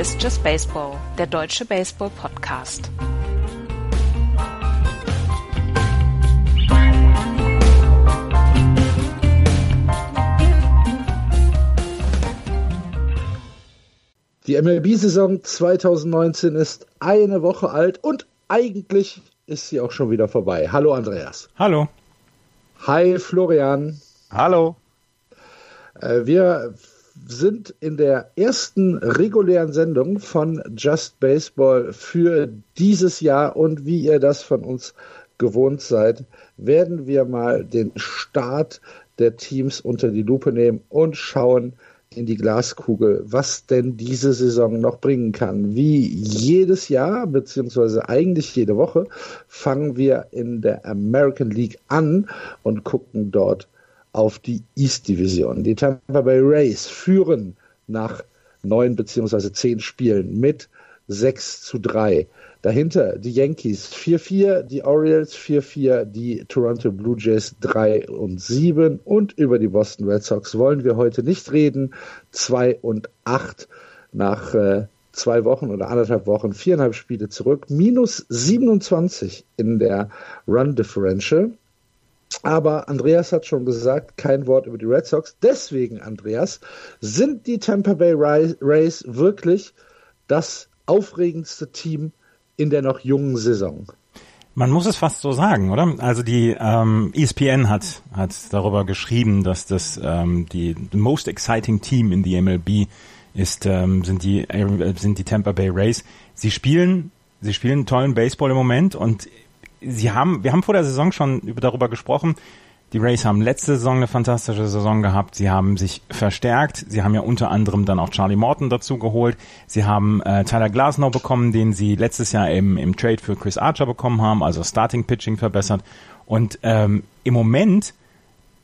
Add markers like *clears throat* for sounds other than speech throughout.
Ist Just Baseball, der deutsche Baseball-Podcast. Die MLB-Saison 2019 ist eine Woche alt und eigentlich ist sie auch schon wieder vorbei. Hallo Andreas. Hallo. Hi Florian. Hallo. Äh, wir sind in der ersten regulären Sendung von Just Baseball für dieses Jahr und wie ihr das von uns gewohnt seid, werden wir mal den Start der Teams unter die Lupe nehmen und schauen in die Glaskugel, was denn diese Saison noch bringen kann. Wie jedes Jahr, beziehungsweise eigentlich jede Woche, fangen wir in der American League an und gucken dort auf die East Division. Die Tampa Bay Rays führen nach neun beziehungsweise zehn Spielen mit 6 zu 3. Dahinter die Yankees 4-4, die Orioles 4-4, die Toronto Blue Jays 3 und 7 und über die Boston Red Sox wollen wir heute nicht reden. 2 und 8 nach äh, zwei Wochen oder anderthalb Wochen, viereinhalb Spiele zurück, minus 27 in der Run Differential. Aber Andreas hat schon gesagt, kein Wort über die Red Sox. Deswegen, Andreas, sind die Tampa Bay Rays wirklich das aufregendste Team in der noch jungen Saison? Man muss es fast so sagen, oder? Also die ähm, ESPN hat hat darüber geschrieben, dass das ähm, die the most exciting team in the MLB ist ähm, sind die äh, sind die Tampa Bay Rays. Sie spielen sie spielen tollen Baseball im Moment und Sie haben, wir haben vor der Saison schon über, darüber gesprochen. Die Rays haben letzte Saison eine fantastische Saison gehabt. Sie haben sich verstärkt. Sie haben ja unter anderem dann auch Charlie Morton dazu geholt. Sie haben äh, Tyler Glasnow bekommen, den sie letztes Jahr im, im Trade für Chris Archer bekommen haben, also Starting Pitching verbessert. Und ähm, im Moment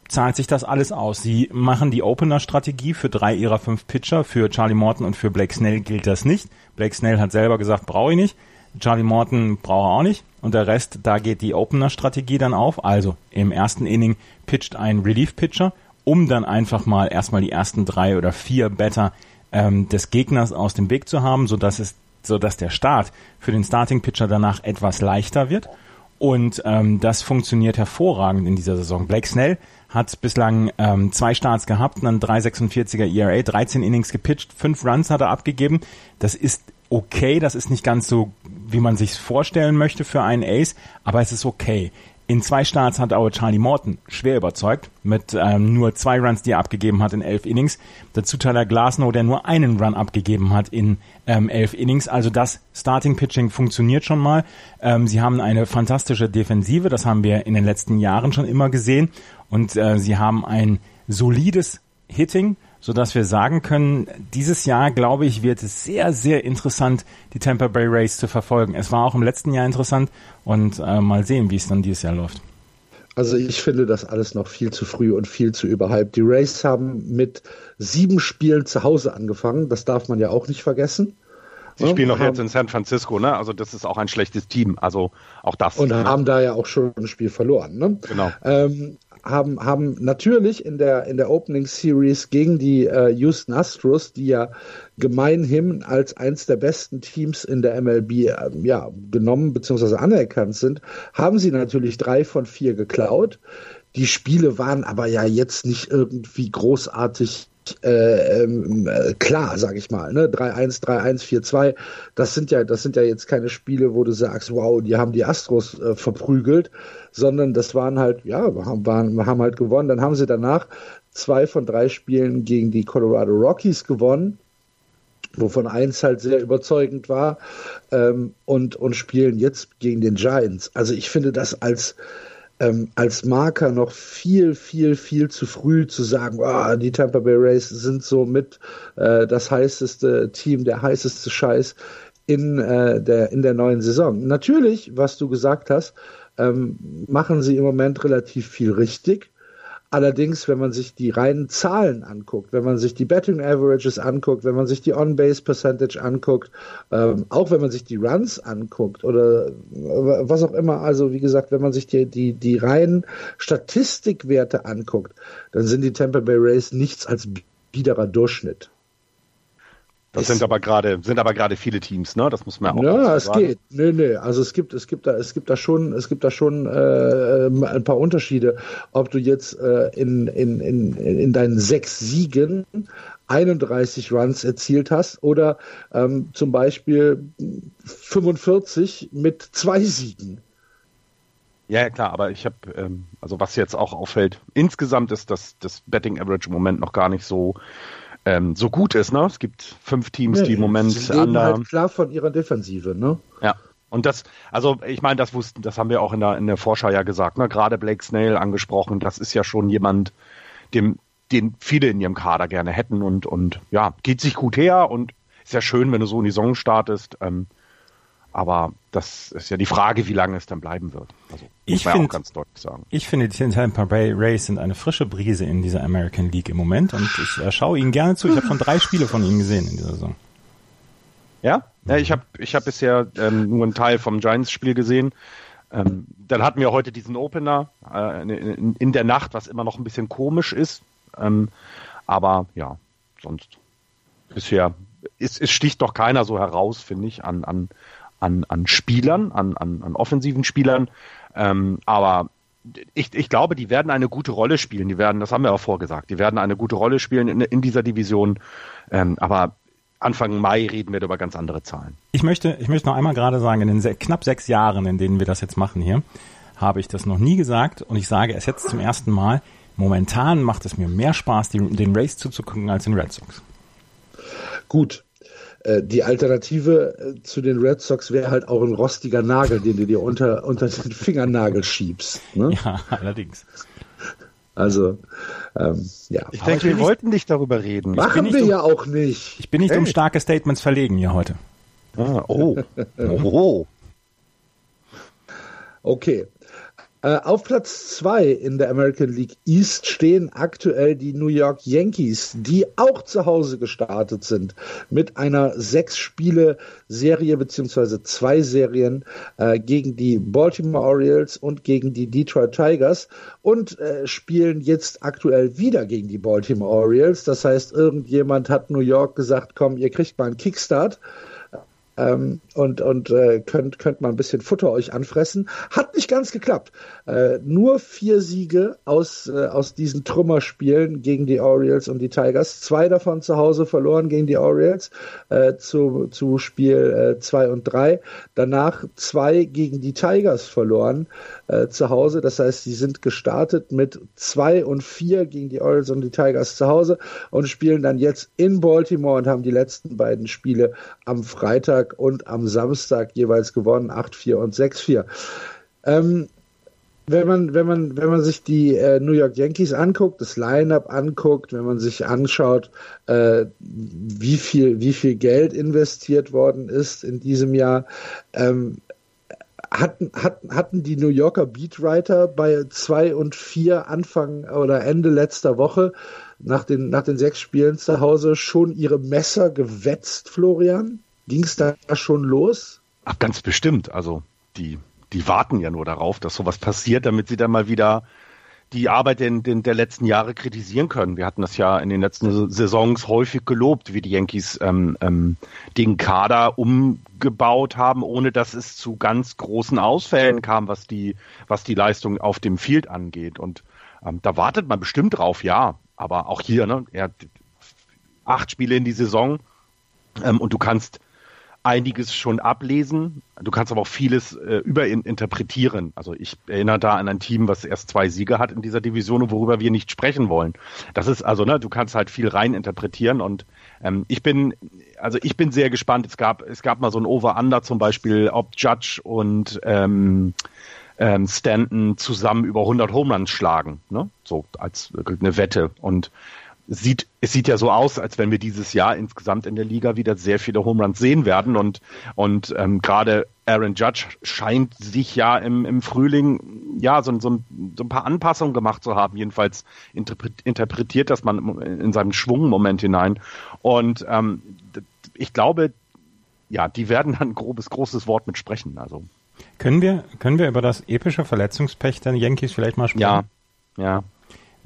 zahlt sich das alles aus. Sie machen die Opener-Strategie für drei ihrer fünf Pitcher. Für Charlie Morton und für Blake Snell gilt das nicht. Blake Snell hat selber gesagt, brauche ich nicht. Charlie Morton braucht er auch nicht. Und der Rest, da geht die Opener-Strategie dann auf. Also im ersten Inning pitcht ein Relief-Pitcher, um dann einfach mal erstmal die ersten drei oder vier Better ähm, des Gegners aus dem Weg zu haben, sodass es, sodass der Start für den Starting-Pitcher danach etwas leichter wird. Und ähm, das funktioniert hervorragend in dieser Saison. Blake Snell hat bislang ähm, zwei Starts gehabt, dann 3,46er ERA, 13 Innings gepitcht, fünf Runs hat er abgegeben. Das ist okay, das ist nicht ganz so, wie man sich vorstellen möchte für einen Ace, aber es ist okay. In zwei Starts hat auch Charlie Morton schwer überzeugt, mit ähm, nur zwei Runs, die er abgegeben hat in elf Innings. Dazu Tyler Glasnow, der nur einen Run abgegeben hat in ähm, elf Innings. Also das Starting-Pitching funktioniert schon mal. Ähm, sie haben eine fantastische Defensive, das haben wir in den letzten Jahren schon immer gesehen. Und äh, sie haben ein solides Hitting, so dass wir sagen können, dieses Jahr, glaube ich, wird es sehr, sehr interessant, die Tampa Bay Rays zu verfolgen. Es war auch im letzten Jahr interessant und äh, mal sehen, wie es dann dieses Jahr läuft. Also ich finde das alles noch viel zu früh und viel zu überhyped. Die Rays haben mit sieben Spielen zu Hause angefangen. Das darf man ja auch nicht vergessen. Sie spielen doch jetzt in San Francisco, ne? Also das ist auch ein schlechtes Team. Also auch das. Und haben da ja auch schon ein Spiel verloren, ne? Genau. Ähm, haben, haben natürlich in der, in der Opening Series gegen die äh, Houston Astros, die ja gemeinhin als eins der besten Teams in der MLB äh, ja, genommen bzw. anerkannt sind, haben sie natürlich drei von vier geklaut. Die Spiele waren aber ja jetzt nicht irgendwie großartig äh, ähm, äh, klar, sag ich mal, ne? 3-1, 3-1, 4-2. Das sind ja, das sind ja jetzt keine Spiele, wo du sagst, wow, die haben die Astros äh, verprügelt, sondern das waren halt, ja, wir haben, waren, haben halt gewonnen. Dann haben sie danach zwei von drei Spielen gegen die Colorado Rockies gewonnen wovon eins halt sehr überzeugend war, ähm, und, und spielen jetzt gegen den Giants. Also ich finde das als ähm, als Marker noch viel, viel, viel zu früh zu sagen, oh, die Tampa Bay Rays sind so mit äh, das heißeste Team, der heißeste Scheiß in, äh, der, in der neuen Saison. Natürlich, was du gesagt hast, ähm, machen sie im Moment relativ viel richtig. Allerdings, wenn man sich die reinen Zahlen anguckt, wenn man sich die Betting Averages anguckt, wenn man sich die On-Base Percentage anguckt, ähm, auch wenn man sich die Runs anguckt oder was auch immer, also wie gesagt, wenn man sich die, die, die reinen Statistikwerte anguckt, dann sind die Tampa Bay Rays nichts als biederer Durchschnitt. Das sind aber gerade sind aber gerade viele Teams, ne? Das muss man auch. Ja, es sagen. geht. Nee, nee. Also es gibt es gibt da es gibt da schon es gibt da schon äh, ein paar Unterschiede, ob du jetzt äh, in, in, in, in deinen sechs Siegen 31 Runs erzielt hast oder ähm, zum Beispiel 45 mit zwei Siegen. Ja, klar, aber ich habe, ähm, also was jetzt auch auffällt, insgesamt ist das, das Betting Average im Moment noch gar nicht so ähm, so gut ist. Ne? Es gibt fünf Teams, nee, die im Moment sie leben halt klar von ihrer Defensive. Ne? Ja. Und das, also ich meine, das wussten, das haben wir auch in der in der Vorschau ja gesagt. Ne? Gerade Blake Snail angesprochen. Das ist ja schon jemand, dem den viele in ihrem Kader gerne hätten und und ja geht sich gut her und ist ja schön, wenn du so in die Saison startest. Ähm, aber das ist ja die Frage, wie lange es dann bleiben wird. Also, ich finde, ganz deutlich sagen. Ich finde, die Tampa Bay Rays sind eine frische Brise in dieser American League im Moment und ich äh, schaue ihnen gerne zu. Ich habe schon drei Spiele von ihnen gesehen in dieser Saison. Ja, ja ich habe ich hab bisher ähm, nur einen Teil vom Giants-Spiel gesehen. Ähm, dann hatten wir heute diesen Opener äh, in, in, der Nacht, was immer noch ein bisschen komisch ist. Ähm, aber ja, sonst bisher es, es sticht doch keiner so heraus, finde ich, an, an an, an Spielern, an, an, an offensiven Spielern. Ähm, aber ich, ich glaube, die werden eine gute Rolle spielen. Die werden, das haben wir auch vorgesagt, die werden eine gute Rolle spielen in, in dieser Division. Ähm, aber Anfang Mai reden wir über ganz andere Zahlen. Ich möchte, ich möchte noch einmal gerade sagen, in den se knapp sechs Jahren, in denen wir das jetzt machen hier, habe ich das noch nie gesagt und ich sage es jetzt zum ersten Mal. Momentan macht es mir mehr Spaß, die, den Race zuzugucken als den Red Sox. Gut, die Alternative äh, zu den Red Sox wäre halt auch ein rostiger Nagel, den du dir unter, unter den Fingernagel schiebst. Ne? Ja, allerdings. Also, ähm, ja. Ich denke, wir wollten nicht darüber reden. Machen wir um, ja auch nicht. Ich bin nicht hey. um starke Statements verlegen hier heute. Ah, oh. *laughs* oh. Okay. Äh, auf Platz zwei in der American League East stehen aktuell die New York Yankees, die auch zu Hause gestartet sind mit einer sechs Spiele Serie beziehungsweise zwei Serien äh, gegen die Baltimore Orioles und gegen die Detroit Tigers und äh, spielen jetzt aktuell wieder gegen die Baltimore Orioles. Das heißt, irgendjemand hat New York gesagt, komm, ihr kriegt mal einen Kickstart ähm, und, und äh, könnt, könnt mal ein bisschen Futter euch anfressen. Hat nicht ganz geklappt. Äh, nur vier Siege aus, äh, aus diesen Trümmerspielen gegen die Orioles und die Tigers. Zwei davon zu Hause verloren gegen die Orioles äh, zu, zu Spiel äh, zwei und drei. Danach zwei gegen die Tigers verloren äh, zu Hause. Das heißt, sie sind gestartet mit zwei und vier gegen die Orioles und die Tigers zu Hause und spielen dann jetzt in Baltimore und haben die letzten beiden Spiele am Freitag und am Samstag jeweils gewonnen, 8-4 und 6-4. Ähm, wenn man, wenn man, wenn man sich die äh, New York Yankees anguckt, das Lineup anguckt, wenn man sich anschaut, äh, wie viel, wie viel Geld investiert worden ist in diesem Jahr, ähm, hatten, hatten, hatten die New Yorker Beatwriter bei zwei und vier Anfang oder Ende letzter Woche nach den, nach den sechs Spielen zu Hause schon ihre Messer gewetzt, Florian? Ging es da schon los? Ach, ganz bestimmt. Also die, die warten ja nur darauf, dass sowas passiert, damit sie dann mal wieder die Arbeit in, der letzten Jahre kritisieren können. Wir hatten das ja in den letzten Saisons häufig gelobt, wie die Yankees ähm, ähm, den Kader umgebaut haben, ohne dass es zu ganz großen Ausfällen kam, was die, was die Leistung auf dem Field angeht. Und ähm, da wartet man bestimmt drauf, ja. Aber auch hier, ne, er hat acht Spiele in die Saison ähm, und du kannst einiges schon ablesen. Du kannst aber auch vieles äh, überinterpretieren. Also ich erinnere da an ein Team, was erst zwei Siege hat in dieser Division und worüber wir nicht sprechen wollen. Das ist also, ne, du kannst halt viel reininterpretieren und ähm, ich bin, also ich bin sehr gespannt. Es gab, es gab mal so ein Over-Under zum Beispiel, ob Judge und ähm, ähm, Stanton zusammen über 100 Homeruns schlagen, ne? So als eine Wette und sieht, es sieht ja so aus, als wenn wir dieses Jahr insgesamt in der Liga wieder sehr viele Home Runs sehen werden und, und ähm, gerade Aaron Judge scheint sich ja im, im Frühling ja so, so, so ein paar Anpassungen gemacht zu haben, jedenfalls interpretiert das man in seinem Schwungmoment hinein und ähm, ich glaube, ja, die werden dann ein grobes, großes Wort mit sprechen, also. Können wir, können wir über das epische Verletzungspech der Yankees vielleicht mal sprechen? Ja, ja.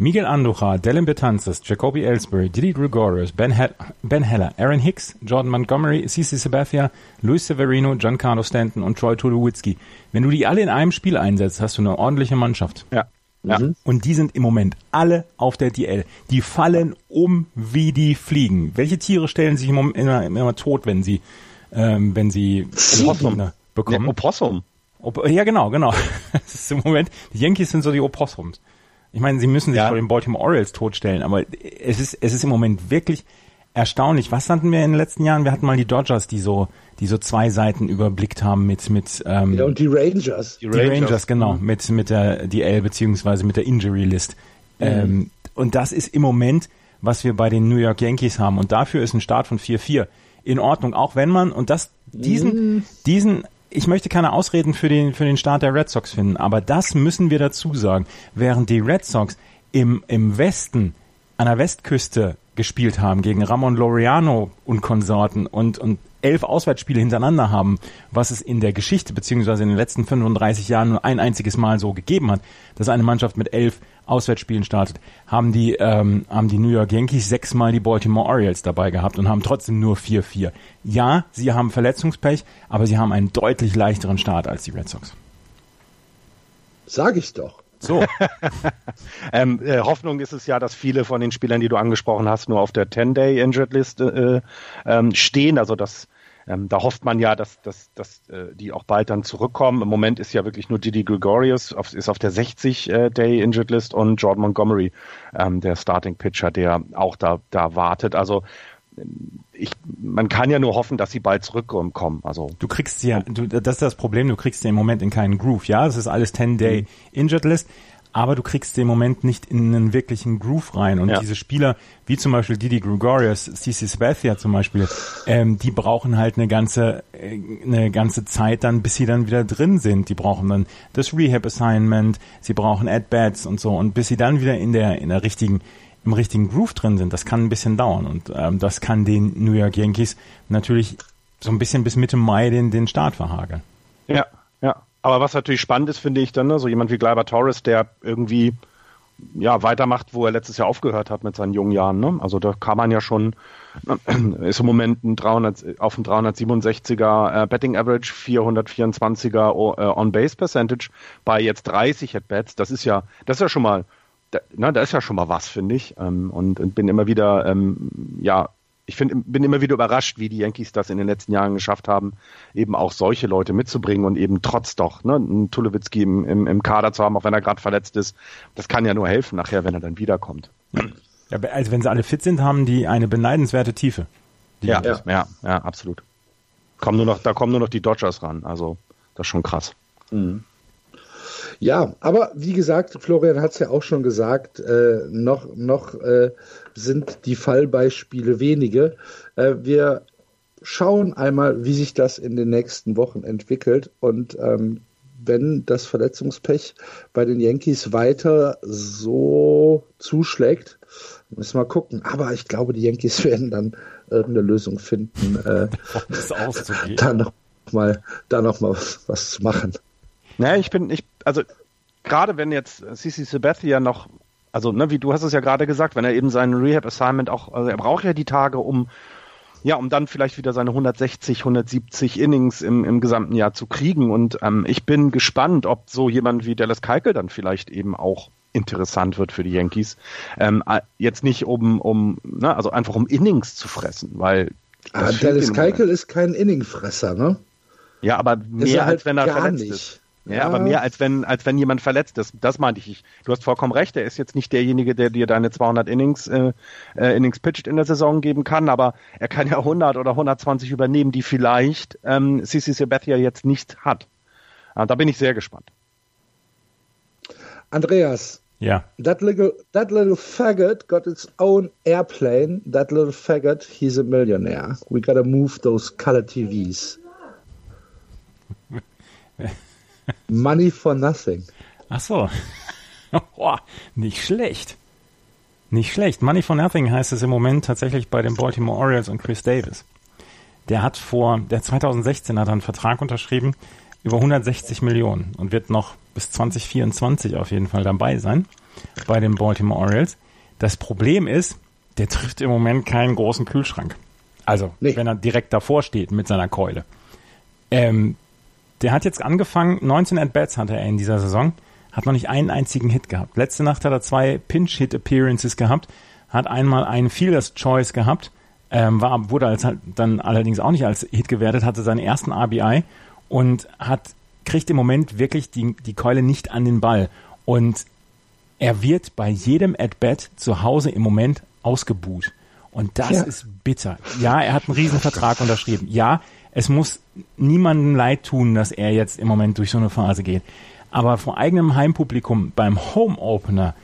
Miguel Andujar, Dylan Betances, Jacoby Ellsbury, Didi Gregorius, Ben, He ben Heller, Aaron Hicks, Jordan Montgomery, Cece Sabathia, Luis Severino, Giancarlo Stanton und Troy Tulowitzki. Wenn du die alle in einem Spiel einsetzt, hast du eine ordentliche Mannschaft. Ja. Ja. Mhm. Und die sind im Moment alle auf der DL. Die fallen um wie die Fliegen. Welche Tiere stellen sich immer, immer, immer tot, wenn sie, ähm, wenn sie Opossum bekommen? Ja, Opossum. Op ja, genau, genau. *laughs* Das ist im Moment, die Yankees sind so die Opossums. Ich meine, sie müssen sich ja. vor den Baltimore Orioles totstellen, aber es ist, es ist im Moment wirklich erstaunlich. Was hatten wir in den letzten Jahren? Wir hatten mal die Dodgers, die so, die so zwei Seiten überblickt haben mit, mit, ähm, Ja, und die Rangers. Die, die Rangers, Rangers, genau, mhm. mit, mit der DL beziehungsweise mit der Injury List. Mhm. Ähm, und das ist im Moment, was wir bei den New York Yankees haben. Und dafür ist ein Start von 4-4 in Ordnung, auch wenn man, und das, diesen, mhm. diesen ich möchte keine Ausreden für den, für den Start der Red Sox finden, aber das müssen wir dazu sagen. Während die Red Sox im, im Westen an der Westküste gespielt haben gegen Ramon Laureano und Konsorten und, und elf Auswärtsspiele hintereinander haben, was es in der Geschichte beziehungsweise in den letzten 35 Jahren nur ein einziges Mal so gegeben hat, dass eine Mannschaft mit elf Auswärtsspielen startet, haben die, ähm, haben die New York Yankees sechsmal die Baltimore Orioles dabei gehabt und haben trotzdem nur 4-4. Ja, sie haben Verletzungspech, aber sie haben einen deutlich leichteren Start als die Red Sox. Sag ich doch. So. *laughs* ähm, äh, Hoffnung ist es ja, dass viele von den Spielern, die du angesprochen hast, nur auf der 10-Day Injured Liste äh, ähm, stehen. Also das ähm, da hofft man ja, dass, dass, dass äh, die auch bald dann zurückkommen. Im Moment ist ja wirklich nur Didi Gregorius auf, ist auf der 60-Day äh, und Jordan Montgomery, ähm, der Starting Pitcher, der auch da, da wartet. Also ich, man kann ja nur hoffen, dass sie bald zurückkommen. Also du kriegst ja, du, das ist das Problem. Du kriegst ja im Moment in keinen Groove. Ja, es ist alles 10 Day mhm. Injured List, aber du kriegst den Moment nicht in einen wirklichen Groove rein. Und ja. diese Spieler, wie zum Beispiel Didi Gregorius, CC Sabathia zum Beispiel, ähm, die brauchen halt eine ganze, äh, eine ganze Zeit dann, bis sie dann wieder drin sind. Die brauchen dann das Rehab Assignment, sie brauchen At-Bats und so. Und bis sie dann wieder in der, in der richtigen, im richtigen Groove drin sind, das kann ein bisschen dauern. Und ähm, das kann den New York Yankees natürlich so ein bisschen bis Mitte Mai den, den Start verhageln. Ja, ja. Aber was natürlich spannend ist, finde ich dann, ne, so jemand wie Gleiber Torres, der irgendwie ja weitermacht, wo er letztes Jahr aufgehört hat mit seinen jungen Jahren. Ne? Also da kann man ja schon, *clears throat* ist im Moment ein 300, auf ein 367er äh, Betting Average, 424er äh, On-Base Percentage bei jetzt 30 At-Bats. Das ist ja, das ist ja schon mal, da, na, da ist ja schon mal was, finde ich. Ähm, und, und bin immer wieder, ähm, ja, ich find, bin immer wieder überrascht, wie die Yankees das in den letzten Jahren geschafft haben, eben auch solche Leute mitzubringen und eben trotz doch ne, einen Tulowitzki im, im, im Kader zu haben, auch wenn er gerade verletzt ist. Das kann ja nur helfen nachher, wenn er dann wiederkommt. Ja, also wenn sie alle fit sind, haben die eine beneidenswerte Tiefe. Ja, ja, ja, ja, absolut. Kommen nur noch, da kommen nur noch die Dodgers ran. Also das ist schon krass. Mhm. Ja, aber wie gesagt, Florian hat es ja auch schon gesagt, äh, noch, noch äh, sind die Fallbeispiele wenige. Äh, wir schauen einmal, wie sich das in den nächsten Wochen entwickelt und ähm, wenn das Verletzungspech bei den Yankees weiter so zuschlägt, müssen wir gucken. Aber ich glaube, die Yankees *laughs* werden dann irgendeine Lösung finden, äh, *laughs* da noch mal, da noch mal was, was zu machen. Naja, ich bin, ich, also gerade wenn jetzt CC Sabathia noch, also ne, wie du hast es ja gerade gesagt, wenn er eben sein Rehab Assignment auch, also er braucht ja die Tage, um ja, um dann vielleicht wieder seine 160, 170 Innings im, im gesamten Jahr zu kriegen. Und ähm, ich bin gespannt, ob so jemand wie Dallas Keuchel dann vielleicht eben auch interessant wird für die Yankees. Ähm, jetzt nicht um, um, ne, also einfach um Innings zu fressen, weil ah, Dallas Keuchel ist kein Inningfresser, ne? Ja, aber mehr halt als wenn er verletzt nicht. ist. Ja, ja, aber mehr als wenn, als wenn jemand verletzt ist. Das meinte ich. Du hast vollkommen recht. Er ist jetzt nicht derjenige, der dir deine 200 Innings, äh, äh, Innings pitched in der Saison geben kann, aber er kann ja 100 oder 120 übernehmen, die vielleicht ähm, CC Sabathia jetzt nicht hat. Ah, da bin ich sehr gespannt. Andreas. Ja. That little, that little faggot got its own airplane. That little faggot, he's a millionaire. We gotta move those color TVs. *laughs* Money for nothing. Ach so. *laughs* Boah, nicht schlecht. Nicht schlecht. Money for nothing heißt es im Moment tatsächlich bei den Baltimore Orioles und Chris Davis. Der hat vor, der 2016 hat einen Vertrag unterschrieben über 160 Millionen und wird noch bis 2024 auf jeden Fall dabei sein. bei den Baltimore Orioles. Das Problem ist, der trifft im Moment keinen großen Kühlschrank. Also, nee. wenn er direkt davor steht mit seiner Keule. Ähm, der hat jetzt angefangen, 19 At-Bats hatte er in dieser Saison, hat noch nicht einen einzigen Hit gehabt. Letzte Nacht hat er zwei Pinch-Hit-Appearances gehabt, hat einmal einen Fielders Choice gehabt, ähm, war, wurde als, dann allerdings auch nicht als Hit gewertet, hatte seinen ersten RBI und hat, kriegt im Moment wirklich die, die Keule nicht an den Ball. Und er wird bei jedem At-Bat zu Hause im Moment ausgebuht. Und das ja. ist bitter. Ja, er hat einen Riesenvertrag unterschrieben. Ja, es muss niemandem leid tun, dass er jetzt im Moment durch so eine Phase geht. Aber vor eigenem Heimpublikum beim Home Opener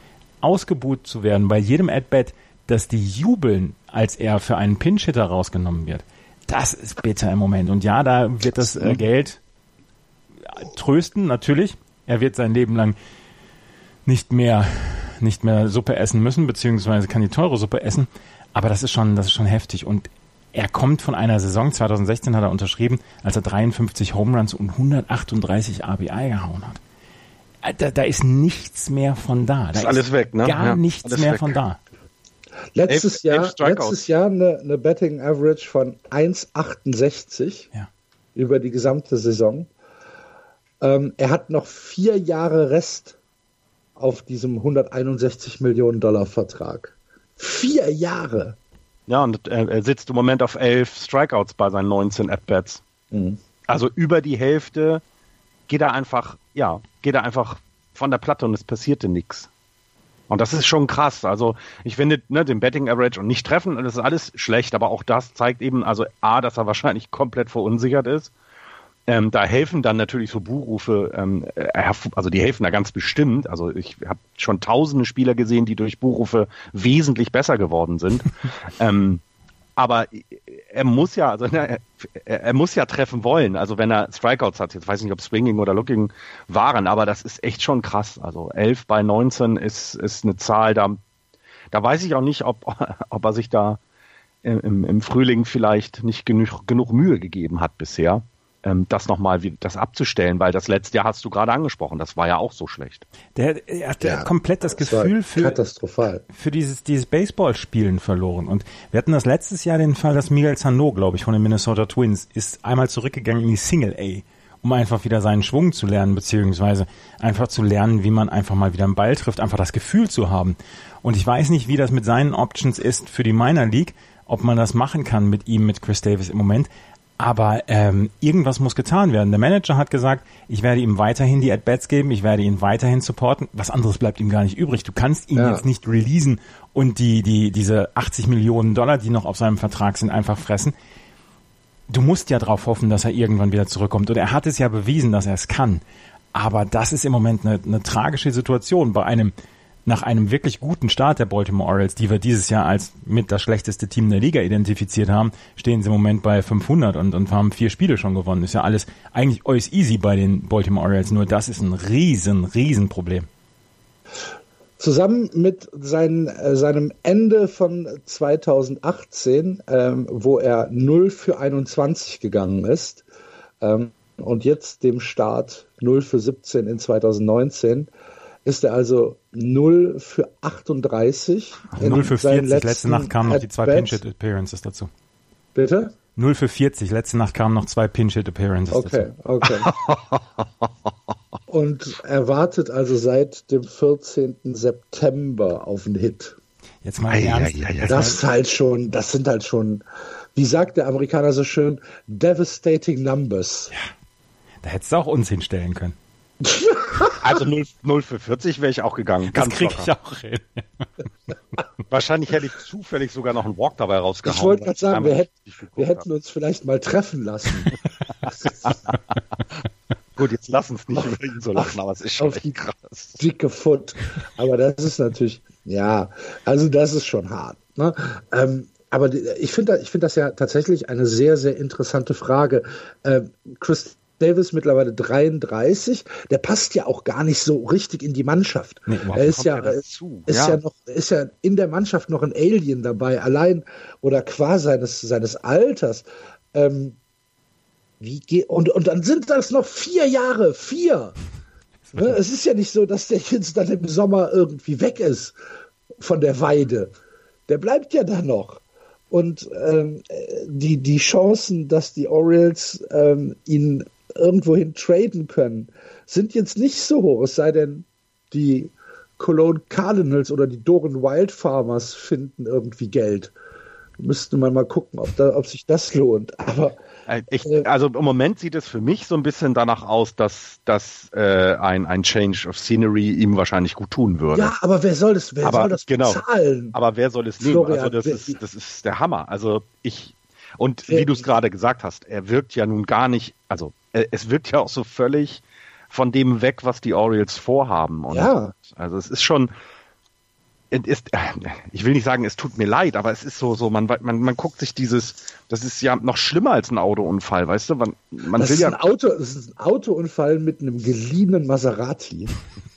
ausgebuht zu werden, bei jedem At-Bat, dass die jubeln, als er für einen Pinch-Hitter rausgenommen wird, das ist bitter im Moment. Und ja, da wird das äh, Geld trösten, natürlich. Er wird sein Leben lang nicht mehr, nicht mehr Suppe essen müssen, beziehungsweise kann die teure Suppe essen. Aber das ist schon, das ist schon heftig. Und er kommt von einer Saison, 2016 hat er unterschrieben, als er 53 Home Runs und 138 RBI gehauen hat. Äh, da, da ist nichts mehr von da. Da ist alles weg, ne? Gar ja, nichts mehr weg. von da. Letztes elf, Jahr, elf letztes Jahr eine, eine, Betting Average von 1,68 ja. über die gesamte Saison. Ähm, er hat noch vier Jahre Rest auf diesem 161 Millionen Dollar Vertrag. Vier Jahre. Ja, und er, er sitzt im Moment auf elf Strikeouts bei seinen 19 At-Bats. Mhm. Also über die Hälfte geht er einfach, ja, geht er einfach von der Platte und es passierte nichts. Und das ist schon krass. Also ich finde, ne, den Betting Average und nicht treffen, das ist alles schlecht, aber auch das zeigt eben, also A, dass er wahrscheinlich komplett verunsichert ist ähm, da helfen dann natürlich so Buchrufe, ähm, äh, also die helfen da ganz bestimmt. Also ich habe schon tausende Spieler gesehen, die durch Buchrufe wesentlich besser geworden sind. *laughs* ähm, aber er muss ja, also ne, er, er, muss ja treffen wollen. Also wenn er Strikeouts hat, jetzt weiß ich nicht, ob Swinging oder Looking waren, aber das ist echt schon krass. Also 11 bei 19 ist, ist eine Zahl, da, da weiß ich auch nicht, ob, *laughs* ob er sich da im, im Frühling vielleicht nicht genug, genug Mühe gegeben hat bisher ähm, das nochmal das abzustellen, weil das letzte Jahr hast du gerade angesprochen, das war ja auch so schlecht. Der, er hat ja, komplett das, das Gefühl für, katastrophal. für dieses, dieses Baseballspielen verloren. Und wir hatten das letztes Jahr den Fall, dass Miguel Sano, glaube ich, von den Minnesota Twins, ist einmal zurückgegangen in die Single A um einfach wieder seinen Schwung zu lernen, beziehungsweise einfach zu lernen, wie man einfach mal wieder einen Ball trifft, einfach das Gefühl zu haben. Und ich weiß nicht, wie das mit seinen Options ist für die Minor League, ob man das machen kann mit ihm, mit Chris Davis im Moment. Aber ähm, irgendwas muss getan werden. Der Manager hat gesagt, ich werde ihm weiterhin die At-Bats geben, ich werde ihn weiterhin supporten. Was anderes bleibt ihm gar nicht übrig. Du kannst ihn ja. jetzt nicht releasen und die, die, diese 80 Millionen Dollar, die noch auf seinem Vertrag sind, einfach fressen. Du musst ja darauf hoffen, dass er irgendwann wieder zurückkommt. Und er hat es ja bewiesen, dass er es kann. Aber das ist im Moment eine, eine tragische Situation bei einem nach einem wirklich guten Start der Baltimore Orioles, die wir dieses Jahr als mit das schlechteste Team der Liga identifiziert haben, stehen sie im Moment bei 500 und, und haben vier Spiele schon gewonnen. Ist ja alles eigentlich alles easy bei den Baltimore Orioles, nur das ist ein riesen, riesen Problem. Zusammen mit sein, äh, seinem Ende von 2018, ähm, wo er 0 für 21 gegangen ist, ähm, und jetzt dem Start 0 für 17 in 2019, ist er also 0 für 38. 0 für 40. Letzte Nacht kamen noch die zwei Pinch-Hit Appearances dazu. Bitte? 0 für 40. Letzte Nacht kamen noch zwei Pinch-Hit Appearances okay, dazu. Okay, okay. Und er wartet also seit dem 14. September auf einen Hit. Jetzt mal ernst. Ja, ja, das ist halt schon, das sind halt schon, wie sagt der Amerikaner so schön, devastating numbers. Ja. Da hättest du auch uns hinstellen können. Also 0, 0 für 40 wäre ich auch gegangen. Das kriege ich auch hin. *laughs* Wahrscheinlich hätte ich zufällig sogar noch einen Walk dabei rausgehauen. Ich wollte gerade sagen, wir, hätten, wir hätten uns vielleicht mal treffen lassen. *laughs* Gut, jetzt lass uns nicht über ihn so lachen, aber es ist schon echt krass. Dicke Foot. Aber das ist natürlich, ja, also das ist schon hart. Ne? Ähm, aber ich finde ich find das ja tatsächlich eine sehr, sehr interessante Frage. Ähm, Chris Davis mittlerweile 33. Der passt ja auch gar nicht so richtig in die Mannschaft. Nee, er ist ja, ist ja. ja noch, ist ja in der Mannschaft noch ein Alien dabei, allein oder qua seines, seines Alters. Ähm, wie geht, und, und dann sind das noch vier Jahre, vier. *laughs* Ne? Es ist ja nicht so, dass der jetzt dann im Sommer irgendwie weg ist von der Weide. Der bleibt ja da noch. Und ähm, die, die Chancen, dass die Orioles ähm, ihn irgendwohin traden können, sind jetzt nicht so hoch. Es sei denn, die Cologne Cardinals oder die Doran Wild Farmers finden irgendwie Geld. Müsste man mal gucken, ob, da, ob sich das lohnt. Aber äh, ich, äh, also im Moment sieht es für mich so ein bisschen danach aus, dass, dass äh, ein, ein Change of Scenery ihm wahrscheinlich gut tun würde. Ja, aber wer soll das, wer aber, soll das genau, bezahlen? Aber wer soll es nehmen? Also das ist, das ist der Hammer. Also ich und wie du es gerade gesagt hast, er wirkt ja nun gar nicht, also es wirkt ja auch so völlig von dem weg, was die Orioles vorhaben. Und ja. Also es ist schon, ist, ich will nicht sagen, es tut mir leid, aber es ist so, so man, man, man guckt sich dieses, das ist ja noch schlimmer als ein Autounfall, weißt du? Man, man das will ist ja. Ein Auto, das ist ein Autounfall mit einem geliehenen Maserati.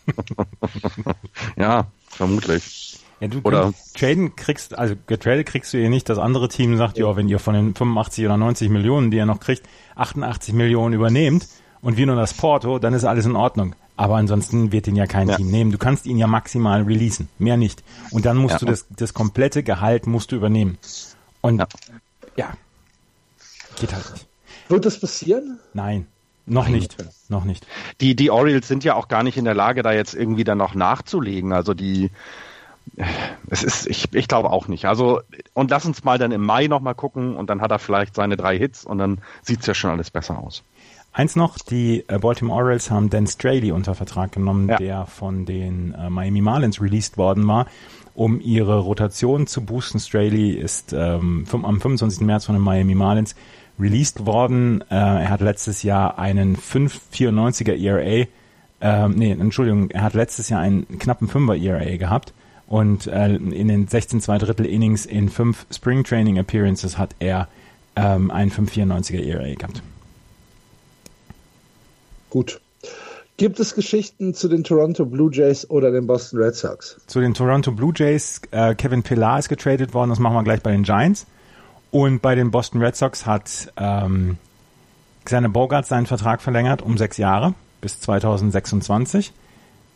*laughs* ja, vermutlich. Ja, du Oder traden kriegst, also getradet kriegst du ihr nicht. Das andere Team sagt, ja, wenn ihr von den 85 oder 90 Millionen, die ihr noch kriegt, 88 Millionen übernehmt und wir nur das Porto, dann ist alles in Ordnung. Aber ansonsten wird ihn ja kein ja. Team nehmen. Du kannst ihn ja maximal releasen, mehr nicht. Und dann musst ja. du das, das komplette Gehalt musst du übernehmen. Und ja. ja, geht halt nicht. Wird das passieren? Nein, noch nicht, noch nicht. Die, die Orioles sind ja auch gar nicht in der Lage, da jetzt irgendwie dann noch nachzulegen. Also die, es ist, ich, ich glaube auch nicht. Also, und lass uns mal dann im Mai nochmal gucken und dann hat er vielleicht seine drei Hits und dann sieht es ja schon alles besser aus. Eins noch, die äh, Baltimore Orioles haben Dan Straley unter Vertrag genommen, ja. der von den äh, Miami Marlins released worden war, um ihre Rotation zu boosten. Straley ist ähm, am 25. März von den Miami Marlins released worden. Äh, er hat letztes Jahr einen 5,94er ERA, ähm, nee, Entschuldigung, er hat letztes Jahr einen knappen 5er ERA gehabt und äh, in den 16 zwei Drittel Innings in fünf Spring Training Appearances hat er ähm, einen 5,94er ERA gehabt. Gut. Gibt es Geschichten zu den Toronto Blue Jays oder den Boston Red Sox? Zu den Toronto Blue Jays, äh, Kevin Pillar ist getradet worden, das machen wir gleich bei den Giants. Und bei den Boston Red Sox hat ähm, Xander Bogart seinen Vertrag verlängert um sechs Jahre bis 2026.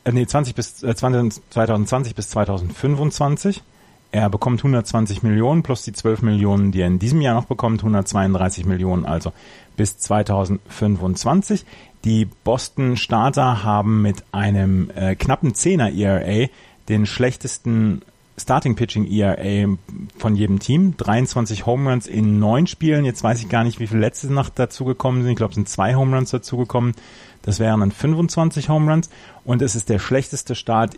Äh, nee, 20 bis, äh, 2020 bis 2025. Er bekommt 120 Millionen plus die 12 Millionen, die er in diesem Jahr noch bekommt, 132 Millionen also bis 2025. Die Boston Starter haben mit einem äh, knappen 10er ERA den schlechtesten Starting Pitching ERA von jedem Team. 23 Home Runs in neun Spielen. Jetzt weiß ich gar nicht, wie viele letzte Nacht dazugekommen sind. Ich glaube, es sind zwei Home Runs dazugekommen. Das wären dann 25 Home Runs. Und es ist der schlechteste Start,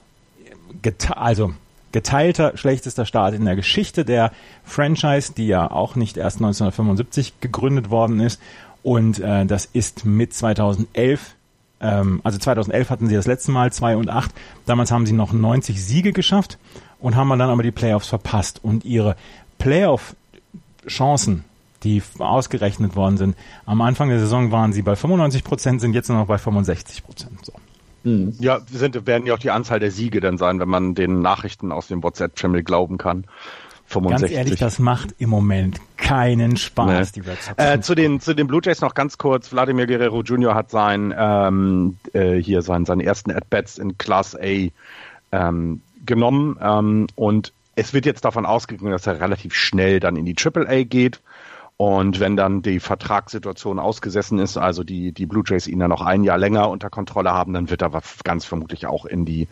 also geteilter schlechtester Start in der Geschichte der Franchise, die ja auch nicht erst 1975 gegründet worden ist. Und äh, das ist mit 2011 ähm, also 2011 hatten sie das letzte Mal 2 und 8. Damals haben sie noch 90 Siege geschafft und haben dann aber die Playoffs verpasst. Und ihre Playoff-Chancen, die ausgerechnet worden sind, am Anfang der Saison waren sie bei 95 Prozent, sind jetzt nur noch bei 65 Prozent. So. Mhm. Ja, sind, werden ja auch die Anzahl der Siege dann sein, wenn man den Nachrichten aus dem WhatsApp-Channel glauben kann. 65. Ganz ehrlich, das macht im Moment keinen Spaß, nee. die Red Sox. Äh, zu den zu den Blue Jays noch ganz kurz. Vladimir Guerrero Jr. hat sein ähm, äh, hier sein, seinen ersten At-Bats in Class A ähm, genommen ähm, und es wird jetzt davon ausgegangen, dass er relativ schnell dann in die Triple A geht. Und wenn dann die Vertragssituation ausgesessen ist, also die, die Blue Jays ihn dann noch ein Jahr länger unter Kontrolle haben, dann wird er ganz vermutlich auch in die,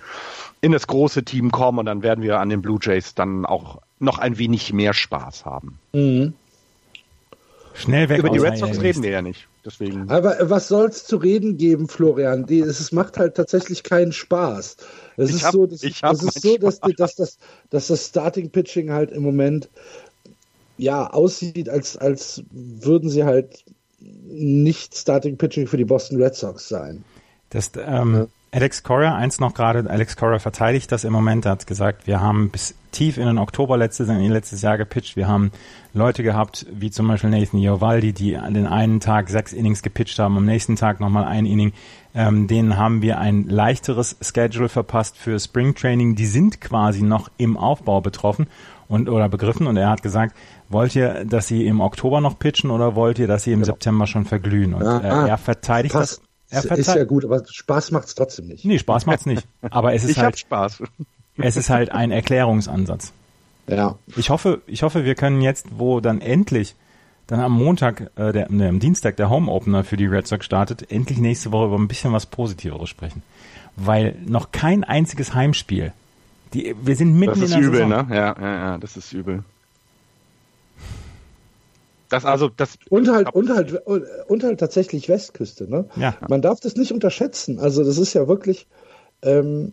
in das große Team kommen und dann werden wir an den Blue Jays dann auch noch ein wenig mehr Spaß haben. Mhm. Schnell weg. Über die Red Sox reden wir ja nicht. Deswegen. Aber was soll es zu reden geben, Florian? Die, es macht halt tatsächlich keinen Spaß. Es ist hab, so, dass, das ist so dass, dass, dass, dass das Starting Pitching halt im Moment ja aussieht, als, als würden sie halt nicht Starting Pitching für die Boston Red Sox sein. Das, ähm, ja. Alex Cora, eins noch gerade, Alex Cora verteidigt das im Moment, er hat gesagt, wir haben bis tief in den Oktober letztes, letztes Jahr gepitcht, wir haben Leute gehabt, wie zum Beispiel Nathan Iovaldi, die an den einen Tag sechs Innings gepitcht haben, am nächsten Tag nochmal ein Inning, ähm, denen haben wir ein leichteres Schedule verpasst für Spring Training, die sind quasi noch im Aufbau betroffen und oder begriffen. Und er hat gesagt, wollt ihr, dass sie im Oktober noch pitchen oder wollt ihr, dass sie im genau. September schon verglühen? Und äh, er verteidigt passt, das Er ist ja gut, aber Spaß macht's trotzdem nicht. Nee, Spaß macht's nicht. Aber es *laughs* ist ich halt, hab Spaß. es ist halt ein Erklärungsansatz. Ja. Ich hoffe, ich hoffe, wir können jetzt, wo dann endlich dann am Montag, äh, der, ne, am Dienstag der Home Opener für die Red Sox startet, endlich nächste Woche über ein bisschen was Positiveres sprechen. Weil noch kein einziges Heimspiel. Die, wir sind mitten Das ist in der übel, Saison. ne? Ja, ja, ja, das ist übel. Das also, das. Und halt, und halt, und halt tatsächlich Westküste, ne? Ja. Man darf das nicht unterschätzen. Also das ist ja wirklich, ähm,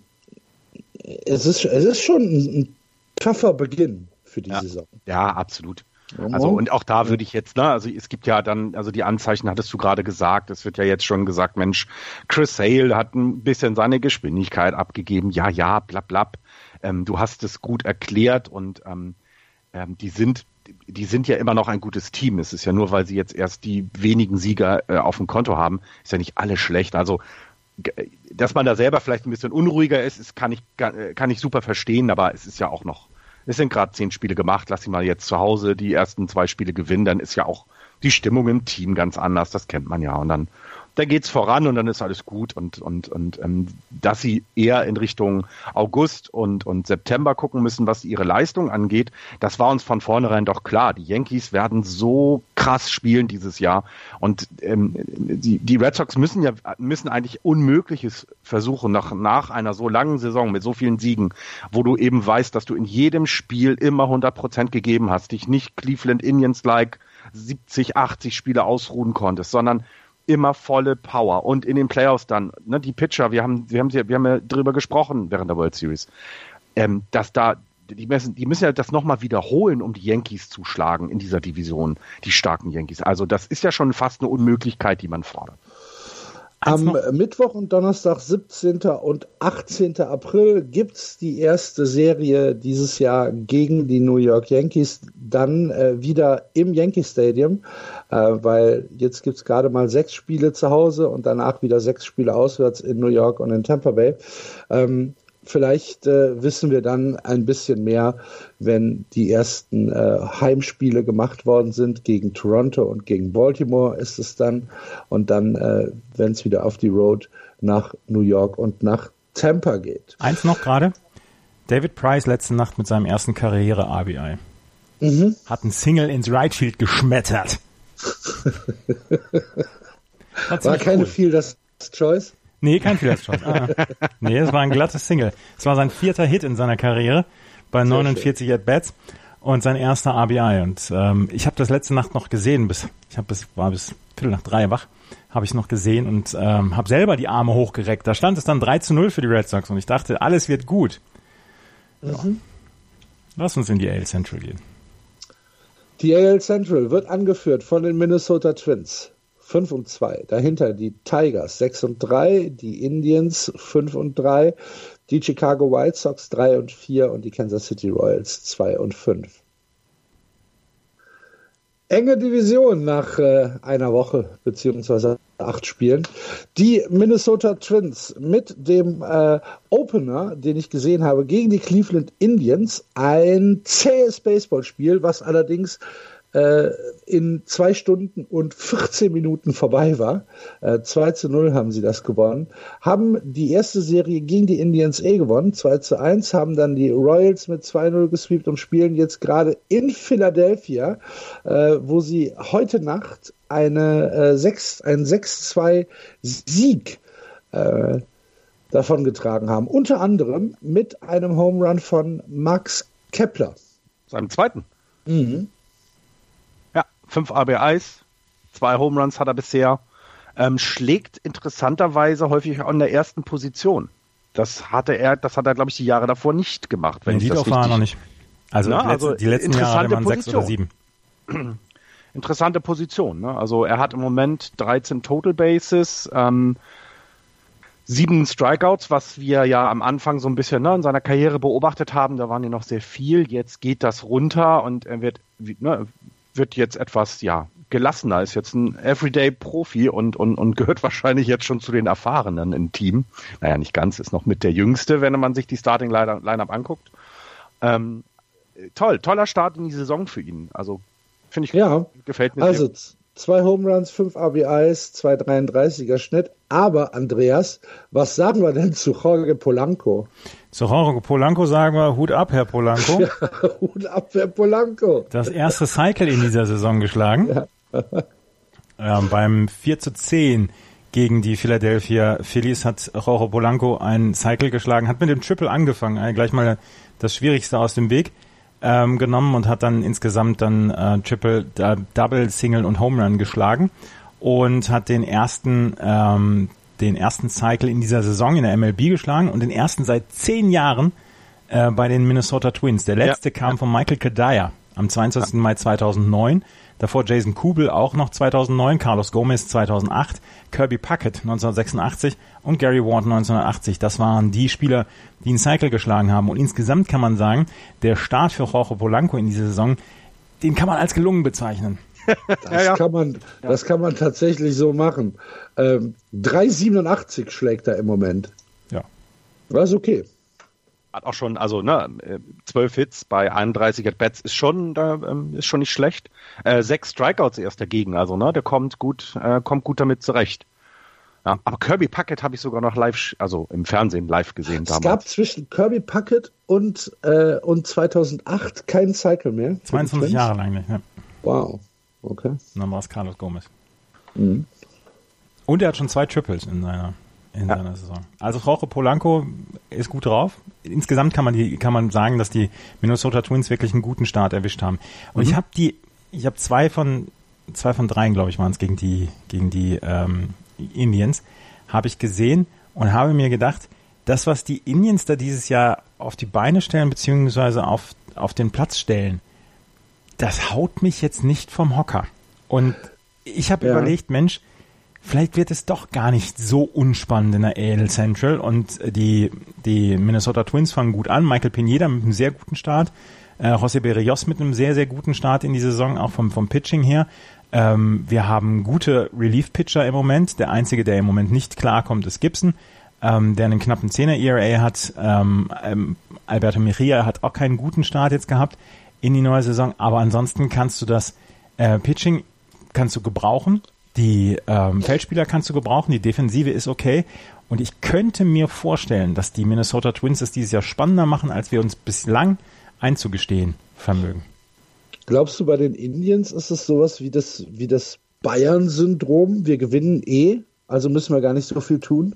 es ist, es ist schon ein, ein tougher Beginn für die Ja. Saison. Ja, absolut. Also und auch da würde ich jetzt, ne, also es gibt ja dann, also die Anzeichen hattest du gerade gesagt, es wird ja jetzt schon gesagt, Mensch, Chris Hale hat ein bisschen seine Geschwindigkeit abgegeben, ja, ja, blab, blab. Ähm, du hast es gut erklärt und ähm, ähm, die sind, die sind ja immer noch ein gutes Team. Es ist ja nur, weil sie jetzt erst die wenigen Sieger äh, auf dem Konto haben, ist ja nicht alles schlecht. Also dass man da selber vielleicht ein bisschen unruhiger ist, ist kann ich äh, kann ich super verstehen, aber es ist ja auch noch es sind gerade zehn Spiele gemacht, lass sie mal jetzt zu Hause die ersten zwei Spiele gewinnen, dann ist ja auch die Stimmung im Team ganz anders, das kennt man ja. Und dann, dann geht's voran und dann ist alles gut und, und, und ähm, dass sie eher in Richtung August und, und September gucken müssen, was ihre Leistung angeht, das war uns von vornherein doch klar. Die Yankees werden so krass spielen dieses Jahr und ähm, die, die Red Sox müssen ja müssen eigentlich Unmögliches versuchen nach, nach einer so langen Saison mit so vielen Siegen, wo du eben weißt, dass du in jedem Spiel immer 100 Prozent gegeben hast, dich nicht Cleveland Indians like 70, 80 Spiele ausruhen konntest, sondern immer volle Power und in den Playoffs dann, ne, die Pitcher, wir haben, wir haben, wir haben ja drüber gesprochen während der World Series, ähm, dass da die müssen, die müssen ja das nochmal wiederholen, um die Yankees zu schlagen in dieser Division, die starken Yankees. Also das ist ja schon fast eine Unmöglichkeit, die man fordert. Am Mittwoch und Donnerstag, 17. und 18. April, gibt's die erste Serie dieses Jahr gegen die New York Yankees. Dann äh, wieder im Yankee Stadium, äh, weil jetzt gibt's gerade mal sechs Spiele zu Hause und danach wieder sechs Spiele auswärts in New York und in Tampa Bay. Ähm, Vielleicht äh, wissen wir dann ein bisschen mehr, wenn die ersten äh, Heimspiele gemacht worden sind gegen Toronto und gegen Baltimore ist es dann. Und dann, äh, wenn es wieder auf die Road nach New York und nach Tampa geht. Eins noch gerade. David Price letzte Nacht mit seinem ersten Karriere-RBI. Hat ein Single ins Right Field geschmettert. *laughs* War, War keine cool. Fielder's Choice. Nee, kein Fielder's Choice. Ah. *laughs* Nee, es war ein glattes Single. Es war sein vierter Hit in seiner Karriere bei 49 At-Bats und sein erster RBI. Und ähm, ich habe das letzte Nacht noch gesehen, bis ich hab bis war bis Viertel nach drei wach, habe ich noch gesehen und ähm, habe selber die Arme hochgereckt. Da stand es dann 3 zu 0 für die Red Sox und ich dachte, alles wird gut. Ja. Lass uns in die AL Central gehen. Die AL Central wird angeführt von den Minnesota Twins. 5 und 2. Dahinter die Tigers 6 und 3, die Indians 5 und 3, die Chicago White Sox 3 und 4 und die Kansas City Royals 2 und 5. Enge Division nach äh, einer Woche beziehungsweise acht Spielen. Die Minnesota Twins mit dem äh, Opener, den ich gesehen habe, gegen die Cleveland Indians. Ein zähes Baseballspiel, was allerdings äh, in zwei Stunden und 14 Minuten vorbei war. Äh, 2 zu 0 haben sie das gewonnen. Haben die erste Serie gegen die Indians eh gewonnen, 2 zu 1, haben dann die Royals mit 2-0 gesweept und spielen jetzt gerade in Philadelphia, äh, wo sie heute Nacht eine, äh, 6, einen 6-2 Sieg äh, davongetragen haben. Unter anderem mit einem Home Run von Max Kepler. Seinem zweiten. Mhm. Ja, fünf RBIs, zwei Home Runs hat er bisher. Ähm, schlägt interessanterweise häufig an der ersten Position. Das hatte er, das hat er, glaube ich, die Jahre davor nicht gemacht. Wenn das Leadoff war er noch nicht. Also, Na, die, letzte, also die letzten Jahre interessante sechs oder sieben. *clears throat* interessante Position. Ne? Also er hat im Moment 13 Total Bases, ähm, sieben Strikeouts, was wir ja am Anfang so ein bisschen ne, in seiner Karriere beobachtet haben. Da waren ja noch sehr viel. Jetzt geht das runter und er wird, ne, wird jetzt etwas ja gelassener. Ist jetzt ein Everyday-Profi und, und, und gehört *laughs* wahrscheinlich jetzt schon zu den Erfahrenen im Team. Naja, nicht ganz, ist noch mit der Jüngste, wenn man sich die Starting-Lineup anguckt. Ähm, toll, toller Start in die Saison für ihn. Also finde ich Ja, gefällt mir also sehr. Zwei Home Runs, fünf RBIs, zwei 33er Schnitt, Aber Andreas, was sagen wir denn zu Jorge Polanco? Zu Jorge Polanco sagen wir Hut ab, Herr Polanco. Ja, *laughs* Hut ab, Herr Polanco. Das erste Cycle in dieser Saison geschlagen. Ja. *laughs* Ähm, beim 4 zu 10 gegen die Philadelphia Phillies hat Jorge Polanco ein Cycle geschlagen, hat mit dem Triple angefangen, äh, gleich mal das Schwierigste aus dem Weg ähm, genommen und hat dann insgesamt dann äh, Triple, äh, Double, Single und Home Run geschlagen und hat den ersten ähm, den ersten Cycle in dieser Saison in der MLB geschlagen und den ersten seit zehn Jahren äh, bei den Minnesota Twins. Der letzte ja. kam von Michael Kadaya am 22. Mai 2009. Davor Jason Kubel auch noch 2009, Carlos Gomez 2008, Kirby Puckett 1986 und Gary Ward 1980. Das waren die Spieler, die einen Cycle geschlagen haben. Und insgesamt kann man sagen, der Start für Jorge Polanco in dieser Saison, den kann man als gelungen bezeichnen. Das, ja, ja. Kann man, das kann man tatsächlich so machen. Ähm, 3,87 schlägt er im Moment. Ja. Das ist okay. Hat auch schon, also ne, 12 Hits bei 31 At-Bats ist schon, ähm, ist schon nicht schlecht. Äh, sechs Strikeouts erst dagegen, also ne, der kommt gut, äh, kommt gut damit zurecht. Ja, aber Kirby Puckett habe ich sogar noch live, also im Fernsehen live gesehen damals. Es gab zwischen Kirby Puckett und, äh, und 2008 keinen Cycle mehr. 22 Jahre lang nicht, ne? Wow. Okay. dann war es Carlos Gomez. Mhm. Und er hat schon zwei Triples in seiner, in ja. seiner Saison. Also Jorge Polanco ist gut drauf. Insgesamt kann man die, kann man sagen, dass die Minnesota Twins wirklich einen guten Start erwischt haben. Und mhm. ich habe die, ich habe zwei von, zwei von dreien, glaube ich, waren es gegen die, gegen die ähm, Indians, habe ich gesehen und habe mir gedacht, das, was die Indians da dieses Jahr auf die Beine stellen, beziehungsweise auf, auf den Platz stellen, das haut mich jetzt nicht vom Hocker. Und ich habe ja. überlegt, Mensch, vielleicht wird es doch gar nicht so unspannend in der AL Central und die, die Minnesota Twins fangen gut an. Michael Pineda mit einem sehr guten Start. Äh, José Berrios mit einem sehr, sehr guten Start in die Saison, auch vom, vom Pitching her. Ähm, wir haben gute Relief-Pitcher im Moment. Der einzige, der im Moment nicht klarkommt, ist Gibson, ähm, der einen knappen 10er ERA hat. Ähm, ähm, Alberto Mejia hat auch keinen guten Start jetzt gehabt in die neue Saison. Aber ansonsten kannst du das äh, Pitching kannst du gebrauchen, die ähm, Feldspieler kannst du gebrauchen, die Defensive ist okay. Und ich könnte mir vorstellen, dass die Minnesota Twins es dieses Jahr spannender machen, als wir uns bislang einzugestehen vermögen. Glaubst du, bei den Indians ist es sowas wie das, wie das Bayern-Syndrom? Wir gewinnen eh, also müssen wir gar nicht so viel tun?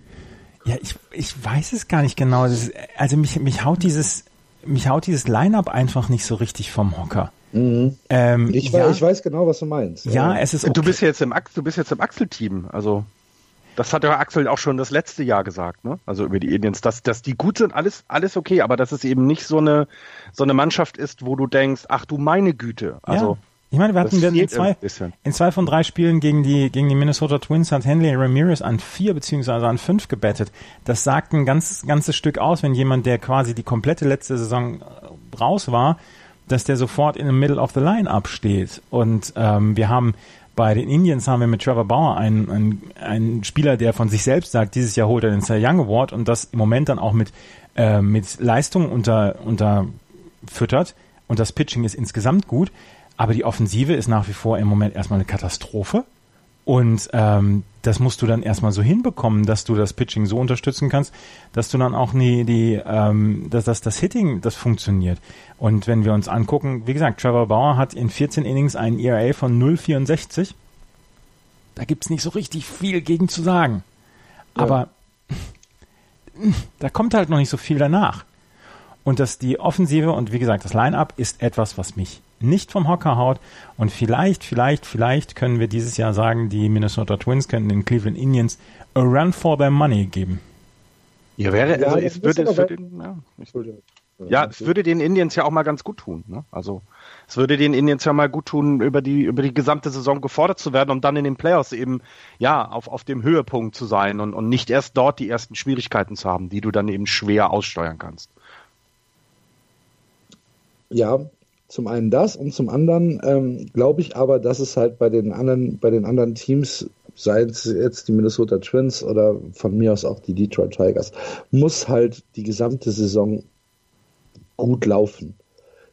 Ja, ich, ich weiß es gar nicht genau. Ist, also mich, mich haut dieses, mich haut dieses Line-Up einfach nicht so richtig vom Hocker. Mhm. Ähm, ich, ja, ich, weiß genau, was du meinst. Ja, es ist. Okay. Du bist jetzt im du bist jetzt im Axel-Team, also. Das hat ja Axel auch schon das letzte Jahr gesagt, ne? Also über die Indians, dass, dass die gut sind, alles, alles okay, aber dass es eben nicht so eine, so eine Mannschaft ist, wo du denkst, ach du meine Güte. Also. Ja. Ich meine, wir hatten wir in zwei, in zwei von drei Spielen gegen die, gegen die Minnesota Twins hat Henley Ramirez an vier beziehungsweise an fünf gebettet. Das sagt ein ganz, ganzes Stück aus, wenn jemand, der quasi die komplette letzte Saison raus war, dass der sofort in the middle of the line-up steht. Und ähm, wir haben bei den Indians haben wir mit Trevor Bauer einen, einen, einen Spieler, der von sich selbst sagt, dieses Jahr holt er den Cy Young Award und das im Moment dann auch mit, äh, mit Leistung unter, unterfüttert. Und das Pitching ist insgesamt gut. Aber die Offensive ist nach wie vor im Moment erstmal eine Katastrophe. Und ähm, das musst du dann erstmal so hinbekommen, dass du das Pitching so unterstützen kannst, dass du dann auch nie die, ähm, dass, dass das Hitting, das funktioniert. Und wenn wir uns angucken, wie gesagt, Trevor Bauer hat in 14 Innings einen ERA von 0,64. Da gibt's nicht so richtig viel gegen zu sagen. Ja. Aber da kommt halt noch nicht so viel danach. Und dass die Offensive und wie gesagt, das Line-Up ist etwas, was mich nicht vom Hocker haut. Und vielleicht, vielleicht, vielleicht können wir dieses Jahr sagen, die Minnesota Twins könnten den Cleveland Indians a run for their money geben. Ja, wäre, also ja, es würde, es würde, ja, ich, ja, es würde den Indians ja auch mal ganz gut tun. Ne? Also es würde den Indians ja mal gut tun, über die über die gesamte Saison gefordert zu werden, um dann in den Playoffs eben ja auf auf dem Höhepunkt zu sein und und nicht erst dort die ersten Schwierigkeiten zu haben, die du dann eben schwer aussteuern kannst. Ja, zum einen das und zum anderen ähm, glaube ich aber, dass es halt bei den anderen, bei den anderen Teams, seien es jetzt die Minnesota Twins oder von mir aus auch die Detroit Tigers, muss halt die gesamte Saison gut laufen.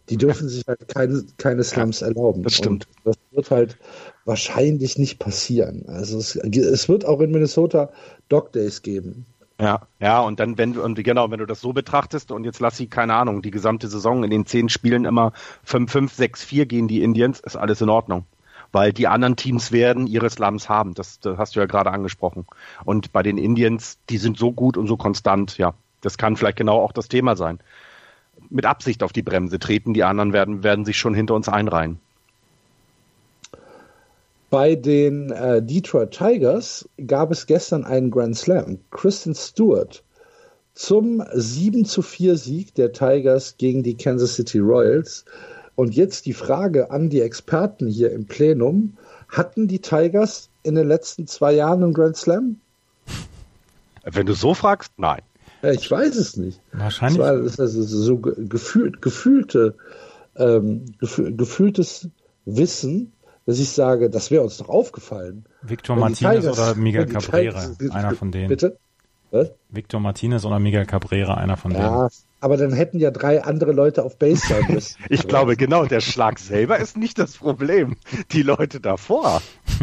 Die dürfen sich halt keine, keine Slums erlauben. Das stimmt. Und das wird halt wahrscheinlich nicht passieren. Also es, es wird auch in Minnesota Dog Days geben. Ja, ja, und dann, wenn und genau, wenn du das so betrachtest und jetzt lass sie, keine Ahnung, die gesamte Saison in den zehn Spielen immer 5-5, 6-4 gehen die Indians, ist alles in Ordnung. Weil die anderen Teams werden ihre Slums haben. Das, das hast du ja gerade angesprochen. Und bei den Indians, die sind so gut und so konstant, ja. Das kann vielleicht genau auch das Thema sein. Mit Absicht auf die Bremse treten, die anderen werden, werden sich schon hinter uns einreihen. Bei den äh, Detroit Tigers gab es gestern einen Grand Slam. Kristen Stewart zum 7 zu 4 Sieg der Tigers gegen die Kansas City Royals. Und jetzt die Frage an die Experten hier im Plenum. Hatten die Tigers in den letzten zwei Jahren einen Grand Slam? Wenn du so fragst, nein. Ja, ich weiß es nicht. Wahrscheinlich. Das war das also so gefühlt, gefühlte, ähm, gefühltes Wissen dass ich sage, das wäre uns doch aufgefallen. Victor Martinez Tigers, oder Miguel Cabrera, Tigers, einer von denen. Bitte? Was? Victor Martinez oder Miguel Cabrera, einer von denen. Ja, aber dann hätten ja drei andere Leute auf Base sein müssen. *laughs* ich glaube, genau, der Schlag selber ist nicht das Problem. Die Leute davor. *laughs*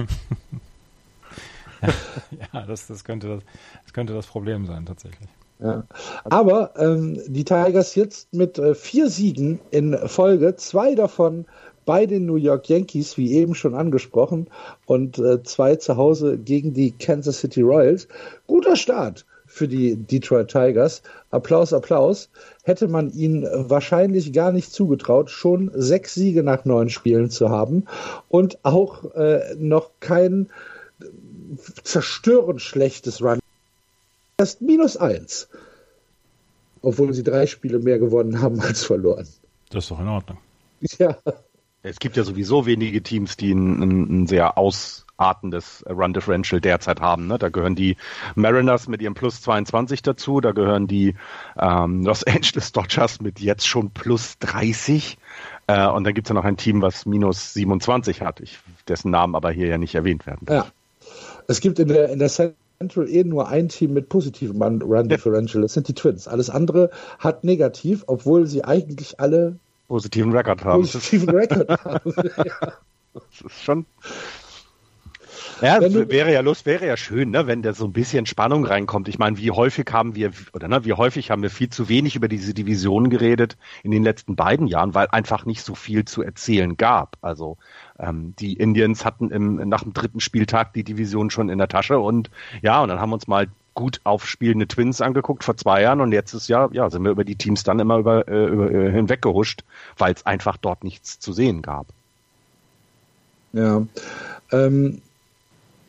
ja, das, das, könnte das, das könnte das Problem sein, tatsächlich. Ja. Aber ähm, die Tigers jetzt mit äh, vier Siegen in Folge, zwei davon bei den New York Yankees, wie eben schon angesprochen, und äh, zwei zu Hause gegen die Kansas City Royals. Guter Start für die Detroit Tigers. Applaus, Applaus. Hätte man ihnen wahrscheinlich gar nicht zugetraut, schon sechs Siege nach neun Spielen zu haben und auch äh, noch kein zerstörend schlechtes Run. Erst minus eins. Obwohl sie drei Spiele mehr gewonnen haben als verloren. Das ist doch in Ordnung. Ja. Es gibt ja sowieso wenige Teams, die ein, ein, ein sehr ausartendes Run Differential derzeit haben. Ne? Da gehören die Mariners mit ihrem Plus 22 dazu, da gehören die ähm, Los Angeles Dodgers mit jetzt schon Plus 30. Äh, und dann gibt es ja noch ein Team, was minus 27 hat, ich, dessen Namen aber hier ja nicht erwähnt werden. Ja. Es gibt in der, in der Central eh nur ein Team mit positivem Run Differential, das sind die Twins. Alles andere hat negativ, obwohl sie eigentlich alle positiven Rekord haben. Positiven Rekord *laughs* haben. ja. Das ist schon. Ja, wäre ja Lust, wäre ja schön, ne, wenn da so ein bisschen Spannung reinkommt. Ich meine, wie häufig haben wir, oder ne, wie häufig haben wir viel zu wenig über diese Division geredet in den letzten beiden Jahren, weil einfach nicht so viel zu erzählen gab. Also ähm, die Indians hatten im, nach dem dritten Spieltag die Division schon in der Tasche und ja, und dann haben wir uns mal gut aufspielende Twins angeguckt vor zwei Jahren und jetzt ist ja, ja, sind wir über die Teams dann immer über, äh, über äh, hinweggehuscht, weil es einfach dort nichts zu sehen gab. Ja. Ähm,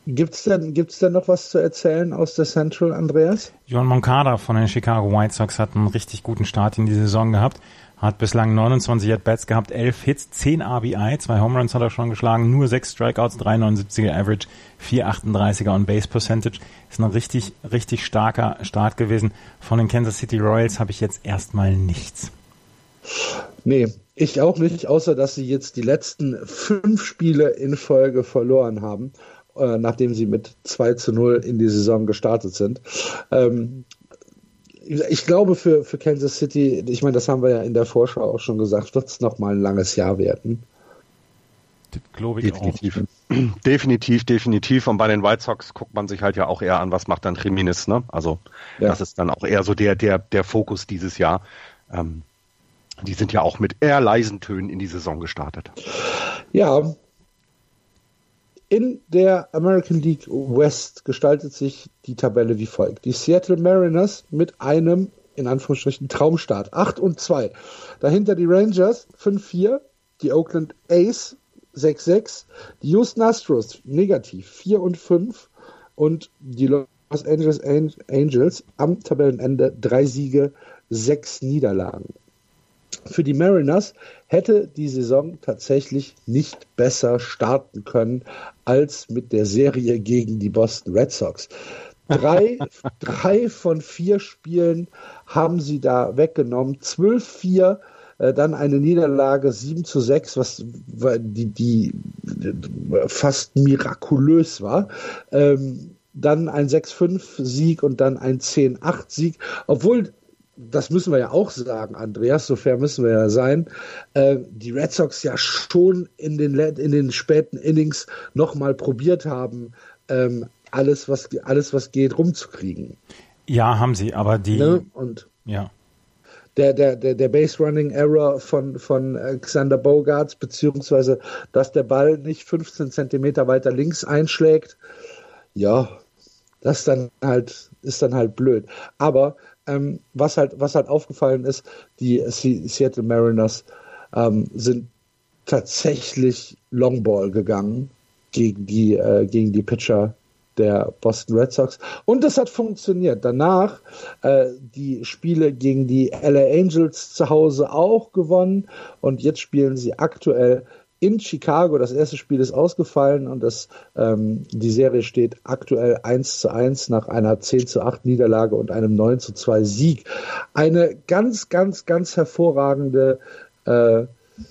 Gibt es denn, gibt's denn noch was zu erzählen aus der Central, Andreas? John Moncada von den Chicago White Sox hat einen richtig guten Start in die Saison gehabt. Hat bislang 29 At-Bats gehabt, 11 Hits, 10 RBI, zwei Home Runs hat er schon geschlagen, nur 6 Strikeouts, 3,79er Average, 4,38er On Base Percentage. Ist ein richtig, richtig starker Start gewesen. Von den Kansas City Royals habe ich jetzt erstmal nichts. Nee, ich auch nicht, außer dass sie jetzt die letzten fünf Spiele in Folge verloren haben, äh, nachdem sie mit 2 zu 0 in die Saison gestartet sind. Ähm, ich glaube für, für Kansas City, ich meine, das haben wir ja in der Vorschau auch schon gesagt, wird es nochmal ein langes Jahr werden. Glaube ich definitiv. Auch. *clears throat* Definitiv, definitiv. Und bei den White Sox guckt man sich halt ja auch eher an, was macht dann Triminis, ne? Also ja. das ist dann auch eher so der, der, der Fokus dieses Jahr. Ähm, die sind ja auch mit eher leisen Tönen in die Saison gestartet. Ja, in der American League West gestaltet sich die Tabelle wie folgt. Die Seattle Mariners mit einem, in Anführungsstrichen, Traumstart. 8 und 2. Dahinter die Rangers 5-4, die Oakland Ace 6-6, die Houston Astros negativ 4 und 5 und die Los Angeles Angels am Tabellenende drei Siege, sechs Niederlagen für die Mariners hätte die Saison tatsächlich nicht besser starten können als mit der Serie gegen die Boston Red Sox. Drei, *laughs* drei von vier Spielen haben sie da weggenommen. 12-4, äh, dann eine Niederlage 7 zu 6, was die, die fast mirakulös war. Ähm, dann ein 6-5-Sieg und dann ein 10-8-Sieg, obwohl das müssen wir ja auch sagen, Andreas, so fair müssen wir ja sein, äh, die Red Sox ja schon in den, in den späten Innings nochmal probiert haben, ähm, alles, was, alles, was geht, rumzukriegen. Ja, haben sie, aber die. Ne? Und ja. Der, der, der, der Base-Running-Error von, von Xander Bogarts, beziehungsweise dass der Ball nicht 15 Zentimeter weiter links einschlägt, ja, das dann halt, ist dann halt blöd. Aber ähm, was halt, was halt aufgefallen ist, die Seattle Mariners ähm, sind tatsächlich Longball gegangen gegen die, äh, gegen die Pitcher der Boston Red Sox. Und das hat funktioniert. Danach äh, die Spiele gegen die LA Angels zu Hause auch gewonnen. Und jetzt spielen sie aktuell in Chicago. Das erste Spiel ist ausgefallen und das, ähm, die Serie steht aktuell 1 zu 1 nach einer 10 zu 8 Niederlage und einem 9 zu 2 Sieg. Eine ganz, ganz, ganz hervorragende äh,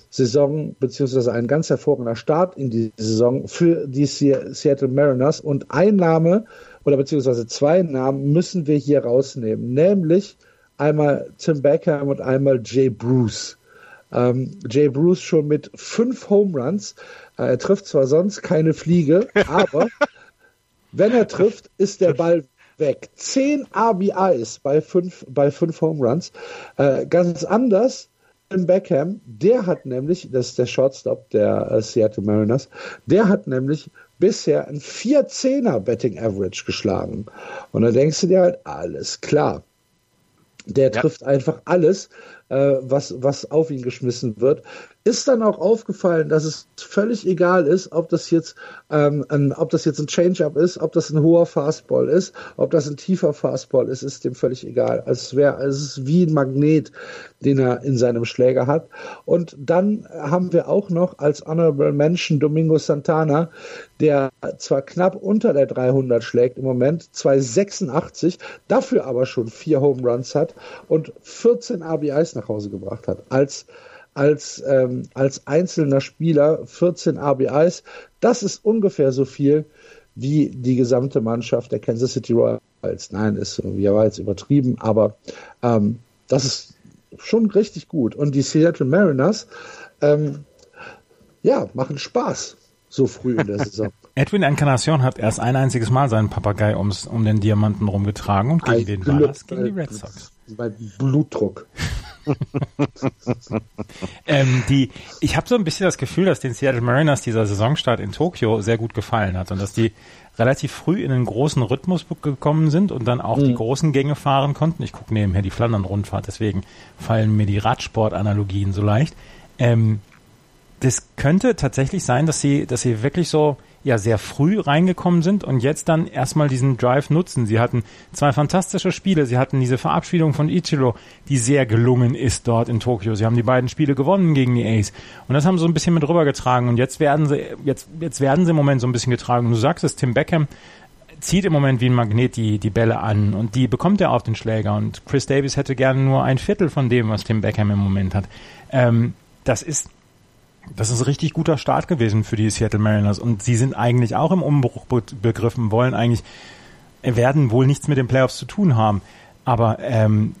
Saison, beziehungsweise ein ganz hervorragender Start in die Saison für die Seattle Mariners und ein Name oder beziehungsweise zwei Namen müssen wir hier rausnehmen, nämlich einmal Tim Beckham und einmal Jay Bruce. Ähm, Jay Bruce schon mit fünf Home Runs. Äh, er trifft zwar sonst keine Fliege, *laughs* aber wenn er trifft, ist der Ball weg. Zehn RBIs bei fünf, bei fünf Home Runs. Äh, ganz anders Tim Beckham, der hat nämlich, das ist der Shortstop der äh, Seattle Mariners, der hat nämlich bisher ein 4-10er Betting Average geschlagen. Und da denkst du dir halt, alles klar. Der ja. trifft einfach alles, äh, was, was auf ihn geschmissen wird. Ist dann auch aufgefallen, dass es völlig egal ist, ob das jetzt, ähm, ein, ob das jetzt ein Change-up ist, ob das ein hoher Fastball ist, ob das ein tiefer Fastball ist, ist dem völlig egal. Es wäre, es ist wie ein Magnet, den er in seinem Schläger hat. Und dann haben wir auch noch als Honorable Mention Domingo Santana, der zwar knapp unter der 300 schlägt im Moment, 286, dafür aber schon vier Home Runs hat und 14 RBIs nach Hause gebracht hat. Als als, ähm, als einzelner Spieler 14 RBIs. Das ist ungefähr so viel wie die gesamte Mannschaft der Kansas City Royals. Nein, ist ja war jetzt übertrieben, aber ähm, das ist schon richtig gut. Und die Seattle Mariners, ähm, ja, machen Spaß so früh in der *laughs* Saison. Edwin Encarnacion hat erst ein einziges Mal seinen Papagei ums, um den Diamanten rumgetragen und gegen den war gegen die Red Sox. Bei Blutdruck. Ähm, die, ich habe so ein bisschen das Gefühl, dass den Seattle Mariners dieser Saisonstart in Tokio sehr gut gefallen hat und dass die relativ früh in einen großen Rhythmus gekommen sind und dann auch mhm. die großen Gänge fahren konnten. Ich gucke nebenher die Flandern-Rundfahrt, deswegen fallen mir die Radsport-Analogien so leicht. Ähm, das könnte tatsächlich sein, dass sie, dass sie wirklich so ja sehr früh reingekommen sind und jetzt dann erstmal diesen Drive nutzen. Sie hatten zwei fantastische Spiele. Sie hatten diese Verabschiedung von Ichiro, die sehr gelungen ist dort in Tokio. Sie haben die beiden Spiele gewonnen gegen die Ace und das haben sie so ein bisschen mit rübergetragen und jetzt werden sie jetzt jetzt werden sie im Moment so ein bisschen getragen. Und du sagst es, Tim Beckham zieht im Moment wie ein Magnet die, die Bälle an und die bekommt er auf den Schläger und Chris Davis hätte gerne nur ein Viertel von dem, was Tim Beckham im Moment hat. Ähm, das ist das ist ein richtig guter Start gewesen für die Seattle Mariners und sie sind eigentlich auch im Umbruch begriffen, wollen eigentlich, werden wohl nichts mit den Playoffs zu tun haben. Aber ähm,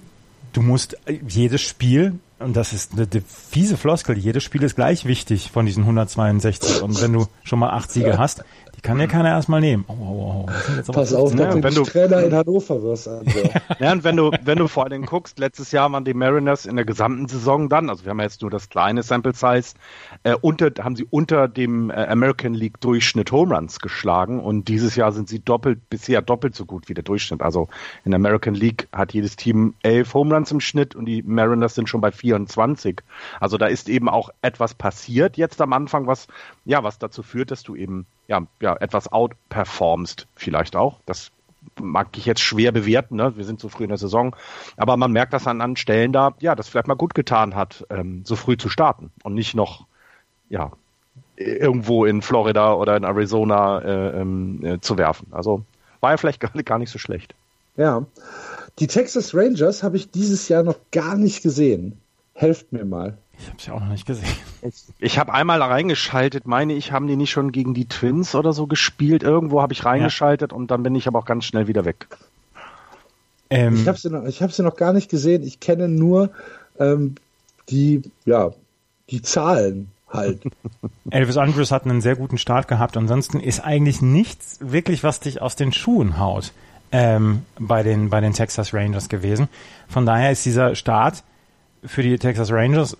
du musst jedes Spiel, und das ist eine, eine fiese Floskel, jedes Spiel ist gleich wichtig von diesen 162. Und wenn du schon mal acht Siege hast, die kann ja keiner erstmal nehmen. Oh, oh, oh. Pass auf, ja, wenn du Trainer in Hannover wirst. *laughs* ja, und wenn du, wenn du vor allem guckst, letztes Jahr waren die Mariners in der gesamten Saison dann, also wir haben jetzt nur das kleine Sample Size, äh, unter, haben sie unter dem äh, American League Durchschnitt Home Runs geschlagen und dieses Jahr sind sie doppelt, bisher doppelt so gut wie der Durchschnitt. Also in der American League hat jedes Team elf Home Runs im Schnitt und die Mariners sind schon bei 24. Also da ist eben auch etwas passiert jetzt am Anfang, was, ja, was dazu führt, dass du eben ja, ja, etwas outperformst vielleicht auch. Das mag ich jetzt schwer bewerten, ne? wir sind so früh in der Saison, aber man merkt, dass an, an Stellen da, ja, das vielleicht mal gut getan hat, ähm, so früh zu starten und nicht noch, ja, irgendwo in Florida oder in Arizona äh, ähm, äh, zu werfen. Also war ja vielleicht *laughs* gar, gar nicht so schlecht. Ja, die Texas Rangers habe ich dieses Jahr noch gar nicht gesehen. Helft mir mal. Ich habe es ja auch noch nicht gesehen. Ich habe einmal reingeschaltet, meine ich, haben die nicht schon gegen die Twins oder so gespielt? Irgendwo habe ich reingeschaltet ja. und dann bin ich aber auch ganz schnell wieder weg. Ähm, ich habe sie, noch, hab sie noch gar nicht gesehen. Ich kenne nur ähm, die, ja, die Zahlen halt. *laughs* Elvis Andrews hat einen sehr guten Start gehabt. Ansonsten ist eigentlich nichts wirklich, was dich aus den Schuhen haut ähm, bei, den, bei den Texas Rangers gewesen. Von daher ist dieser Start für die Texas Rangers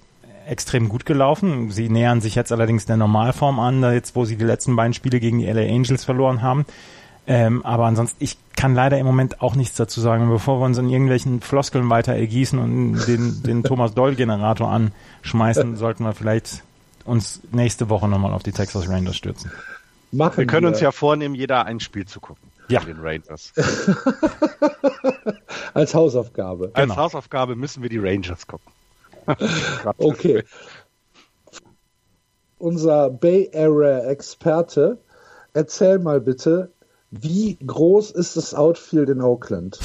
extrem gut gelaufen. Sie nähern sich jetzt allerdings der Normalform an, jetzt wo sie die letzten beiden Spiele gegen die LA Angels verloren haben. Ähm, aber ansonsten, ich kann leider im Moment auch nichts dazu sagen. Bevor wir uns in irgendwelchen Floskeln weiter ergießen und den, den *laughs* Thomas Doll-Generator anschmeißen, sollten wir vielleicht uns nächste Woche nochmal auf die Texas Rangers stürzen. Machen wir können wir. uns ja vornehmen, jeder ein Spiel zu gucken. Ja. Den Rangers. *laughs* Als Hausaufgabe. Als genau. Hausaufgabe müssen wir die Rangers gucken. *laughs* okay. Unser Bay Area Experte, erzähl mal bitte, wie groß ist das Outfield in Oakland?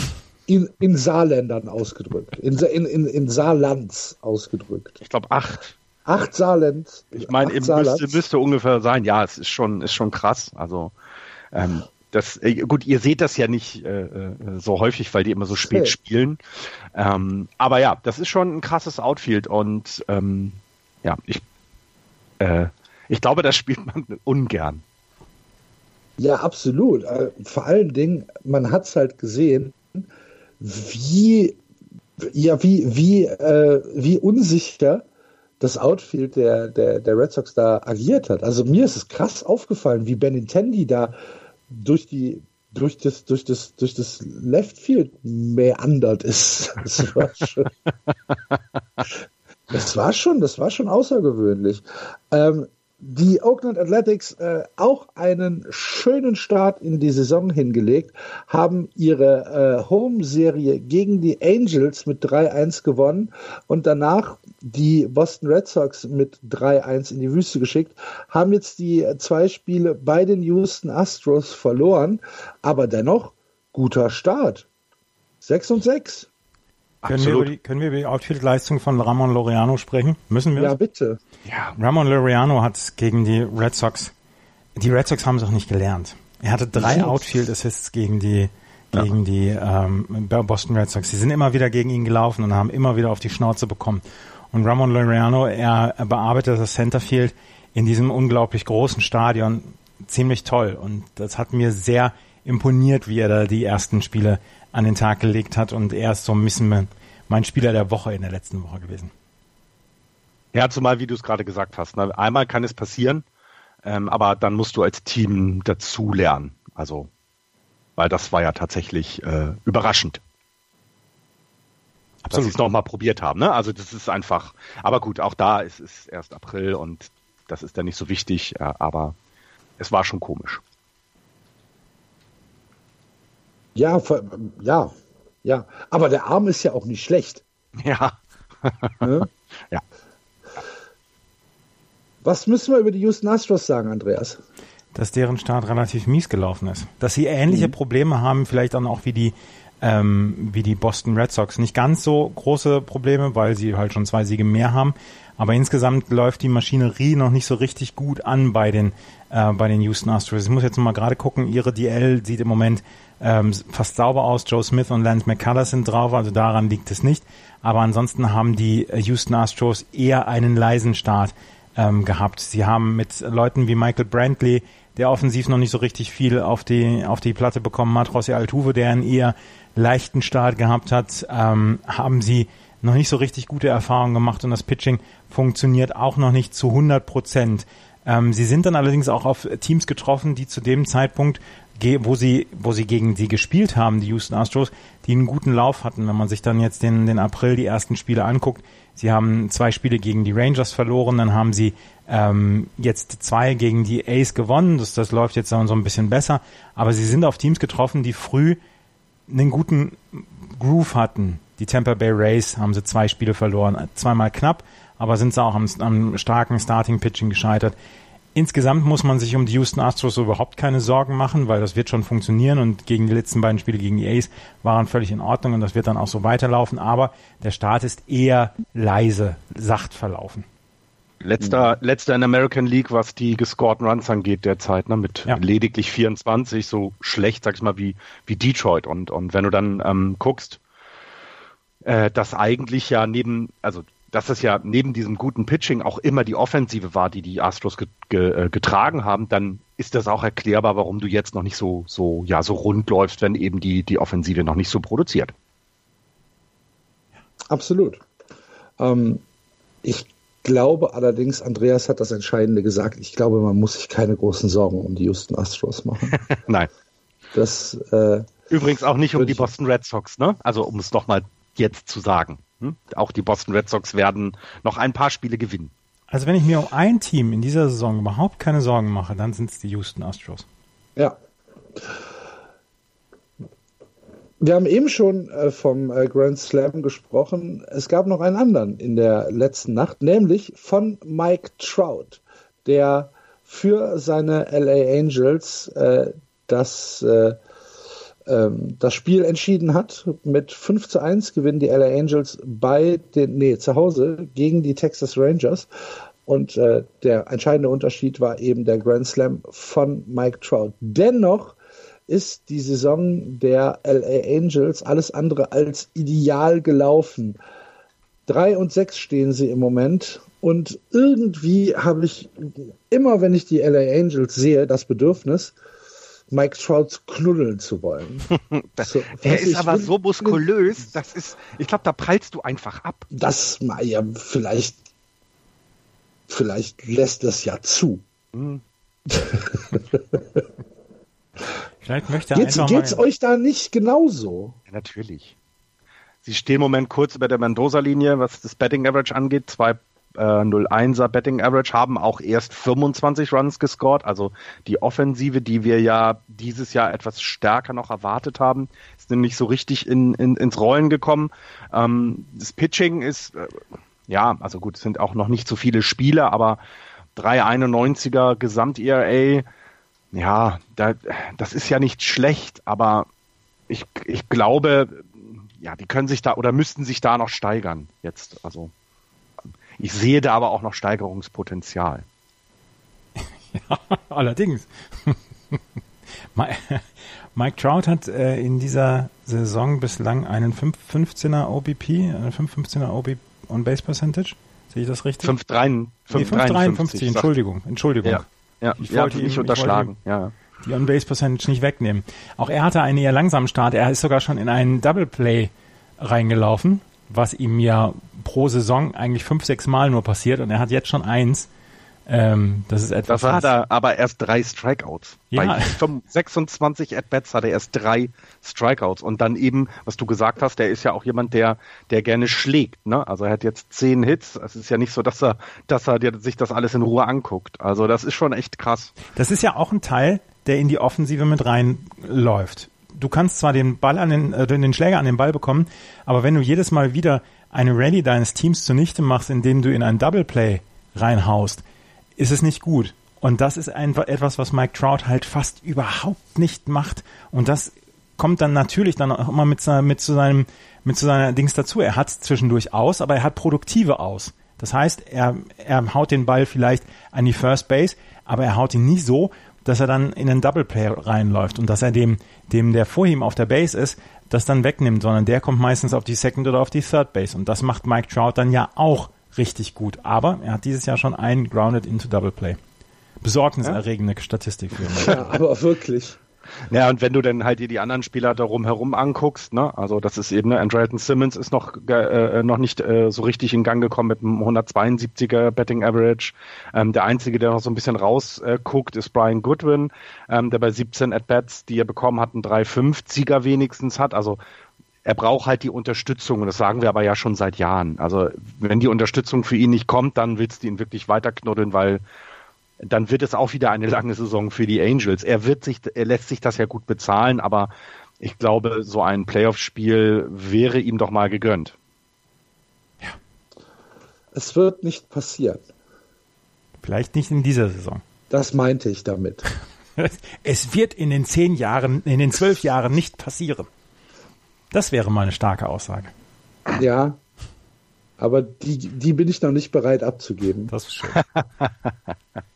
In, in Saarländern ausgedrückt. In, in, in, in Saarlands ausgedrückt. Ich glaube acht. Acht Saarland. Ich meine, müsste, müsste ungefähr sein. Ja, es ist schon, ist schon krass. Also, ähm, das, äh, gut, ihr seht das ja nicht äh, äh, so häufig, weil die immer so spät okay. spielen. Ähm, aber ja, das ist schon ein krasses Outfield und ähm, ja, ich, äh, ich glaube, das spielt man *laughs* ungern. Ja, absolut. Äh, vor allen Dingen, man hat es halt gesehen, wie, ja, wie, wie, äh, wie unsicher das Outfield der, der, der Red Sox da agiert hat. Also mir ist es krass aufgefallen, wie Benintendi da durch die durch das, durch das, durch das Left Field meandert ist. *laughs* Das war schon, *laughs* das war schon, das war schon außergewöhnlich. Ähm, die Oakland Athletics äh, auch einen schönen Start in die Saison hingelegt, haben ihre äh, Home-Serie gegen die Angels mit 3-1 gewonnen und danach die Boston Red Sox mit 3-1 in die Wüste geschickt, haben jetzt die zwei Spiele bei den Houston Astros verloren, aber dennoch guter Start. 6 und 6. Können wir, über die, können wir über die Outfield-Leistung von Ramon Laureano sprechen? Müssen wir? Ja, bitte. Ja. Ramon Laureano hat gegen die Red Sox, die Red Sox haben es auch nicht gelernt. Er hatte drei Outfield-Assists gegen die, gegen ja. die ähm, Boston Red Sox. Sie sind immer wieder gegen ihn gelaufen und haben immer wieder auf die Schnauze bekommen. Und Ramon Laureano, er, er bearbeitet das Centerfield in diesem unglaublich großen Stadion ziemlich toll. Und das hat mir sehr imponiert, wie er da die ersten Spiele an den Tag gelegt hat und er ist so ein bisschen mein Spieler der Woche in der letzten Woche gewesen. Ja, zumal wie du es gerade gesagt hast. Ne? Einmal kann es passieren, ähm, aber dann musst du als Team dazu lernen. Also, weil das war ja tatsächlich äh, überraschend. Absolut. Dass sie es nochmal probiert haben. Ne? Also das ist einfach, aber gut, auch da ist es erst April und das ist dann nicht so wichtig, äh, aber es war schon komisch. Ja, ja, ja. Aber der Arm ist ja auch nicht schlecht. Ja. ne? *laughs* Ja. Was müssen wir über die Houston Astros sagen, Andreas? Dass deren Start relativ mies gelaufen ist. Dass sie ähnliche mhm. Probleme haben, vielleicht dann auch wie die, ähm, wie die Boston Red Sox. Nicht ganz so große Probleme, weil sie halt schon zwei Siege mehr haben. Aber insgesamt läuft die Maschinerie noch nicht so richtig gut an bei den, äh, bei den Houston Astros. Ich muss jetzt mal gerade gucken, ihre DL sieht im Moment ähm, fast sauber aus. Joe Smith und Lance McCullers sind drauf, also daran liegt es nicht. Aber ansonsten haben die Houston Astros eher einen leisen Start ähm, gehabt. Sie haben mit Leuten wie Michael Brantley, der offensiv noch nicht so richtig viel auf die, auf die Platte bekommen hat, Rossi Altuve, der einen eher leichten Start gehabt hat, ähm, haben sie noch nicht so richtig gute Erfahrungen gemacht und das Pitching funktioniert auch noch nicht zu 100 Prozent. Ähm, sie sind dann allerdings auch auf Teams getroffen, die zu dem Zeitpunkt wo sie, wo sie gegen sie gespielt haben, die Houston Astros, die einen guten Lauf hatten. Wenn man sich dann jetzt den, den April die ersten Spiele anguckt, sie haben zwei Spiele gegen die Rangers verloren, dann haben sie ähm, jetzt zwei gegen die Ace gewonnen. Das, das läuft jetzt so ein bisschen besser. Aber sie sind auf Teams getroffen, die früh einen guten Groove hatten. Die Tampa Bay Rays haben sie zwei Spiele verloren, zweimal knapp, aber sind sie auch am, am starken Starting Pitching gescheitert. Insgesamt muss man sich um die Houston Astros überhaupt keine Sorgen machen, weil das wird schon funktionieren und gegen die letzten beiden Spiele gegen die Ace waren völlig in Ordnung und das wird dann auch so weiterlaufen. Aber der Start ist eher leise, sacht verlaufen. Letzter, mhm. letzter in American League, was die gescorten Runs angeht derzeit, ne, mit ja. lediglich 24, so schlecht, sag ich mal, wie, wie Detroit. Und, und wenn du dann ähm, guckst, äh, dass eigentlich ja neben, also dass es ja neben diesem guten Pitching auch immer die Offensive war, die die Astros ge ge äh, getragen haben, dann ist das auch erklärbar, warum du jetzt noch nicht so so ja so rund läufst, wenn eben die die Offensive noch nicht so produziert. Absolut. Ähm, ich glaube allerdings, Andreas hat das Entscheidende gesagt. Ich glaube, man muss sich keine großen Sorgen um die Houston Astros machen. *laughs* Nein. Das äh, übrigens auch nicht um die Boston Red Sox, ne? Also um es doch mal jetzt zu sagen. Hm? Auch die Boston Red Sox werden noch ein paar Spiele gewinnen. Also wenn ich mir um ein Team in dieser Saison überhaupt keine Sorgen mache, dann sind es die Houston Astros. Ja. Wir haben eben schon äh, vom äh, Grand Slam gesprochen. Es gab noch einen anderen in der letzten Nacht, nämlich von Mike Trout, der für seine LA Angels äh, das äh, ähm, das Spiel entschieden hat. Mit 5 zu 1 gewinnen die LA Angels bei den, nee, zu Hause gegen die Texas Rangers. Und äh, der entscheidende Unterschied war eben der Grand Slam von Mike Trout. Dennoch ist die Saison der LA Angels alles andere als ideal gelaufen. Drei und sechs stehen sie im Moment. Und irgendwie habe ich immer, wenn ich die LA Angels sehe, das Bedürfnis, Mike Trout knuddeln zu wollen. *laughs* so, er ist aber so muskulös, das ist, ich glaube, da prallst du einfach ab. Das, ja, vielleicht, vielleicht lässt das ja zu. Hm. *laughs* vielleicht möchte er geht's, einfach geht's euch da nicht genauso? Ja, natürlich. Sie stehen im Moment kurz über der Mendoza-Linie, was das Betting Average angeht. Zwei äh, 0-1er Betting Average, haben auch erst 25 Runs gescored. Also die Offensive, die wir ja dieses Jahr etwas stärker noch erwartet haben, ist nämlich so richtig in, in, ins Rollen gekommen. Ähm, das Pitching ist, äh, ja, also gut, es sind auch noch nicht so viele Spiele, aber 3,91er Gesamt-ERA, ja, da, das ist ja nicht schlecht, aber ich, ich glaube, ja, die können sich da oder müssten sich da noch steigern jetzt. Also ich sehe da aber auch noch Steigerungspotenzial. *laughs* ja, allerdings. *laughs* Mike Trout hat äh, in dieser Saison bislang einen 5,15er OBP, eine 5,15er OB on Base Percentage. Sehe ich das richtig? 5,53. Nee, Entschuldigung, Entschuldigung. Ja, ja ich wollte ihn nicht unterschlagen. Ja. Die On Base Percentage nicht wegnehmen. Auch er hatte einen eher langsamen Start. Er ist sogar schon in einen Double Play reingelaufen was ihm ja pro Saison eigentlich fünf, sechs Mal nur passiert und er hat jetzt schon eins. Ähm, das ist etwas. Das hat er aber erst drei Strikeouts. Ja. Bei 26 At-Bats hat er erst drei Strikeouts. Und dann eben, was du gesagt hast, der ist ja auch jemand, der, der gerne schlägt. Ne? Also er hat jetzt zehn Hits. Es ist ja nicht so, dass er, dass er sich das alles in Ruhe anguckt. Also das ist schon echt krass. Das ist ja auch ein Teil, der in die Offensive mit reinläuft du kannst zwar den Ball an den, äh, den Schläger an den Ball bekommen, aber wenn du jedes Mal wieder eine Rallye deines Teams zunichte machst, indem du in ein Double Play reinhaust, ist es nicht gut. Und das ist ein, etwas, was Mike Trout halt fast überhaupt nicht macht. Und das kommt dann natürlich dann auch immer mit, mit zu seinem, mit zu seiner Dings dazu. Er hat zwischendurch aus, aber er hat produktive aus. Das heißt, er, er haut den Ball vielleicht an die First Base, aber er haut ihn nie so, dass er dann in einen Double Play reinläuft und dass er dem, dem der vor ihm auf der Base ist, das dann wegnimmt, sondern der kommt meistens auf die Second oder auf die Third Base und das macht Mike Trout dann ja auch richtig gut. Aber er hat dieses Jahr schon einen Grounded into Double Play. Besorgniserregende ja? Statistik für mich. *laughs* Ja, aber wirklich. Ja, und wenn du dann halt dir die anderen Spieler darum herum anguckst, ne, also das ist eben, ne, Andrelton Simmons ist noch, äh, noch nicht äh, so richtig in Gang gekommen mit einem 172er Betting Average. Ähm, der einzige, der noch so ein bisschen rausguckt, äh, ist Brian Goodwin, ähm, der bei 17 At-Bats, die er bekommen hat, einen 350er wenigstens hat. Also er braucht halt die Unterstützung und das sagen wir aber ja schon seit Jahren. Also wenn die Unterstützung für ihn nicht kommt, dann willst du ihn wirklich weiterknuddeln, weil dann wird es auch wieder eine lange Saison für die Angels. Er wird sich, er lässt sich das ja gut bezahlen, aber ich glaube, so ein Playoff-Spiel wäre ihm doch mal gegönnt. Ja. Es wird nicht passieren. Vielleicht nicht in dieser Saison. Das meinte ich damit. *laughs* es wird in den zehn Jahren, in den zwölf Jahren nicht passieren. Das wäre mal eine starke Aussage. Ja. Aber die, die bin ich noch nicht bereit abzugeben. Das ist schön. *laughs*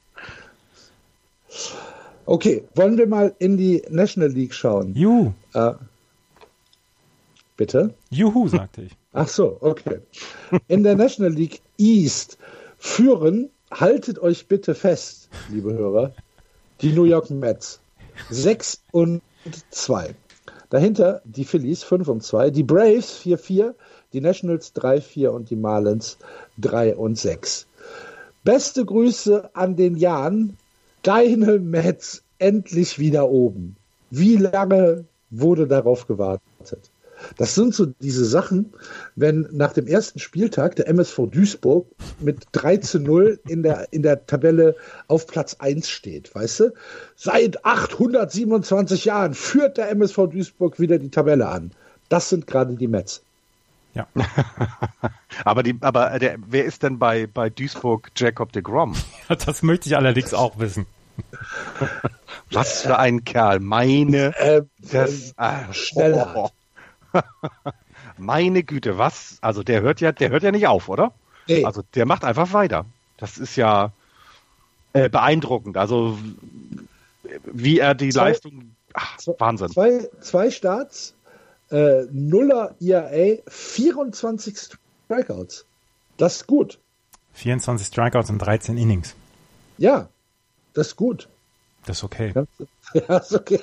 okay, wollen wir mal in die National League schauen? Juhu. Äh, bitte? Juhu, sagte ich. *laughs* Ach so, okay. In der National League East führen, haltet euch bitte fest, liebe Hörer, die New York Mets. 6 und 2. Dahinter die Phillies 5 und 2, die Braves 4-4, die Nationals 3-4 und die Marlins 3 und 6. Beste Grüße an den Jan. Deine Mets endlich wieder oben. Wie lange wurde darauf gewartet? Das sind so diese Sachen, wenn nach dem ersten Spieltag der MSV Duisburg mit 3 zu 0 in der, in der Tabelle auf Platz 1 steht, weißt du? Seit 827 Jahren führt der MSV Duisburg wieder die Tabelle an. Das sind gerade die Mets. Ja. *laughs* aber die, aber der, wer ist denn bei, bei Duisburg Jacob de Grom? *laughs* das möchte ich allerdings auch wissen. *laughs* Was für ein Kerl. Meine, äh, das, äh, schneller. Oh. Meine Güte, was? Also der hört ja, der hört ja nicht auf, oder? Nee. Also der macht einfach weiter. Das ist ja äh, beeindruckend. Also wie er die zwei, Leistung. Ach, Wahnsinn. Zwei, zwei Starts, äh, Nuller ERA, 24 Strikeouts. Das ist gut. 24 Strikeouts in 13 Innings. Ja, das ist gut. Das ist okay. Ja, *laughs* ist okay.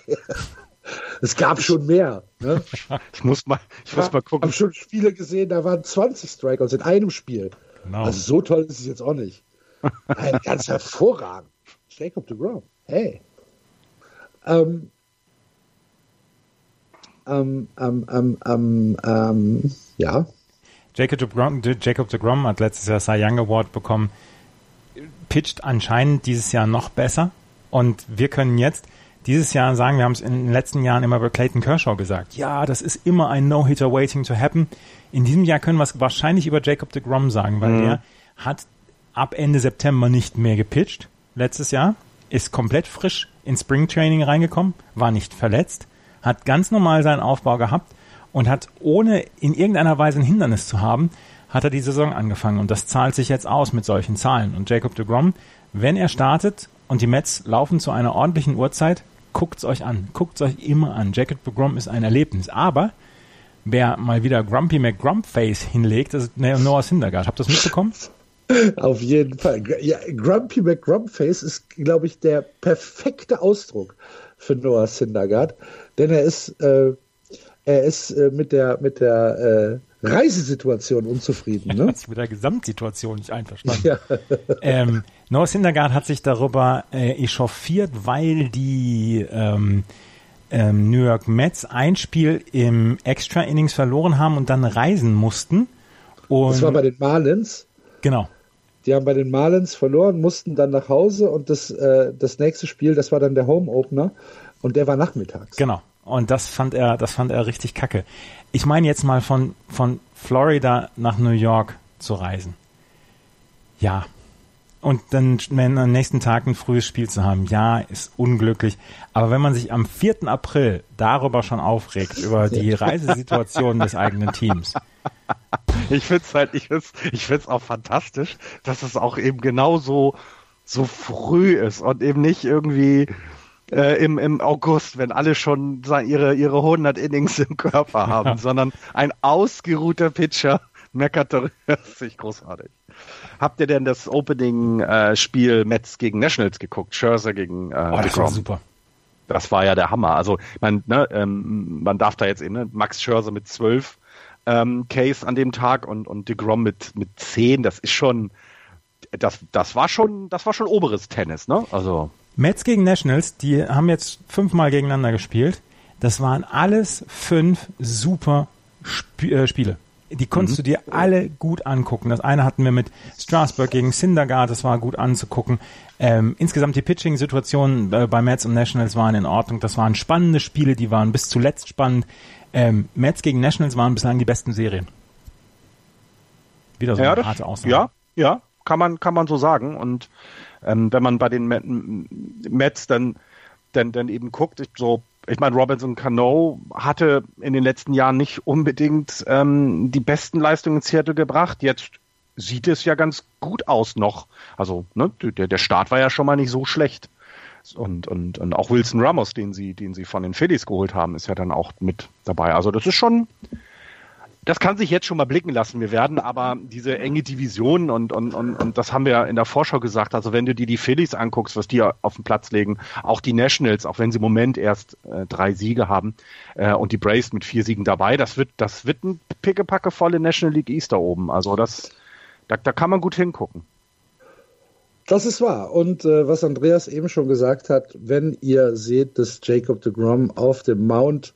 Es gab schon mehr. Ne? *laughs* Ich muss mal, ich muss mal gucken. Ich habe schon Spiele gesehen, da waren 20 Strikeouts in einem Spiel. Genau. Also so toll ist es jetzt auch nicht. *laughs* Nein, ganz hervorragend. Jacob de Grom. Hey. Ähm, ähm, ähm, ähm, ähm, ähm, ja. Jacob de, Grom, Jacob de Grom hat letztes Jahr Cy Young Award bekommen, pitcht anscheinend dieses Jahr noch besser. Und wir können jetzt dieses Jahr sagen, wir haben es in den letzten Jahren immer bei Clayton Kershaw gesagt, ja, das ist immer ein No-Hitter waiting to happen. In diesem Jahr können wir es wahrscheinlich über Jacob de Grom sagen, weil mhm. der hat ab Ende September nicht mehr gepitcht letztes Jahr, ist komplett frisch ins Spring Training reingekommen, war nicht verletzt, hat ganz normal seinen Aufbau gehabt und hat ohne in irgendeiner Weise ein Hindernis zu haben, hat er die Saison angefangen und das zahlt sich jetzt aus mit solchen Zahlen. Und Jacob de Grom, wenn er startet und die Mets laufen zu einer ordentlichen Uhrzeit, guckt's euch an. Guckt's euch immer an. Jacket Grom ist ein Erlebnis. Aber wer mal wieder Grumpy McGrumpface hinlegt, das ist Noah Syndergaard. Habt ihr das mitbekommen? *laughs* Auf jeden Fall. Ja, Grumpy McGrumpface ist, glaube ich, der perfekte Ausdruck für Noah Syndergaard, denn er ist, äh, er ist äh, mit der mit der äh, Reisesituation unzufrieden. Ne? ist mit der Gesamtsituation nicht einverstanden. Ja. *laughs* ähm, Noah Syndergaard hat sich darüber äh, echauffiert, weil die ähm, ähm, New York Mets ein Spiel im Extra Innings verloren haben und dann reisen mussten. Und das war bei den Marlins. Genau. Die haben bei den Marlins verloren, mussten dann nach Hause und das, äh, das nächste Spiel, das war dann der Home Opener und der war nachmittags. Genau. Und das fand er, das fand er richtig kacke. Ich meine jetzt mal von, von Florida nach New York zu reisen. Ja. Und dann wenn am nächsten Tag ein frühes Spiel zu haben, ja, ist unglücklich. Aber wenn man sich am 4. April darüber schon aufregt, über die Reisesituation des eigenen Teams. Ich find's halt, ich find's, ich find's auch fantastisch, dass es auch eben genauso so früh ist und eben nicht irgendwie äh, im, im August, wenn alle schon ihre, ihre 100 Innings im Körper haben, ja. sondern ein ausgeruhter Pitcher meckert darüber. Das ist sich großartig. Habt ihr denn das Opening-Spiel äh, Mets gegen Nationals geguckt? Scherzer gegen äh, oh, das war super. Das war ja der Hammer. Also man, ne, ähm, man darf da jetzt eben ne, Max Scherzer mit 12 ähm, Case an dem Tag und, und DeGrom mit, mit 10. Das ist schon, das, das war schon, das war schon oberes Tennis, ne? Also. Mets gegen Nationals, die haben jetzt fünfmal gegeneinander gespielt. Das waren alles fünf super Sp äh, Spiele. Die konntest mhm. du dir alle gut angucken. Das eine hatten wir mit Strasburg gegen Syndergaard, das war gut anzugucken. Ähm, insgesamt die Pitching-Situationen äh, bei Mets und Nationals waren in Ordnung. Das waren spannende Spiele, die waren bis zuletzt spannend. Ähm, Mets gegen Nationals waren bislang die besten Serien. Wieder so ja, eine harte Aussage. Ja, ja, kann man, kann man so sagen. Und ähm, wenn man bei den Mets dann, dann, dann eben guckt, so ich meine, Robinson Cano hatte in den letzten Jahren nicht unbedingt ähm, die besten Leistungen in Seattle gebracht. Jetzt sieht es ja ganz gut aus noch. Also ne, der, der Start war ja schon mal nicht so schlecht. Und, und, und auch Wilson Ramos, den sie, den sie von den Phillies geholt haben, ist ja dann auch mit dabei. Also das ist schon, das kann sich jetzt schon mal blicken lassen. Wir werden aber diese enge Division und, und, und, und das haben wir in der Vorschau gesagt. Also wenn du dir die Phillies anguckst, was die auf den Platz legen, auch die Nationals, auch wenn sie im Moment erst äh, drei Siege haben äh, und die Braves mit vier Siegen dabei, das wird, das wird ein pickepackevolle National League East da oben. Also das, da, da kann man gut hingucken. Das ist wahr. Und äh, was Andreas eben schon gesagt hat, wenn ihr seht, dass Jacob de Grom auf dem Mount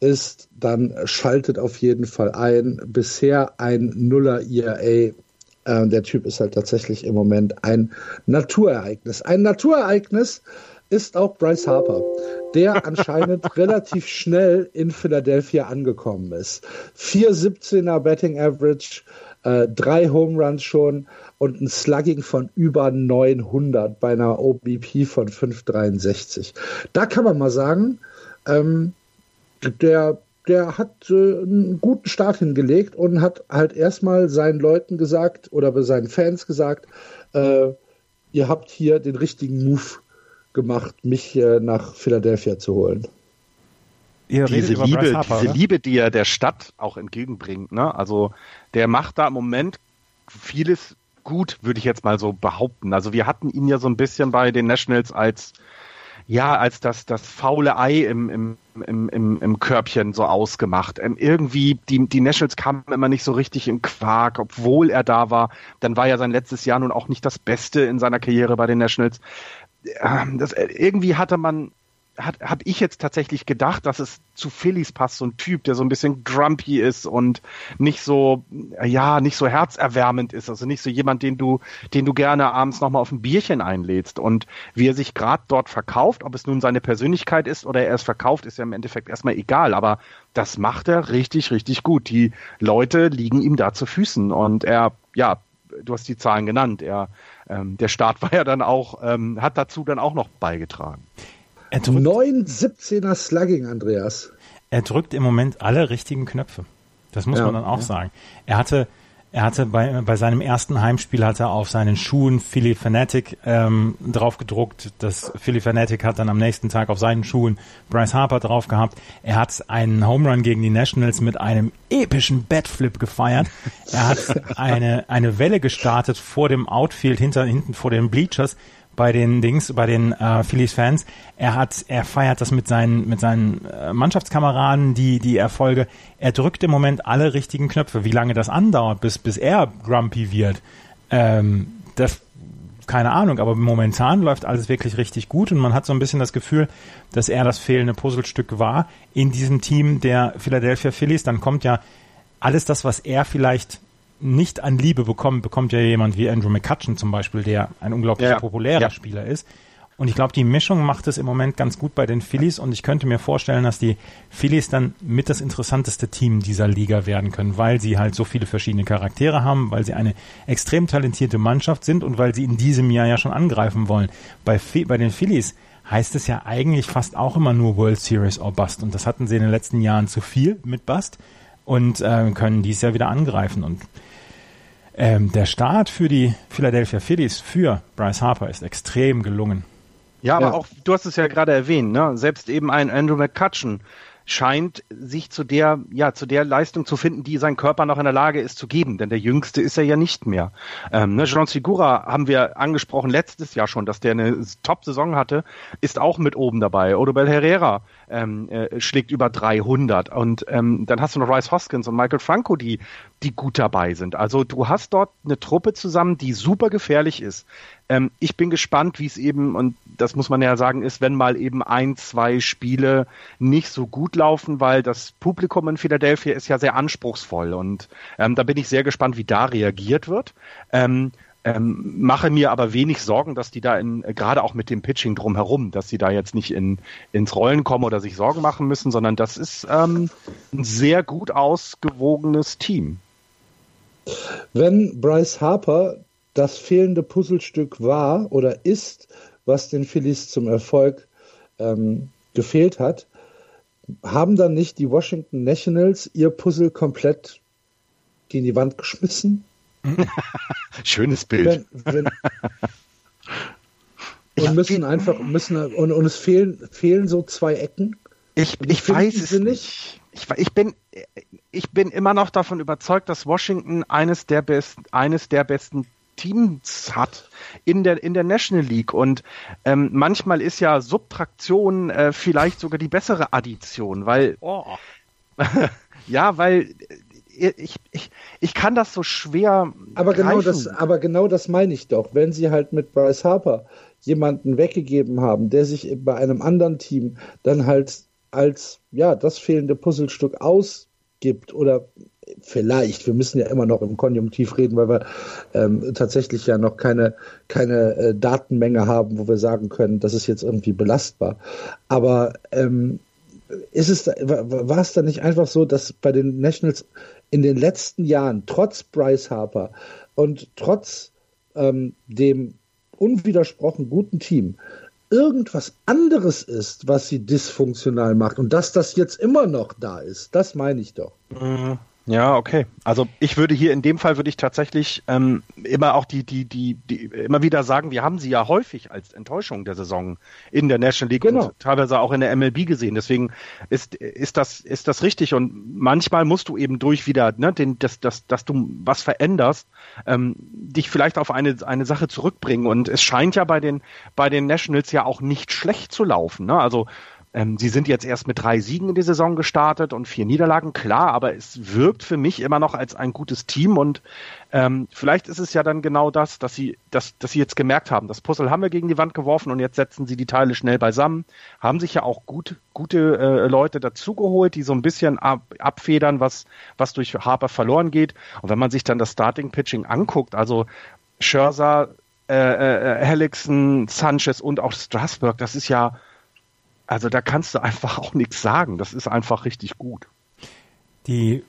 ist, dann schaltet auf jeden Fall ein. Bisher ein Nuller ERA. Äh, der Typ ist halt tatsächlich im Moment ein Naturereignis. Ein Naturereignis ist auch Bryce Harper, der *laughs* anscheinend relativ schnell in Philadelphia angekommen ist. 4,17er Betting Average, äh, drei Home Runs schon und ein Slugging von über 900 bei einer OBP von 5,63. Da kann man mal sagen, ähm, der, der hat äh, einen guten Start hingelegt und hat halt erstmal seinen Leuten gesagt oder bei seinen Fans gesagt, äh, ihr habt hier den richtigen Move gemacht, mich äh, nach Philadelphia zu holen. Ihr diese Liebe, Harper, diese Liebe, die er der Stadt auch entgegenbringt, ne? Also der macht da im Moment vieles gut, würde ich jetzt mal so behaupten. Also wir hatten ihn ja so ein bisschen bei den Nationals als ja, als das, das faule Ei im, im, im, im, Körbchen so ausgemacht. Ähm, irgendwie, die, die Nationals kamen immer nicht so richtig im Quark, obwohl er da war. Dann war ja sein letztes Jahr nun auch nicht das Beste in seiner Karriere bei den Nationals. Ähm, das, äh, irgendwie hatte man habe ich jetzt tatsächlich gedacht, dass es zu Phillies passt, so ein Typ, der so ein bisschen grumpy ist und nicht so, ja, nicht so herzerwärmend ist, also nicht so jemand, den du, den du gerne abends nochmal auf ein Bierchen einlädst. Und wie er sich gerade dort verkauft, ob es nun seine Persönlichkeit ist oder er es verkauft, ist ja im Endeffekt erstmal egal, aber das macht er richtig, richtig gut. Die Leute liegen ihm da zu Füßen und er, ja, du hast die Zahlen genannt, er, ähm, der Start *laughs* war ja dann auch, ähm, hat dazu dann auch noch beigetragen. Er drückt, 9 17er Slugging, Andreas. Er drückt im Moment alle richtigen Knöpfe. Das muss ja, man dann auch ja. sagen. Er hatte, er hatte bei, bei seinem ersten Heimspiel hat er auf seinen Schuhen Philly Fanatic ähm, drauf gedruckt. Das Philly Fanatic hat dann am nächsten Tag auf seinen Schuhen Bryce Harper drauf gehabt. Er hat einen Home Run gegen die Nationals mit einem epischen Batflip gefeiert. Er hat *laughs* eine, eine Welle gestartet vor dem Outfield, hinter, hinten vor den Bleachers bei den Dings, bei den äh, Phillies-Fans. Er hat, er feiert das mit seinen, mit seinen äh, Mannschaftskameraden, die, die Erfolge. Er drückt im Moment alle richtigen Knöpfe. Wie lange das andauert, bis, bis er grumpy wird, ähm, das, keine Ahnung, aber momentan läuft alles wirklich richtig gut und man hat so ein bisschen das Gefühl, dass er das fehlende Puzzlestück war in diesem Team der Philadelphia Phillies. Dann kommt ja alles das, was er vielleicht nicht an Liebe bekommt, bekommt ja jemand wie Andrew McCutcheon zum Beispiel, der ein unglaublich ja. populärer ja. Spieler ist. Und ich glaube, die Mischung macht es im Moment ganz gut bei den Phillies und ich könnte mir vorstellen, dass die Phillies dann mit das interessanteste Team dieser Liga werden können, weil sie halt so viele verschiedene Charaktere haben, weil sie eine extrem talentierte Mannschaft sind und weil sie in diesem Jahr ja schon angreifen wollen. Bei, bei den Phillies heißt es ja eigentlich fast auch immer nur World Series or Bust und das hatten sie in den letzten Jahren zu viel mit Bust und äh, können dies Jahr wieder angreifen und ähm, der Start für die Philadelphia Phillies für Bryce Harper ist extrem gelungen. Ja, aber ja. auch, du hast es ja gerade erwähnt, ne? selbst eben ein Andrew McCutcheon scheint sich zu der, ja, zu der Leistung zu finden, die sein Körper noch in der Lage ist zu geben, denn der Jüngste ist er ja nicht mehr. Ähm, ne, John Segura haben wir angesprochen letztes Jahr schon, dass der eine Top-Saison hatte, ist auch mit oben dabei. Odobel Herrera ähm, äh, schlägt über 300 und ähm, dann hast du noch Rice Hoskins und Michael Franco, die, die gut dabei sind. Also du hast dort eine Truppe zusammen, die super gefährlich ist. Ähm, ich bin gespannt, wie es eben, und das muss man ja sagen, ist, wenn mal eben ein, zwei Spiele nicht so gut laufen, weil das Publikum in Philadelphia ist ja sehr anspruchsvoll und ähm, da bin ich sehr gespannt, wie da reagiert wird. Ähm, ähm, mache mir aber wenig Sorgen, dass die da in, gerade auch mit dem Pitching drumherum, dass sie da jetzt nicht in, ins Rollen kommen oder sich Sorgen machen müssen, sondern das ist ähm, ein sehr gut ausgewogenes Team. Wenn Bryce Harper das fehlende Puzzlestück war oder ist, was den Phillies zum Erfolg ähm, gefehlt hat, haben dann nicht die Washington Nationals ihr Puzzle komplett gegen die Wand geschmissen? *laughs* Schönes Bild. Wenn, wenn, *laughs* und müssen einfach müssen und, und es fehlen fehlen so zwei Ecken. Ich, ich weiß es nicht. Ich, ich, bin ich bin immer noch davon überzeugt, dass Washington eines der besten eines der besten Teams hat in der in der National League und ähm, manchmal ist ja Subtraktion äh, vielleicht sogar die bessere Addition, weil oh. *laughs* ja, weil äh, ich, ich, ich kann das so schwer. Aber genau das, aber genau das meine ich doch. Wenn sie halt mit Bryce Harper jemanden weggegeben haben, der sich bei einem anderen Team dann halt als ja das fehlende Puzzlestück ausgibt oder vielleicht, wir müssen ja immer noch im Konjunktiv reden, weil wir ähm, tatsächlich ja noch keine, keine äh, Datenmenge haben, wo wir sagen können, das ist jetzt irgendwie belastbar. Aber ähm, ist es, war es dann nicht einfach so, dass bei den Nationals in den letzten Jahren, trotz Bryce Harper und trotz ähm, dem unwidersprochen guten Team irgendwas anderes ist, was sie dysfunktional macht und dass das jetzt immer noch da ist, das meine ich doch. Mhm. Ja, okay. Also ich würde hier in dem Fall würde ich tatsächlich ähm, immer auch die, die, die, die, immer wieder sagen, wir haben sie ja häufig als Enttäuschung der Saison in der National League genau. und teilweise auch in der MLB gesehen. Deswegen ist, ist das, ist das richtig. Und manchmal musst du eben durch wieder, ne, den, das, das, dass du was veränderst, ähm, dich vielleicht auf eine, eine Sache zurückbringen. Und es scheint ja bei den, bei den Nationals ja auch nicht schlecht zu laufen. Ne? Also ähm, sie sind jetzt erst mit drei Siegen in die Saison gestartet und vier Niederlagen, klar, aber es wirkt für mich immer noch als ein gutes Team und ähm, vielleicht ist es ja dann genau das, dass sie, dass, dass sie jetzt gemerkt haben, das Puzzle haben wir gegen die Wand geworfen und jetzt setzen sie die Teile schnell beisammen, haben sich ja auch gut, gute äh, Leute dazugeholt, die so ein bisschen ab, abfedern, was, was durch Harper verloren geht. Und wenn man sich dann das Starting Pitching anguckt, also Scherzer, äh, äh, Helixon, Sanchez und auch Strasburg, das ist ja also da kannst du einfach auch nichts sagen. Das ist einfach richtig gut. Die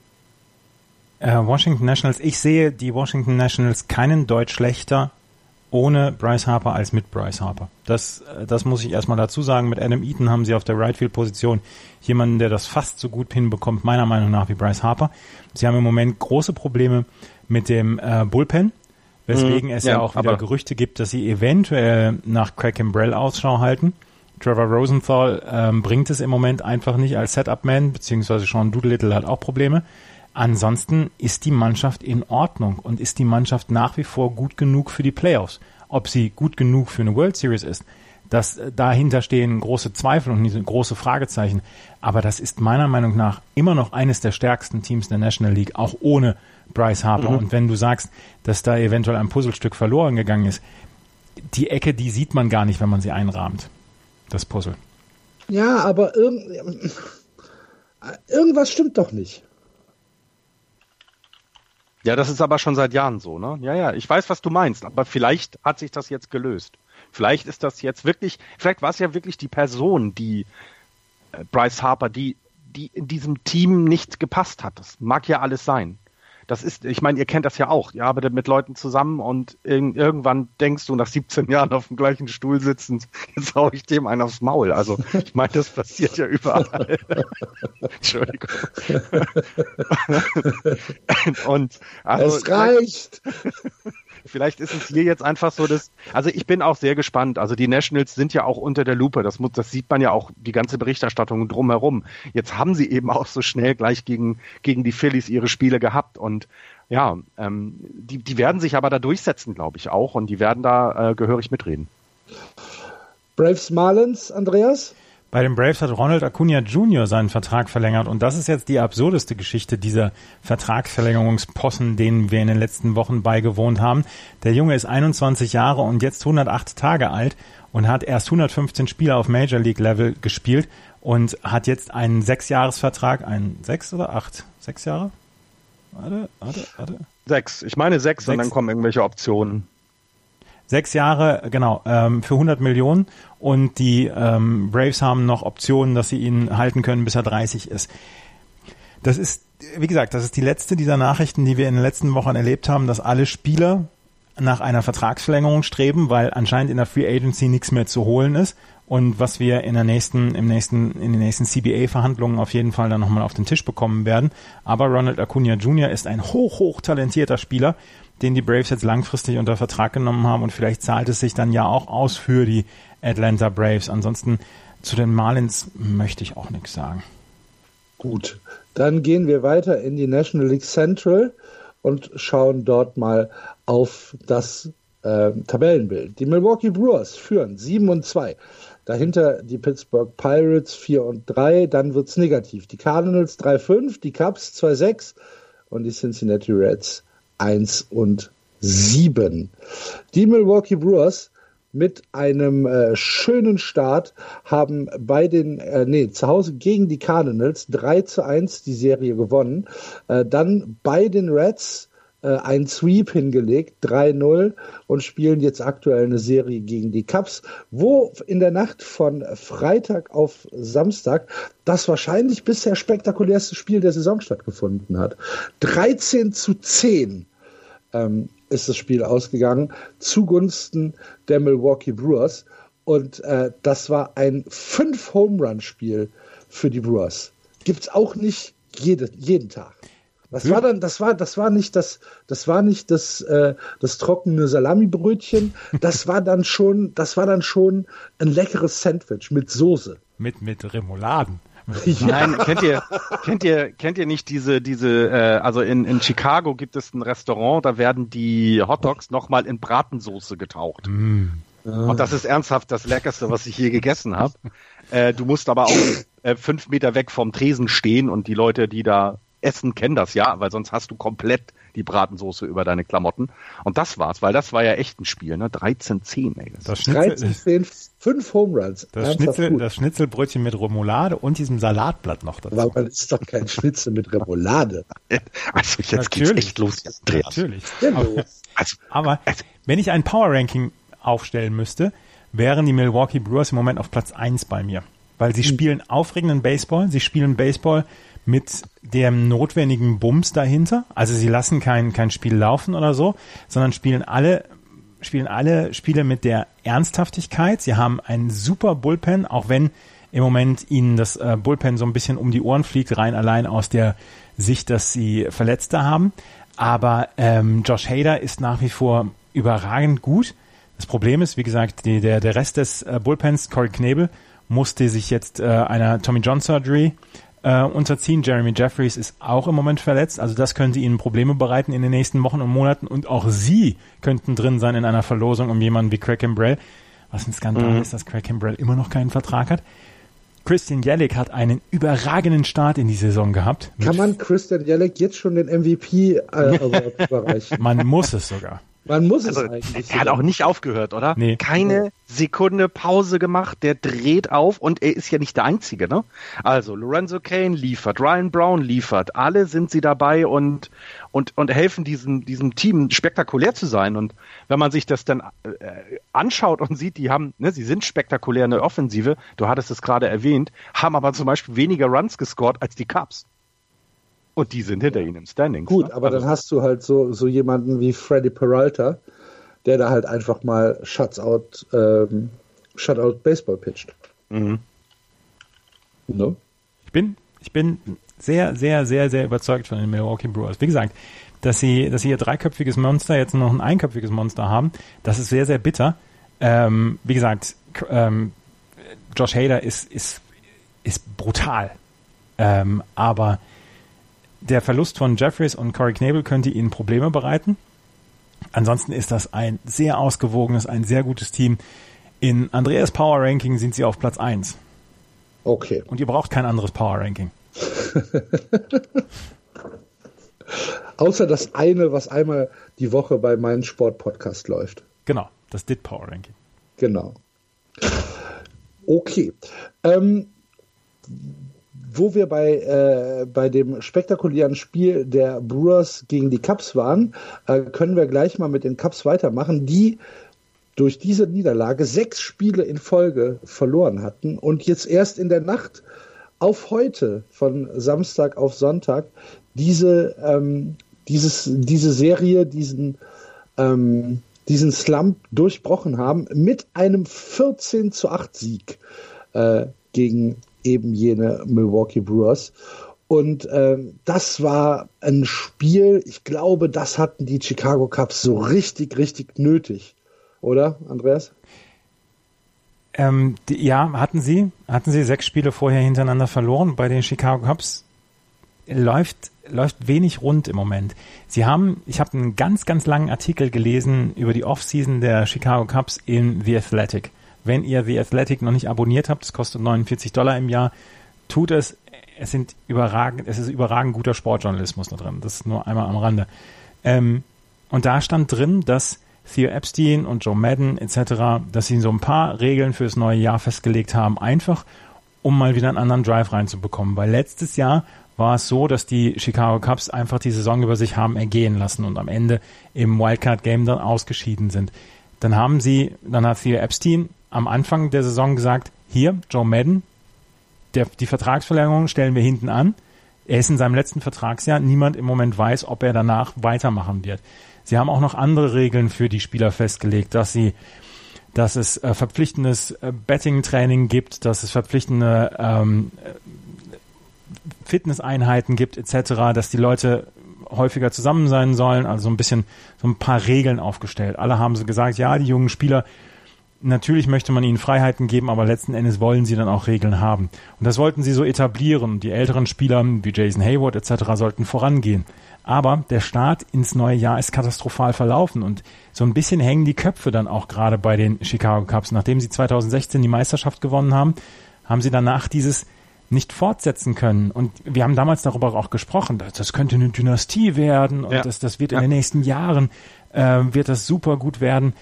äh, Washington Nationals, ich sehe die Washington Nationals keinen Deutsch schlechter ohne Bryce Harper als mit Bryce Harper. Das, äh, das muss ich erstmal dazu sagen. Mit Adam Eaton haben sie auf der Rightfield-Position jemanden, der das fast so gut hinbekommt, meiner Meinung nach, wie Bryce Harper. Sie haben im Moment große Probleme mit dem äh, Bullpen, weswegen mhm, es ja, ja auch wieder Gerüchte gibt, dass sie eventuell nach Craig Kimbrell Ausschau halten. Trevor Rosenthal ähm, bringt es im Moment einfach nicht als Setup-Man, beziehungsweise Sean Doolittle hat auch Probleme. Ansonsten ist die Mannschaft in Ordnung und ist die Mannschaft nach wie vor gut genug für die Playoffs. Ob sie gut genug für eine World Series ist, das äh, dahinter stehen große Zweifel und große Fragezeichen. Aber das ist meiner Meinung nach immer noch eines der stärksten Teams der National League, auch ohne Bryce Harper. Mhm. Und wenn du sagst, dass da eventuell ein Puzzlestück verloren gegangen ist, die Ecke, die sieht man gar nicht, wenn man sie einrahmt das Puzzle. Ja, aber irgend, irgendwas stimmt doch nicht. Ja, das ist aber schon seit Jahren so, ne? Ja, ja, ich weiß, was du meinst, aber vielleicht hat sich das jetzt gelöst. Vielleicht ist das jetzt wirklich, vielleicht war es ja wirklich die Person, die äh, Bryce Harper, die, die in diesem Team nicht gepasst hat. Das mag ja alles sein das ist, ich meine, ihr kennt das ja auch. Ihr arbeitet mit Leuten zusammen und in, irgendwann denkst du nach 17 Jahren auf dem gleichen Stuhl sitzend, *laughs* jetzt hau ich dem einen aufs Maul. Also ich meine, das passiert ja überall. *laughs* Entschuldigung. *laughs* und also, es reicht. Vielleicht ist es hier jetzt einfach so, dass, also ich bin auch sehr gespannt. Also die Nationals sind ja auch unter der Lupe. Das muss, das sieht man ja auch die ganze Berichterstattung drumherum. Jetzt haben sie eben auch so schnell gleich gegen, gegen die Phillies ihre Spiele gehabt und ja, ähm, die, die werden sich aber da durchsetzen, glaube ich auch, und die werden da äh, gehörig mitreden. Braves Marlins, Andreas? Bei den Braves hat Ronald Acuna Jr. seinen Vertrag verlängert und das ist jetzt die absurdeste Geschichte dieser Vertragsverlängerungspossen, denen wir in den letzten Wochen beigewohnt haben. Der Junge ist 21 Jahre und jetzt 108 Tage alt und hat erst 115 Spiele auf Major League Level gespielt und hat jetzt einen Sechsjahresvertrag, einen sechs oder acht? Sechs Jahre? Warte, warte, warte. Sechs. Ich meine sechs, sechs. und dann kommen irgendwelche Optionen. Sechs Jahre, genau, ähm, für 100 Millionen und die ähm, Braves haben noch Optionen, dass sie ihn halten können, bis er 30 ist. Das ist, wie gesagt, das ist die letzte dieser Nachrichten, die wir in den letzten Wochen erlebt haben, dass alle Spieler nach einer Vertragsverlängerung streben, weil anscheinend in der Free Agency nichts mehr zu holen ist und was wir in der nächsten, im nächsten, in den nächsten CBA-Verhandlungen auf jeden Fall dann nochmal auf den Tisch bekommen werden. Aber Ronald Acuna Jr. ist ein hoch, hoch talentierter Spieler, den die Braves jetzt langfristig unter Vertrag genommen haben und vielleicht zahlt es sich dann ja auch aus für die Atlanta Braves. Ansonsten zu den Marlins möchte ich auch nichts sagen. Gut, dann gehen wir weiter in die National League Central und schauen dort mal auf das äh, Tabellenbild. Die Milwaukee Brewers führen 7 und 2. Dahinter die Pittsburgh Pirates 4 und 3, dann wird es negativ. Die Cardinals 3-5, die Cubs 2-6 und die Cincinnati Reds 1 und 7. Die Milwaukee Brewers mit einem äh, schönen Start haben bei den, äh, nee, zu Hause gegen die Cardinals 3 zu 1 die Serie gewonnen. Äh, dann bei den Reds äh, ein Sweep hingelegt, 3-0 und spielen jetzt aktuell eine Serie gegen die Cubs, wo in der Nacht von Freitag auf Samstag das wahrscheinlich bisher spektakulärste Spiel der Saison stattgefunden hat. 13 zu 10 ähm, ist das Spiel ausgegangen zugunsten der Milwaukee Brewers und äh, das war ein fünf Home Run Spiel für die Brewers. Gibt's auch nicht jede, jeden Tag. Das war dann, das war, das war nicht das, das war nicht das, äh, das trockene Salamibrötchen. Das war dann schon, das war dann schon ein leckeres Sandwich mit Soße. Mit, mit Remouladen. *laughs* Ja. Nein, kennt ihr, kennt ihr, kennt ihr nicht diese, diese, äh, also in, in Chicago gibt es ein Restaurant, da werden die Hotdogs nochmal in Bratensoße getaucht. Mm. Und das ist ernsthaft das Leckerste, was ich je gegessen habe. Äh, du musst aber auch äh, fünf Meter weg vom Tresen stehen und die Leute, die da Essen kennen das ja, weil sonst hast du komplett die Bratensoße über deine Klamotten. Und das war's, weil das war ja echt ein Spiel, ne? 13-10, ey. Das, das Schnitzel, 13, 10, fünf Home Runs. Das, Schnitzel, das Schnitzelbrötchen mit Remoulade und diesem Salatblatt noch dazu. Aber das ist doch kein Schnitzel mit Remoulade. *laughs* Also jetzt natürlich, geht's echt los, Andreas. Natürlich. Aber, also, aber also, wenn ich ein Power Ranking aufstellen müsste, wären die Milwaukee Brewers im Moment auf Platz 1 bei mir. Weil sie hm. spielen aufregenden Baseball, sie spielen Baseball, mit dem notwendigen Bums dahinter. Also sie lassen kein, kein Spiel laufen oder so, sondern spielen alle, spielen alle Spiele mit der Ernsthaftigkeit. Sie haben einen super Bullpen, auch wenn im Moment ihnen das äh, Bullpen so ein bisschen um die Ohren fliegt, rein allein aus der Sicht, dass sie Verletzte haben. Aber ähm, Josh Hader ist nach wie vor überragend gut. Das Problem ist, wie gesagt, die, der, der Rest des äh, Bullpens, Corey Knebel, musste sich jetzt äh, einer Tommy John Surgery äh, unterziehen. Jeremy Jeffries ist auch im Moment verletzt, also das könnte ihnen Probleme bereiten in den nächsten Wochen und Monaten und auch sie könnten drin sein in einer Verlosung um jemanden wie Craig Kimbrell. Was ein Skandal mhm. ist, dass Craig Kimbrell immer noch keinen Vertrag hat. Christian Jellick hat einen überragenden Start in die Saison gehabt. Kann man Christian Jellick jetzt schon den MVP äh, Award *laughs* überreichen? Man muss es sogar. Man muss also, es eigentlich. Er hat auch nicht aufgehört, oder? Nee. Keine Sekunde Pause gemacht. Der dreht auf und er ist ja nicht der Einzige, ne? Also Lorenzo Kane liefert, Ryan Brown liefert. Alle sind sie dabei und und und helfen diesem diesem Team spektakulär zu sein. Und wenn man sich das dann äh, anschaut und sieht, die haben, ne, sie sind spektakulär in der Offensive. Du hattest es gerade erwähnt, haben aber zum Beispiel weniger Runs gescored als die Cubs. Und die sind hinter ihnen im Standing. Gut, ne? aber also, dann hast du halt so, so jemanden wie Freddy Peralta, der da halt einfach mal Shutout, ähm, Shutout Baseball pitcht. Mhm. No? Ich bin, ich bin sehr, sehr, sehr, sehr überzeugt von den Milwaukee Brewers. Wie gesagt, dass sie, dass sie ihr dreiköpfiges Monster jetzt noch ein einköpfiges Monster haben, das ist sehr, sehr bitter. Ähm, wie gesagt, ähm, Josh Hader ist, ist, ist brutal. Ähm, aber der Verlust von Jeffries und Corey Knebel könnte ihnen Probleme bereiten. Ansonsten ist das ein sehr ausgewogenes, ein sehr gutes Team. In Andreas Power Ranking sind sie auf Platz 1. Okay. Und ihr braucht kein anderes Power Ranking. *laughs* Außer das eine, was einmal die Woche bei meinem Sportpodcast läuft. Genau, das DIT Power Ranking. Genau. Okay. Ähm, wo wir bei, äh, bei dem spektakulären Spiel der Brewers gegen die Cubs waren, äh, können wir gleich mal mit den Cubs weitermachen, die durch diese Niederlage sechs Spiele in Folge verloren hatten und jetzt erst in der Nacht auf heute von Samstag auf Sonntag diese, ähm, dieses, diese Serie, diesen, ähm, diesen Slump durchbrochen haben mit einem 14 zu 8 Sieg äh, gegen eben jene Milwaukee Brewers. Und äh, das war ein Spiel, ich glaube, das hatten die Chicago Cubs so richtig, richtig nötig. Oder, Andreas? Ähm, die, ja, hatten sie. Hatten sie sechs Spiele vorher hintereinander verloren bei den Chicago Cubs. Läuft, läuft wenig rund im Moment. Sie haben, ich habe einen ganz, ganz langen Artikel gelesen über die Offseason der Chicago Cubs in The Athletic. Wenn ihr The Athletic noch nicht abonniert habt, das kostet 49 Dollar im Jahr, tut es. Es sind überragend, es ist überragend guter Sportjournalismus da drin. Das ist nur einmal am Rande. Ähm, und da stand drin, dass Theo Epstein und Joe Madden etc., dass sie so ein paar Regeln fürs neue Jahr festgelegt haben, einfach um mal wieder einen anderen Drive reinzubekommen. Weil letztes Jahr war es so, dass die Chicago Cubs einfach die Saison über sich haben ergehen lassen und am Ende im Wildcard Game dann ausgeschieden sind. Dann haben sie, dann hat Theo Epstein am Anfang der Saison gesagt, hier, Joe Madden, der, die Vertragsverlängerung stellen wir hinten an. Er ist in seinem letzten Vertragsjahr. Niemand im Moment weiß, ob er danach weitermachen wird. Sie haben auch noch andere Regeln für die Spieler festgelegt, dass sie dass es äh, verpflichtendes äh, Betting-Training gibt, dass es verpflichtende ähm, Fitnesseinheiten gibt etc., dass die Leute häufiger zusammen sein sollen, also so ein bisschen so ein paar Regeln aufgestellt. Alle haben so gesagt, ja, die jungen Spieler, natürlich möchte man ihnen Freiheiten geben, aber letzten Endes wollen sie dann auch Regeln haben. Und das wollten sie so etablieren. Die älteren Spieler wie Jason Hayward etc. sollten vorangehen. Aber der Start ins neue Jahr ist katastrophal verlaufen und so ein bisschen hängen die Köpfe dann auch gerade bei den Chicago Cubs. Nachdem sie 2016 die Meisterschaft gewonnen haben, haben sie danach dieses nicht fortsetzen können. Und wir haben damals darüber auch gesprochen, dass das könnte eine Dynastie werden und ja. das, das wird in ja. den nächsten Jahren, äh, wird das super gut werden.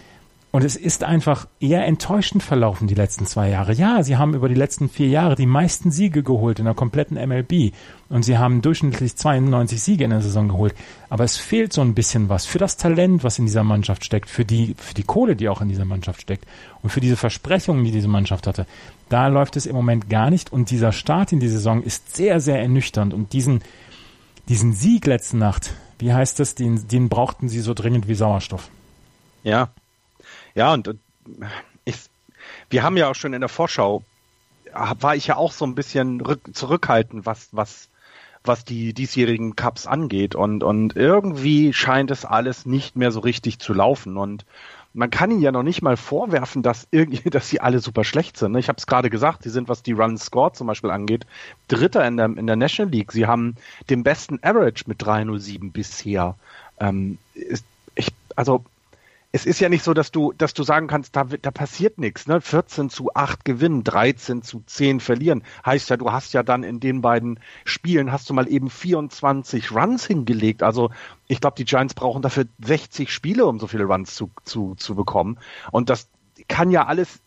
Und es ist einfach eher enttäuschend verlaufen die letzten zwei Jahre. Ja, sie haben über die letzten vier Jahre die meisten Siege geholt in der kompletten MLB. Und sie haben durchschnittlich 92 Siege in der Saison geholt. Aber es fehlt so ein bisschen was für das Talent, was in dieser Mannschaft steckt, für die, für die Kohle, die auch in dieser Mannschaft steckt und für diese Versprechungen, die diese Mannschaft hatte. Da läuft es im Moment gar nicht. Und dieser Start in die Saison ist sehr, sehr ernüchternd. Und diesen, diesen Sieg letzte Nacht, wie heißt das, den, den brauchten sie so dringend wie Sauerstoff. Ja, ja, und, und ich, wir haben ja auch schon in der Vorschau, war ich ja auch so ein bisschen zurückhaltend, was, was, was die diesjährigen Cups angeht. Und, und irgendwie scheint es alles nicht mehr so richtig zu laufen. Und man kann ihnen ja noch nicht mal vorwerfen, dass irgendwie, *laughs* dass sie alle super schlecht sind. Ich habe es gerade gesagt, sie sind, was die Run Score zum Beispiel angeht, Dritter in der, in der National League. Sie haben den besten Average mit 307 bisher. Ähm, ist, ich, also es ist ja nicht so, dass du, dass du sagen kannst, da, da passiert nichts. Ne? 14 zu 8 gewinnen, 13 zu 10 verlieren. Heißt ja, du hast ja dann in den beiden Spielen hast du mal eben 24 Runs hingelegt. Also ich glaube, die Giants brauchen dafür 60 Spiele, um so viele Runs zu, zu, zu bekommen. Und das kann ja alles,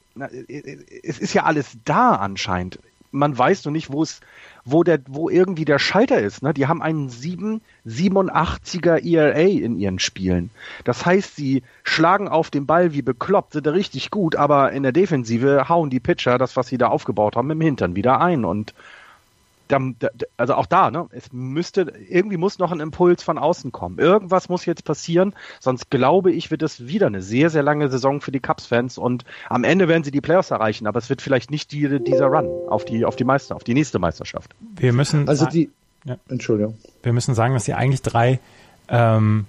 es ist ja alles da anscheinend. Man weiß nur nicht, wo es wo der, wo irgendwie der Schalter ist. Ne? Die haben einen 7, 87er ERA in ihren Spielen. Das heißt, sie schlagen auf den Ball wie bekloppt, sind richtig gut, aber in der Defensive hauen die Pitcher das, was sie da aufgebaut haben, im Hintern wieder ein und also auch da, ne, es müsste, irgendwie muss noch ein Impuls von außen kommen. Irgendwas muss jetzt passieren, sonst glaube ich, wird es wieder eine sehr, sehr lange Saison für die Cubs-Fans und am Ende werden sie die Playoffs erreichen, aber es wird vielleicht nicht die, dieser Run auf die, auf die Meister, auf die nächste Meisterschaft. Wir müssen, also die, ja. Entschuldigung. Wir müssen sagen, dass sie eigentlich drei, ähm,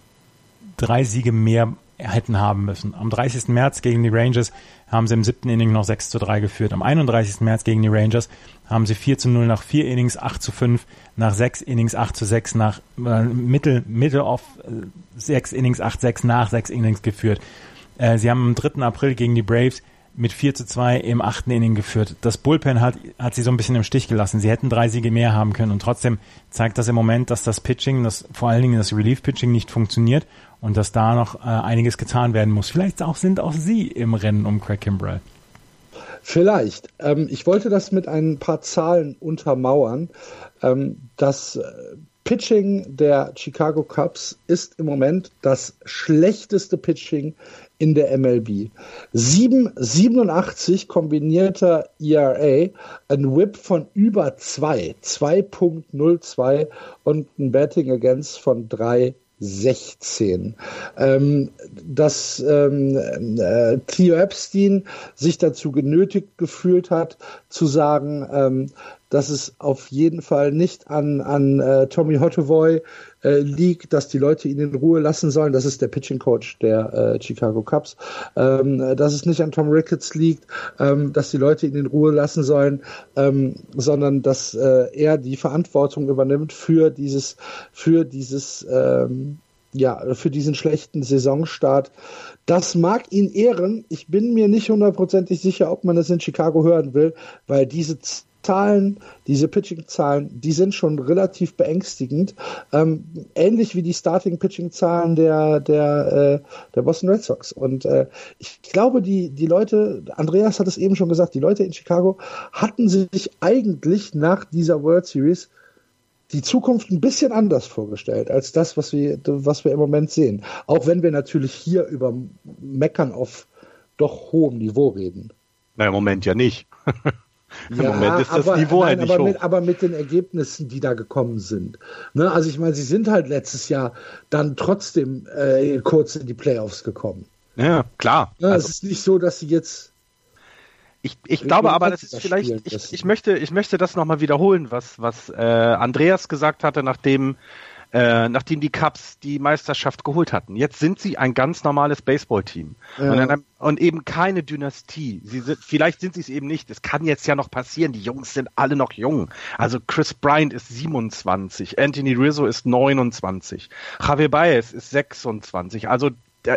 drei Siege mehr hätten haben müssen. Am 30. März gegen die Rangers haben sie im siebten Inning noch 6 zu 3 geführt. Am 31. März gegen die Rangers haben sie 4 zu 0 nach 4 Innings, 8 zu 5, nach 6 Innings 8 zu 6, nach äh, Mittel, Mitte auf äh, 6 Innings 8 6 nach 6 Innings geführt. Äh, sie haben am 3. April gegen die Braves mit 4 zu 2 im achten Inning geführt. Das Bullpen hat, hat sie so ein bisschen im Stich gelassen. Sie hätten drei Siege mehr haben können und trotzdem zeigt das im Moment, dass das Pitching, das vor allen Dingen das Relief-Pitching nicht funktioniert und dass da noch äh, einiges getan werden muss. Vielleicht auch sind auch Sie im Rennen um Craig Kimbrell. Vielleicht. Ähm, ich wollte das mit ein paar Zahlen untermauern. Ähm, das äh, Pitching der Chicago Cubs ist im Moment das schlechteste Pitching in der MLB. 7, 87 kombinierter ERA, ein Whip von über 2, 2.02 und ein Betting Against von 3 16. Ähm, dass ähm, äh, Theo Epstein sich dazu genötigt gefühlt hat, zu sagen, ähm, dass es auf jeden Fall nicht an, an äh, Tommy Hottevoy äh, liegt, dass die Leute ihn in Ruhe lassen sollen. Das ist der Pitching Coach der äh, Chicago Cubs. Ähm, dass es nicht an Tom Ricketts liegt, ähm, dass die Leute ihn in Ruhe lassen sollen, ähm, sondern dass äh, er die Verantwortung übernimmt für dieses, für dieses, ähm, ja, für diesen schlechten Saisonstart. Das mag ihn ehren. Ich bin mir nicht hundertprozentig sicher, ob man das in Chicago hören will, weil diese Zahlen, diese Pitching-Zahlen, die sind schon relativ beängstigend. Ähm, ähnlich wie die Starting-Pitching-Zahlen der, der, äh, der Boston Red Sox. Und äh, ich glaube, die, die Leute, Andreas hat es eben schon gesagt, die Leute in Chicago hatten sich eigentlich nach dieser World Series die Zukunft ein bisschen anders vorgestellt als das, was wir, was wir im Moment sehen. Auch wenn wir natürlich hier über Meckern auf doch hohem Niveau reden. Na, im Moment ja nicht. *laughs* Im ja, Moment ist das aber, Niveau nein, halt nicht aber hoch. Mit, aber mit den Ergebnissen, die da gekommen sind. Ne? Also ich meine, sie sind halt letztes Jahr dann trotzdem äh, kurz in die Playoffs gekommen. Ja, klar. Ne? Also, es ist nicht so, dass sie jetzt ich, ich glaube aber, das ist vielleicht, ich, ich möchte, ich möchte das nochmal wiederholen, was, was äh, Andreas gesagt hatte, nachdem äh, nachdem die Cubs die Meisterschaft geholt hatten. Jetzt sind sie ein ganz normales Baseballteam ja. und, und, eben keine Dynastie. Sie sind, vielleicht sind sie es eben nicht. Es kann jetzt ja noch passieren. Die Jungs sind alle noch jung. Also Chris Bryant ist 27, Anthony Rizzo ist 29, Javier Baez ist 26. Also da,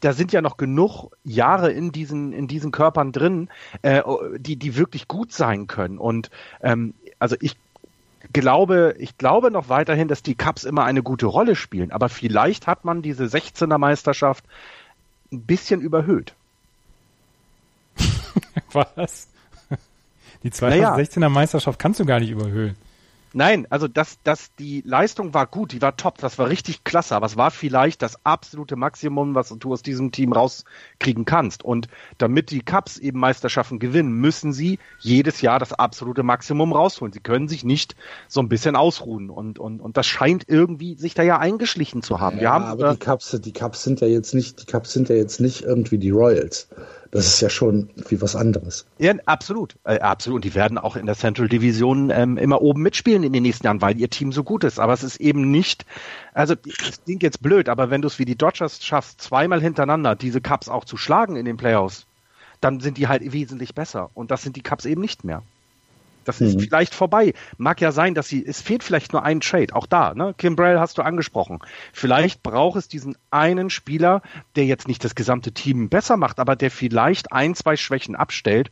da sind ja noch genug Jahre in diesen in diesen Körpern drin, äh, die die wirklich gut sein können. Und ähm, also ich glaube, ich glaube noch weiterhin, dass die Cups immer eine gute Rolle spielen, aber vielleicht hat man diese 16er Meisterschaft ein bisschen überhöht. *laughs* Was? Die 2016er naja. Meisterschaft kannst du gar nicht überhöhen. Nein, also das, das, die Leistung war gut, die war top, das war richtig klasse, aber es war vielleicht das absolute Maximum, was du aus diesem Team rauskriegen kannst. Und damit die Cups eben Meisterschaften gewinnen, müssen sie jedes Jahr das absolute Maximum rausholen. Sie können sich nicht so ein bisschen ausruhen. Und, und, und das scheint irgendwie sich da ja eingeschlichen zu haben. Ja, Wir haben, aber äh, die Cups, die Cups sind ja jetzt nicht, die Cups sind ja jetzt nicht irgendwie die Royals. Das ist ja schon wie was anderes. Ja, absolut. Äh, absolut. Und die werden auch in der Central Division ähm, immer oben mitspielen in den nächsten Jahren, weil ihr Team so gut ist. Aber es ist eben nicht, also es klingt jetzt blöd, aber wenn du es wie die Dodgers schaffst, zweimal hintereinander diese Cups auch zu schlagen in den Playoffs, dann sind die halt wesentlich besser. Und das sind die Cups eben nicht mehr. Das ist mhm. vielleicht vorbei. Mag ja sein, dass sie, es fehlt vielleicht nur ein Trade. Auch da, ne? Kim Brell hast du angesprochen. Vielleicht braucht es diesen einen Spieler, der jetzt nicht das gesamte Team besser macht, aber der vielleicht ein, zwei Schwächen abstellt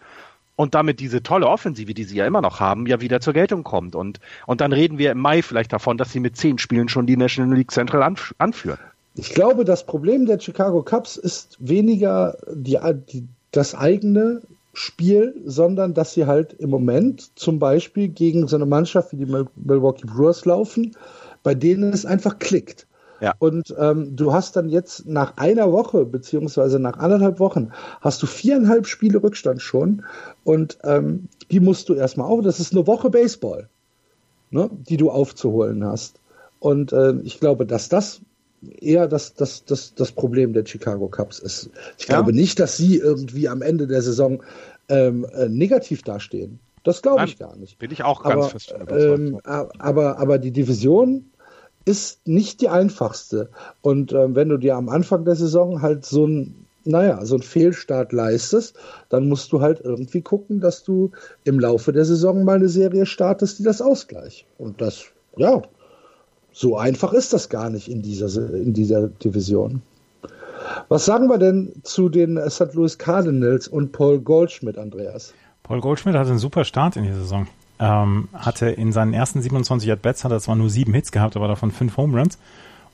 und damit diese tolle Offensive, die sie ja immer noch haben, ja wieder zur Geltung kommt. Und, und dann reden wir im Mai vielleicht davon, dass sie mit zehn Spielen schon die National League Central anführen. Ich glaube, das Problem der Chicago Cubs ist weniger die, die, das eigene Spiel, sondern dass sie halt im Moment zum Beispiel gegen so eine Mannschaft wie die Milwaukee Brewers laufen, bei denen es einfach klickt. Ja. Und ähm, du hast dann jetzt nach einer Woche, beziehungsweise nach anderthalb Wochen, hast du viereinhalb Spiele Rückstand schon und ähm, die musst du erstmal auf. Das ist eine Woche Baseball, ne, die du aufzuholen hast. Und äh, ich glaube, dass das eher das, das, das, das Problem der Chicago Cubs ist. Ich ja. glaube nicht, dass sie irgendwie am Ende der Saison ähm, äh, negativ dastehen. Das glaube ich gar nicht. Bin ich auch ganz aber, fest ähm, aber, aber die Division ist nicht die einfachste. Und ähm, wenn du dir am Anfang der Saison halt so ein naja, so einen Fehlstart leistest, dann musst du halt irgendwie gucken, dass du im Laufe der Saison mal eine Serie startest, die das ausgleicht. Und das, ja, so einfach ist das gar nicht in dieser, in dieser Division. Was sagen wir denn zu den St. Louis Cardinals und Paul Goldschmidt, Andreas? Paul Goldschmidt hatte einen super Start in die Saison. Ähm, hatte in seinen ersten 27 At-Bats hat er zwar nur sieben Hits gehabt, aber davon fünf Home Runs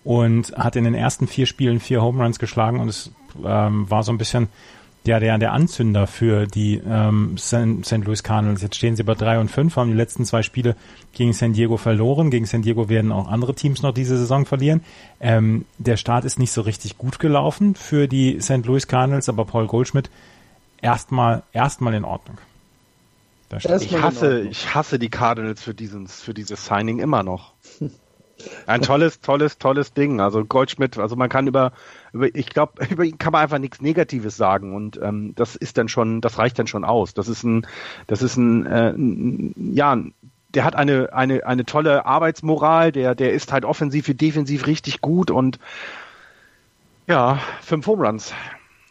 und hat in den ersten vier Spielen vier Home Runs geschlagen und es ähm, war so ein bisschen der, der, der Anzünder für die ähm, St. Louis Cardinals. Jetzt stehen sie bei drei und fünf, haben die letzten zwei Spiele gegen San Diego verloren. Gegen San Diego werden auch andere Teams noch diese Saison verlieren. Ähm, der Start ist nicht so richtig gut gelaufen für die St. Louis Cardinals, aber Paul Goldschmidt erstmal erstmal in Ordnung. Ich hasse, ich hasse die Cardinals für, diesen, für dieses Signing immer noch. *laughs* Ein tolles, tolles, tolles Ding. Also Goldschmidt, also man kann über, über ich glaube, *laughs* über ihn kann man einfach nichts Negatives sagen und ähm, das ist dann schon, das reicht dann schon aus. Das ist ein, das ist ein, äh, ein ja, der hat eine, eine, eine tolle Arbeitsmoral, der, der ist halt offensiv wie defensiv richtig gut und ja, fünf Home Runs.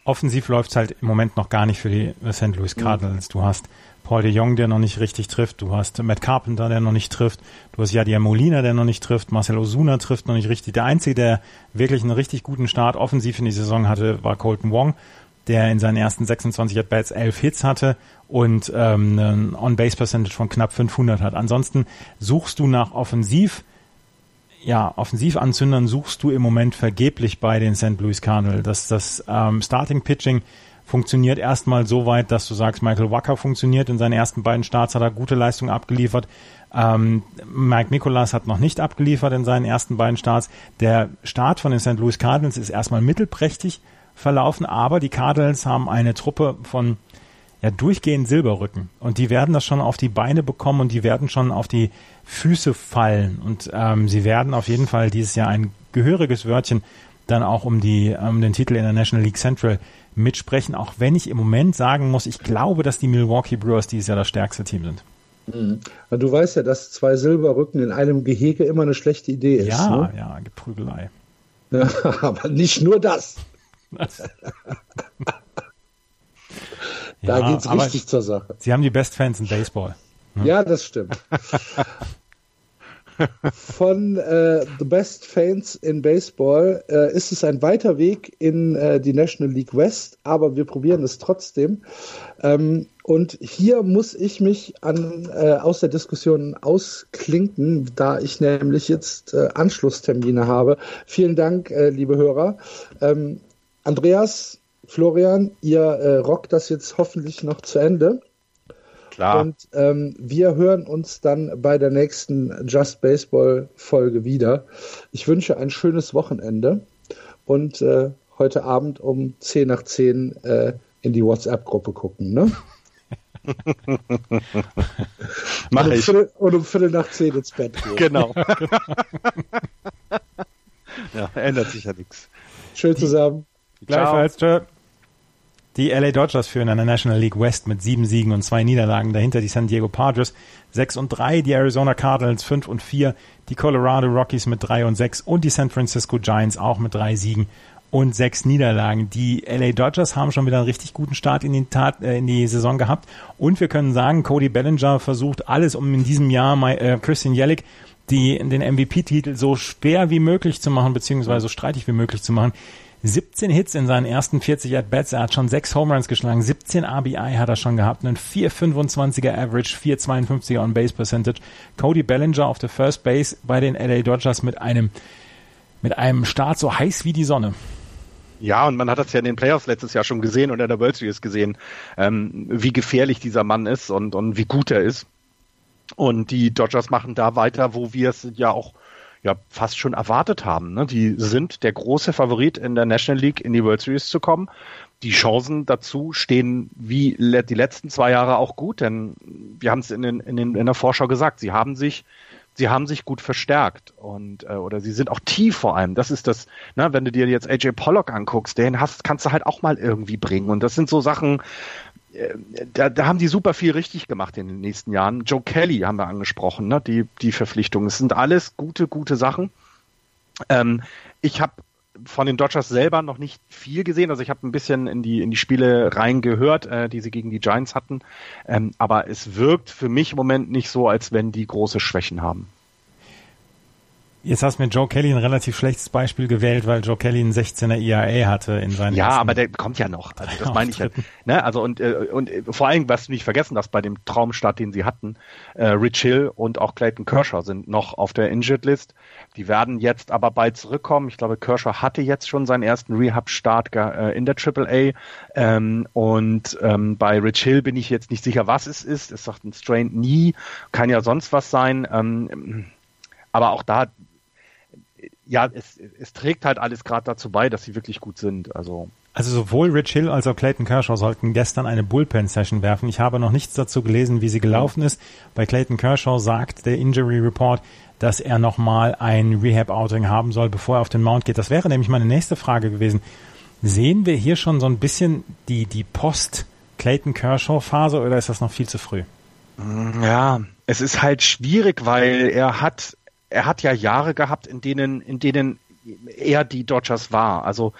Offensiv läuft es halt im Moment noch gar nicht für die St. Louis Cardinals. Du hast Paul de Jong, der noch nicht richtig trifft. Du hast Matt Carpenter, der noch nicht trifft. Du hast Jadia Molina, der noch nicht trifft. Marcel Osuna trifft noch nicht richtig. Der Einzige, der wirklich einen richtig guten Start offensiv in die Saison hatte, war Colton Wong, der in seinen ersten 26 At-Bats elf Hits hatte und ähm, ein On-Base-Percentage von knapp 500 hat. Ansonsten suchst du nach offensiv ja, Offensivanzündern suchst du im Moment vergeblich bei den St. Louis Cardinals. Das, das ähm, Starting Pitching funktioniert erstmal so weit, dass du sagst, Michael Wacker funktioniert. In seinen ersten beiden Starts hat er gute Leistung abgeliefert. Ähm, Mike Nicolas hat noch nicht abgeliefert in seinen ersten beiden Starts. Der Start von den St. Louis Cardinals ist erstmal mittelprächtig verlaufen, aber die Cardinals haben eine Truppe von ja durchgehend Silberrücken und die werden das schon auf die Beine bekommen und die werden schon auf die Füße fallen und ähm, sie werden auf jeden Fall dieses Jahr ein gehöriges Wörtchen dann auch um die um den Titel in der National League Central mitsprechen, auch wenn ich im Moment sagen muss, ich glaube, dass die Milwaukee Brewers dieses Jahr das stärkste Team sind. Mhm. Du weißt ja, dass zwei Silberrücken in einem Gehege immer eine schlechte Idee ist. Ja, ne? ja, Geprügelei. Ja, *laughs* aber nicht nur das. da ja, geht's richtig zur Sache. Sie haben die Best Fans in Baseball. Ne? Ja, das stimmt. Von äh, The Best Fans in Baseball äh, ist es ein weiter Weg in äh, die National League West, aber wir probieren es trotzdem. Ähm, und hier muss ich mich an, äh, aus der Diskussion ausklinken, da ich nämlich jetzt äh, Anschlusstermine habe. Vielen Dank, äh, liebe Hörer. Ähm, Andreas, Florian, ihr rockt das jetzt hoffentlich noch zu Ende. Klar. Und ähm, wir hören uns dann bei der nächsten Just Baseball Folge wieder. Ich wünsche ein schönes Wochenende und äh, heute Abend um 10 nach 10 äh, in die WhatsApp-Gruppe gucken, ne? *laughs* Mach ich. Viertel, und um Viertel nach 10 ins Bett gehen. Genau. *laughs* ja, ändert sich ja nichts. Schön zusammen. Gleichfalls. Ciao. Die LA Dodgers führen an der National League West mit sieben Siegen und zwei Niederlagen. Dahinter die San Diego Padres sechs und drei, die Arizona Cardinals fünf und vier, die Colorado Rockies mit drei und sechs und die San Francisco Giants auch mit drei Siegen und sechs Niederlagen. Die LA Dodgers haben schon wieder einen richtig guten Start in die, Tat, äh, in die Saison gehabt. Und wir können sagen, Cody Bellinger versucht alles, um in diesem Jahr my, äh, Christian Jellick die, den MVP-Titel so schwer wie möglich zu machen, beziehungsweise so streitig wie möglich zu machen. 17 Hits in seinen ersten 40 At-Bats. Er hat schon sechs Home Runs geschlagen. 17 RBI hat er schon gehabt. Einen 4,25er Average, 4,52er On-Base Percentage. Cody Bellinger auf der First Base bei den LA Dodgers mit einem, mit einem Start so heiß wie die Sonne. Ja, und man hat das ja in den Playoffs letztes Jahr schon gesehen und in der World Series gesehen, ähm, wie gefährlich dieser Mann ist und, und wie gut er ist. Und die Dodgers machen da weiter, wo wir es ja auch ja fast schon erwartet haben. Ne? Die sind der große Favorit in der National League in die World Series zu kommen. Die Chancen dazu stehen wie die letzten zwei Jahre auch gut, denn wir haben es in, den, in, den, in der Vorschau gesagt, sie haben sich sie haben sich gut verstärkt und äh, oder sie sind auch tief vor allem. Das ist das, ne, wenn du dir jetzt AJ Pollock anguckst, den hast, kannst du halt auch mal irgendwie bringen. Und das sind so Sachen, da, da haben die super viel richtig gemacht in den nächsten Jahren. Joe Kelly haben wir angesprochen, ne? die, die Verpflichtungen. Es sind alles gute, gute Sachen. Ähm, ich habe von den Dodgers selber noch nicht viel gesehen. Also ich habe ein bisschen in die in die Spiele reingehört, äh, die sie gegen die Giants hatten. Ähm, aber es wirkt für mich im Moment nicht so, als wenn die große Schwächen haben. Jetzt hast du mit Joe Kelly ein relativ schlechtes Beispiel gewählt, weil Joe Kelly einen 16er ERA hatte in seinen Ja, aber der kommt ja noch. Also das *laughs* meine ich ja. Ne? Also und, äh, und äh, vor allem, was du nicht vergessen dass bei dem Traumstart, den sie hatten, äh, Rich Hill und auch Clayton Kershaw sind noch auf der Injured List. Die werden jetzt aber bald zurückkommen. Ich glaube, Kershaw hatte jetzt schon seinen ersten Rehab-Start äh, in der AAA. Ähm, und ähm, bei Rich Hill bin ich jetzt nicht sicher, was es ist. Es sagt ein Strain nie, kann ja sonst was sein. Ähm, aber auch da ja, es, es trägt halt alles gerade dazu bei, dass sie wirklich gut sind. Also Also sowohl Rich Hill als auch Clayton Kershaw sollten gestern eine Bullpen-Session werfen. Ich habe noch nichts dazu gelesen, wie sie gelaufen ist. Bei Clayton Kershaw sagt der Injury Report, dass er nochmal ein Rehab-Outing haben soll, bevor er auf den Mount geht. Das wäre nämlich meine nächste Frage gewesen. Sehen wir hier schon so ein bisschen die, die Post-Clayton Kershaw-Phase oder ist das noch viel zu früh? Ja, es ist halt schwierig, weil er hat, er hat ja Jahre gehabt, in denen, in denen er die Dodgers war. Also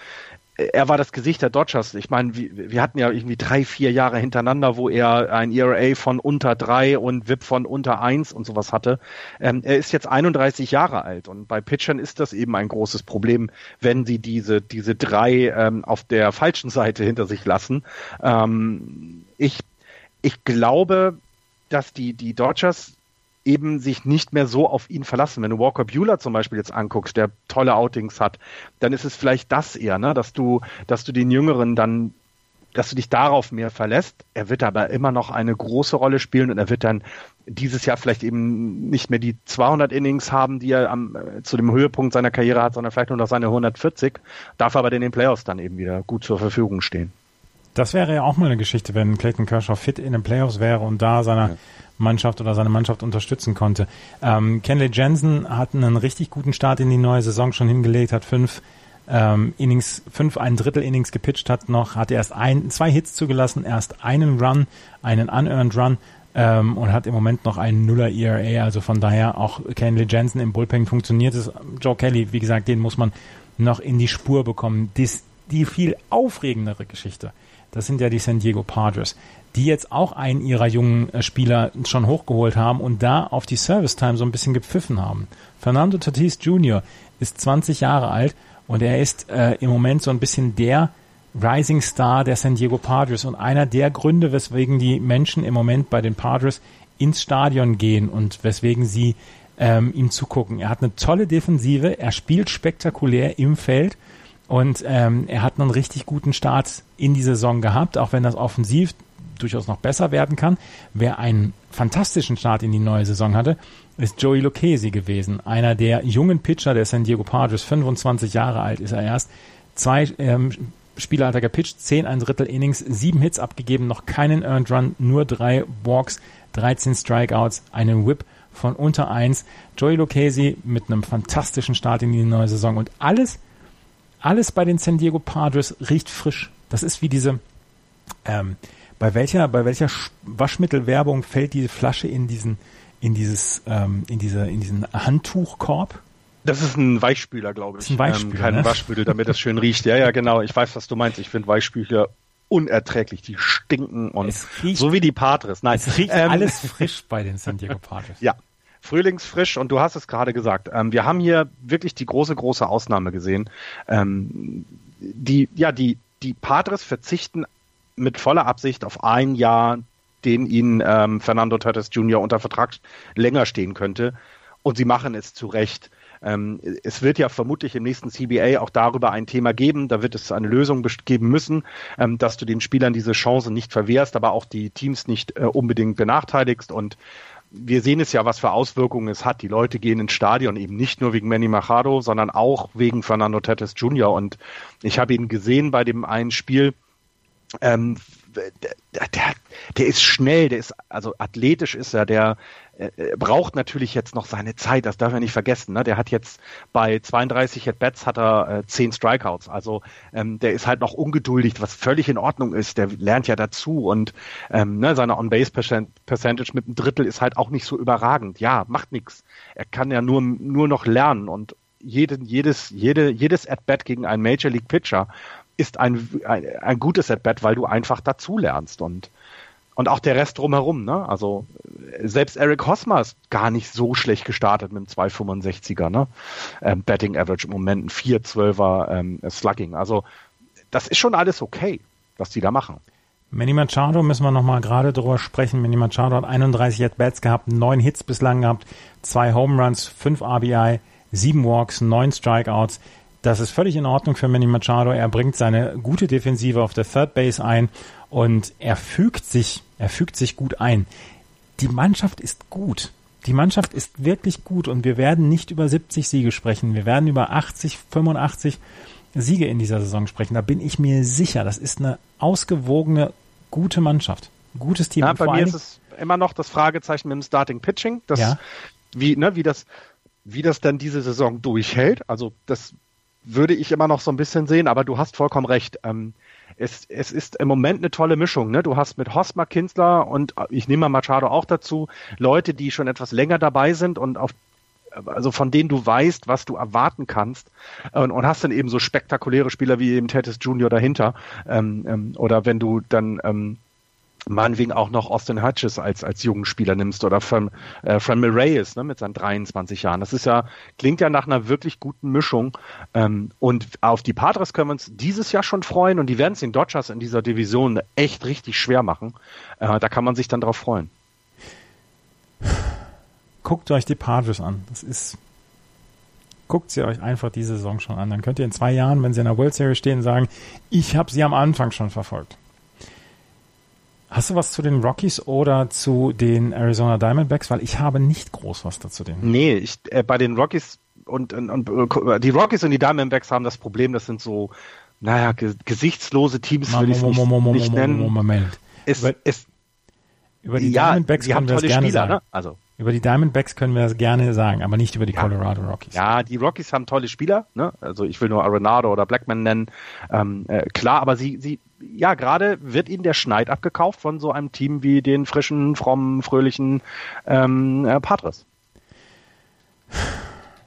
er war das Gesicht der Dodgers. Ich meine, wir, hatten ja irgendwie drei, vier Jahre hintereinander, wo er ein ERA von unter drei und VIP von unter eins und sowas hatte. Ähm, er ist jetzt 31 Jahre alt und bei Pitchern ist das eben ein großes Problem, wenn sie diese, diese drei ähm, auf der falschen Seite hinter sich lassen. Ähm, ich, ich glaube, dass die, die Dodgers eben sich nicht mehr so auf ihn verlassen. Wenn du Walker Bueller zum Beispiel jetzt anguckst, der tolle Outings hat, dann ist es vielleicht das eher, ne? dass du, dass du den Jüngeren dann dass du dich darauf mehr verlässt. Er wird aber immer noch eine große Rolle spielen und er wird dann dieses Jahr vielleicht eben nicht mehr die 200 Innings haben, die er am, äh, zu dem Höhepunkt seiner Karriere hat, sondern vielleicht nur noch seine 140, darf aber in den Playoffs dann eben wieder gut zur Verfügung stehen. Das wäre ja auch mal eine Geschichte, wenn Clayton Kershaw fit in den Playoffs wäre und da seiner ja. Mannschaft oder seine Mannschaft unterstützen konnte. Ähm, Kenley Jensen hat einen richtig guten Start in die neue Saison schon hingelegt, hat fünf ähm, Innings, fünf ein Drittel Innings gepitcht, hat noch, hat erst ein, zwei Hits zugelassen, erst einen Run, einen unearned Run ähm, und hat im Moment noch einen Nuller ERA, also von daher auch Kenley Jensen im Bullpen funktioniert es. Joe Kelly, wie gesagt, den muss man noch in die Spur bekommen. Dies, die viel aufregendere Geschichte das sind ja die San Diego Padres, die jetzt auch einen ihrer jungen äh, Spieler schon hochgeholt haben und da auf die Service Time so ein bisschen gepfiffen haben. Fernando Tatis Jr. ist 20 Jahre alt und er ist äh, im Moment so ein bisschen der Rising Star der San Diego Padres und einer der Gründe, weswegen die Menschen im Moment bei den Padres ins Stadion gehen und weswegen sie ähm, ihm zugucken. Er hat eine tolle Defensive, er spielt spektakulär im Feld und ähm, er hat einen richtig guten Start in die Saison gehabt, auch wenn das offensiv durchaus noch besser werden kann. Wer einen fantastischen Start in die neue Saison hatte, ist Joey Lucchesi gewesen. Einer der jungen Pitcher der San Diego Padres, 25 Jahre alt ist er erst. Zwei ähm, Spieler hat er gepitcht, 10 ein Drittel Innings, sieben Hits abgegeben, noch keinen Earned Run, nur drei Walks, 13 Strikeouts, einen Whip von unter eins. Joey Lucchesi mit einem fantastischen Start in die neue Saison und alles alles bei den San Diego Padres riecht frisch. Das ist wie diese, ähm, bei welcher, bei welcher Waschmittelwerbung fällt diese Flasche in diesen, in dieses, ähm, in diese, in diesen Handtuchkorb? Das ist ein Weichspüler, glaube ich. Das ist ein Weichspüler, ähm, kein ne? Waschmittel, damit das schön riecht. Ja, ja, genau. Ich weiß, was du meinst. Ich finde Weichspüler unerträglich. Die stinken und riecht, so wie die Padres. Nein, es riecht ähm, alles *laughs* frisch bei den San Diego Padres. Ja, frühlingsfrisch und du hast es gerade gesagt. Ähm, wir haben hier wirklich die große, große Ausnahme gesehen. Ähm, die, ja, die, die Padres verzichten mit voller Absicht auf ein Jahr, den ihnen ähm, Fernando Tatis Jr. unter Vertrag länger stehen könnte. Und sie machen es zu Recht. Ähm, es wird ja vermutlich im nächsten CBA auch darüber ein Thema geben. Da wird es eine Lösung geben müssen, ähm, dass du den Spielern diese Chance nicht verwehrst, aber auch die Teams nicht äh, unbedingt benachteiligst. Und wir sehen es ja, was für Auswirkungen es hat. Die Leute gehen ins Stadion eben nicht nur wegen Manny Machado, sondern auch wegen Fernando Tatis Jr. Und ich habe ihn gesehen bei dem einen Spiel. Ähm, der, der, der ist schnell, der ist, also athletisch ist er, der äh, braucht natürlich jetzt noch seine Zeit, das darf er nicht vergessen. Ne? Der hat jetzt bei 32 At-Bats hat er äh, 10 Strikeouts, also ähm, der ist halt noch ungeduldig, was völlig in Ordnung ist, der lernt ja dazu und ähm, ne, seine On-Base-Percentage mit einem Drittel ist halt auch nicht so überragend. Ja, macht nichts. Er kann ja nur, nur noch lernen und jeden, jedes, jede, jedes At-Bat gegen einen Major League Pitcher ist ein, ein, ein gutes At-Bat, weil du einfach dazu lernst und und auch der Rest drumherum, ne? Also selbst Eric Hosmer ist gar nicht so schlecht gestartet mit einem 265er, ne? Ähm, Betting Average im Moment ein 412er ähm, Slugging. Also das ist schon alles okay, was die da machen. Manny Machado müssen wir nochmal gerade drüber sprechen. Manny Machado hat 31 At-Bats gehabt, neun Hits bislang gehabt, zwei Home Runs, fünf RBI, sieben Walks, neun Strikeouts. Das ist völlig in Ordnung für Manny Machado. Er bringt seine gute Defensive auf der Third Base ein und er fügt sich, er fügt sich gut ein. Die Mannschaft ist gut. Die Mannschaft ist wirklich gut und wir werden nicht über 70 Siege sprechen. Wir werden über 80, 85 Siege in dieser Saison sprechen. Da bin ich mir sicher. Das ist eine ausgewogene, gute Mannschaft. Gutes Team. Ja, bei mir ist es immer noch das Fragezeichen mit dem Starting Pitching. Das, Ja. wie, ne, wie das, wie das dann diese Saison durchhält. Also das würde ich immer noch so ein bisschen sehen, aber du hast vollkommen recht. Ähm, es, es ist im Moment eine tolle Mischung. Ne? Du hast mit Hosmer, Kinsler und äh, ich nehme mal Machado auch dazu, Leute, die schon etwas länger dabei sind und auf also von denen du weißt, was du erwarten kannst und, und hast dann eben so spektakuläre Spieler wie eben Tatis Junior dahinter ähm, ähm, oder wenn du dann ähm, meinetwegen auch noch Austin Hutches als, als jungen Spieler nimmst oder Fran, äh, Fran Reyes ne, mit seinen 23 Jahren. Das ist ja, klingt ja nach einer wirklich guten Mischung. Ähm, und auf die Padres können wir uns dieses Jahr schon freuen und die werden es den Dodgers in dieser Division echt richtig schwer machen. Äh, da kann man sich dann drauf freuen. Guckt euch die Padres an. Das ist, guckt sie euch einfach diese Saison schon an. Dann könnt ihr in zwei Jahren, wenn sie in der World Series stehen, sagen, ich habe sie am Anfang schon verfolgt. Hast du was zu den Rockies oder zu den Arizona Diamondbacks? Weil ich habe nicht groß was dazu dem. Nee, ich, äh, bei den Rockies und, und, und äh, die Rockies und die Diamondbacks haben das Problem, das sind so, naja, ge gesichtslose Teams, würde ich nicht, nicht nennen. Moment. Es, es, Über die ja, Diamondbacks die können wir tolle gerne Spieler, sagen. ne? Also, Über die Diamondbacks können wir es gerne sagen, aber nicht über die Ja. Colorado Rockies. ja, die Rockies haben tolle Spieler, ne? Also ich will nur Arenado oder Blackman nennen. Ähm, äh, klar, aber sie, sie, ja, gerade wird ihnen der Schneid abgekauft von so einem Team wie den frischen, frommen, fröhlichen ähm, äh, Padres.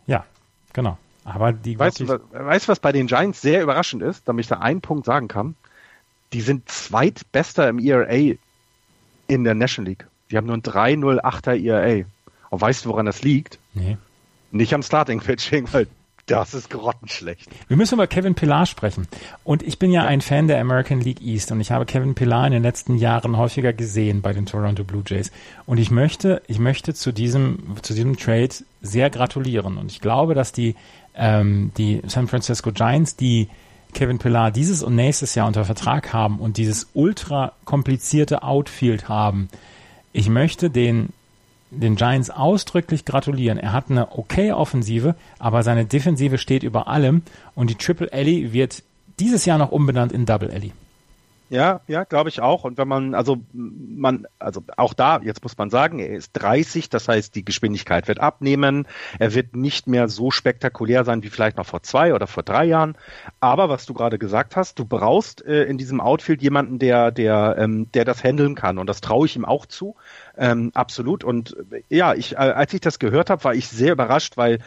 Ja, genau. Aber die Weißt du, Rockies, weißt du, was bei den Giants sehr überraschend ist, damit ich da einen Punkt sagen kann? Die sind zweitbester im ERA in der National League. Die haben nur ein 3,08er ERA. Und weißt du, woran das liegt? nee. Nicht am Starting Pitching, weil das ist grottenschlecht. Wir müssen über Kevin Pillar sprechen. Und ich bin ja ein Fan der American League East und ich habe Kevin Pillar in den letzten Jahren häufiger gesehen bei den Toronto Blue Jays. Und ich möchte, ich möchte zu diesem, zu diesem Trade sehr gratulieren. Und ich glaube, dass die, ähm, die San Francisco Giants, die Kevin Pillar dieses und nächstes Jahr unter Vertrag haben und dieses ultra komplizierte Outfield haben, ich möchte den den Giants ausdrücklich gratulieren. Er hat eine okay Offensive, aber seine Defensive steht über allem und die Triple Alley wird dieses Jahr noch umbenannt in Double Alley. Ja, ja, glaube ich auch. Und wenn man, also man, also auch da, jetzt muss man sagen, er ist 30, das heißt, die Geschwindigkeit wird abnehmen. Er wird nicht mehr so spektakulär sein wie vielleicht noch vor zwei oder vor drei Jahren. Aber was du gerade gesagt hast, du brauchst äh, in diesem Outfield jemanden, der, der, ähm, der das handeln kann. Und das traue ich ihm auch zu. Ähm, absolut. Und äh, ja, ich, äh, als ich das gehört habe, war ich sehr überrascht, weil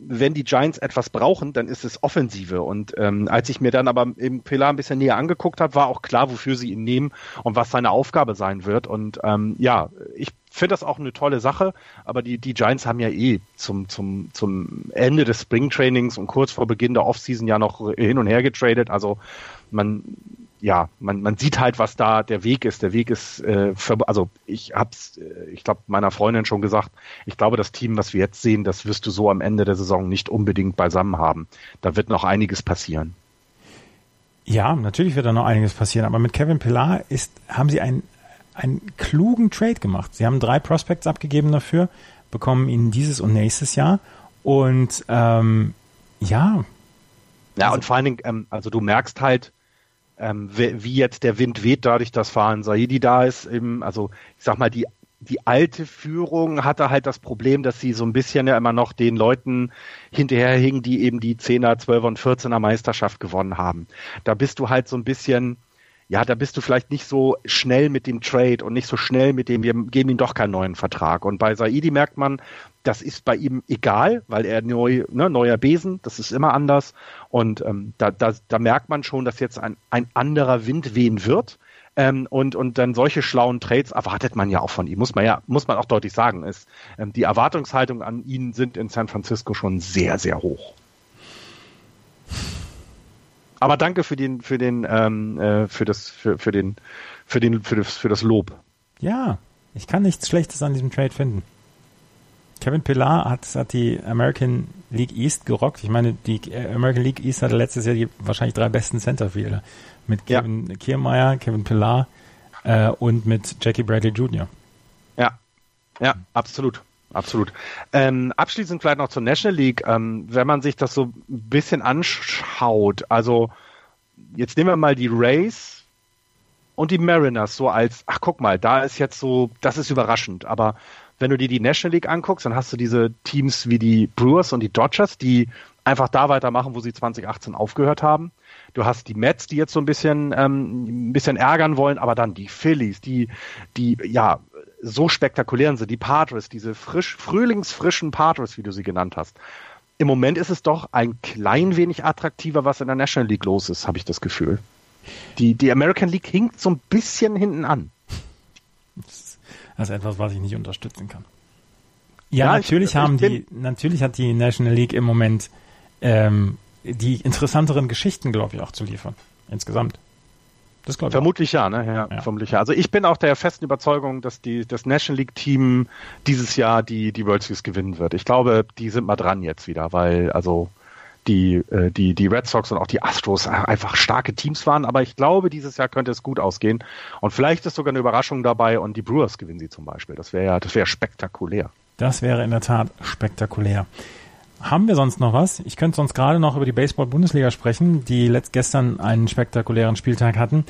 wenn die Giants etwas brauchen, dann ist es Offensive. Und ähm, als ich mir dann aber eben Pilar ein bisschen näher angeguckt habe, war auch klar, wofür sie ihn nehmen und was seine Aufgabe sein wird. Und ähm, ja, ich finde das auch eine tolle Sache, aber die, die Giants haben ja eh zum, zum, zum Ende des Springtrainings und kurz vor Beginn der Offseason ja noch hin und her getradet. Also man ja, man, man sieht halt, was da der Weg ist. Der Weg ist, äh, für, also ich hab's, äh, ich glaube, meiner Freundin schon gesagt, ich glaube, das Team, was wir jetzt sehen, das wirst du so am Ende der Saison nicht unbedingt beisammen haben. Da wird noch einiges passieren. Ja, natürlich wird da noch einiges passieren, aber mit Kevin Pillar ist, haben sie einen, einen klugen Trade gemacht. Sie haben drei Prospects abgegeben dafür, bekommen ihn dieses und nächstes Jahr und ähm, ja, Ja, und vor allen Dingen, ähm, also du merkst halt, ähm, wie, jetzt der Wind weht, dadurch, dass Fahan Saidi da ist. Eben, also ich sag mal, die, die alte Führung hatte halt das Problem, dass sie so ein bisschen ja immer noch den Leuten hinterherhingen, die eben die 10er, 12er und 14er Meisterschaft gewonnen haben. Da bist du halt so ein bisschen, ja, da bist du vielleicht nicht so schnell mit dem Trade und nicht so schnell mit dem, wir geben ihm doch keinen neuen Vertrag. Und bei Saidi merkt man, das ist bei ihm egal, weil er neu, ne, neuer Besen, das ist immer anders. Und ähm, da, da, da merkt man schon, dass jetzt ein, ein anderer Wind wehen wird. Ähm, und, und dann solche schlauen Trades erwartet man ja auch von ihm, muss man ja, muss man auch deutlich sagen. Ist, ähm, die Erwartungshaltung an ihn sind in San Francisco schon sehr, sehr hoch. Aber danke für den, für den, ähm, äh, für das, für, für den, für den, für das, für das Lob. ja, ich kann nichts Schlechtes an diesem Trade finden. Kevin Pillar hat, hat die American League East gerockt. Ich meine, die äh, American League East hatte letztes Jahr die wahrscheinlich drei besten Centerfielder. Mit Ja. Kevin Kiermaier, Kevin Pillar äh, und mit Jackie Bradley Jr. Ja, ja, absolut. Absolut. Ähm, abschließend vielleicht noch zur National League. Ähm, wenn man sich das so ein bisschen anschaut, also jetzt nehmen wir mal die Rays und die Mariners so als, ach guck mal, da ist jetzt so, das ist überraschend, aber wenn du dir die National League anguckst, dann hast du diese Teams wie die Brewers und die Dodgers, die einfach da weitermachen, wo sie 2018 aufgehört haben. Du hast die Mets, die jetzt so ein bisschen, ähm, ein bisschen ärgern wollen, aber dann die Phillies, die, die, ja, so spektakulären sind, die Padres, diese frisch, frühlingsfrischen Padres, wie du sie genannt hast. Im Moment ist es doch ein klein wenig attraktiver, was in der National League los ist, habe ich das Gefühl. Die, die American League hinkt so ein bisschen hinten an. Das ist etwas, was ich nicht unterstützen kann. Ja, ja natürlich ich, haben ich die, natürlich hat die National League im Moment ähm, die interessanteren Geschichten, glaube ich, auch zu liefern. Insgesamt. Das glaube ich. Vermutlich ja, ne? Ja, ja, vermutlich ja. Also ich bin auch der festen Überzeugung, dass die, das National League Team dieses Jahr die, die World Series gewinnen wird. Ich glaube, die sind mal dran jetzt wieder, weil, also, die, äh, die, die Red Sox und auch die Astros einfach starke Teams waren, aber ich glaube, dieses Jahr könnte es gut ausgehen. Und vielleicht ist sogar eine Überraschung dabei und die Brewers gewinnen sie zum Beispiel. Das wäre ja, das wäre spektakulär. Das wäre in der Tat spektakulär. Haben wir sonst noch was? Ich könnte sonst gerade noch über die Baseball-Bundesliga sprechen, die letzt gestern einen spektakulären Spieltag hatten.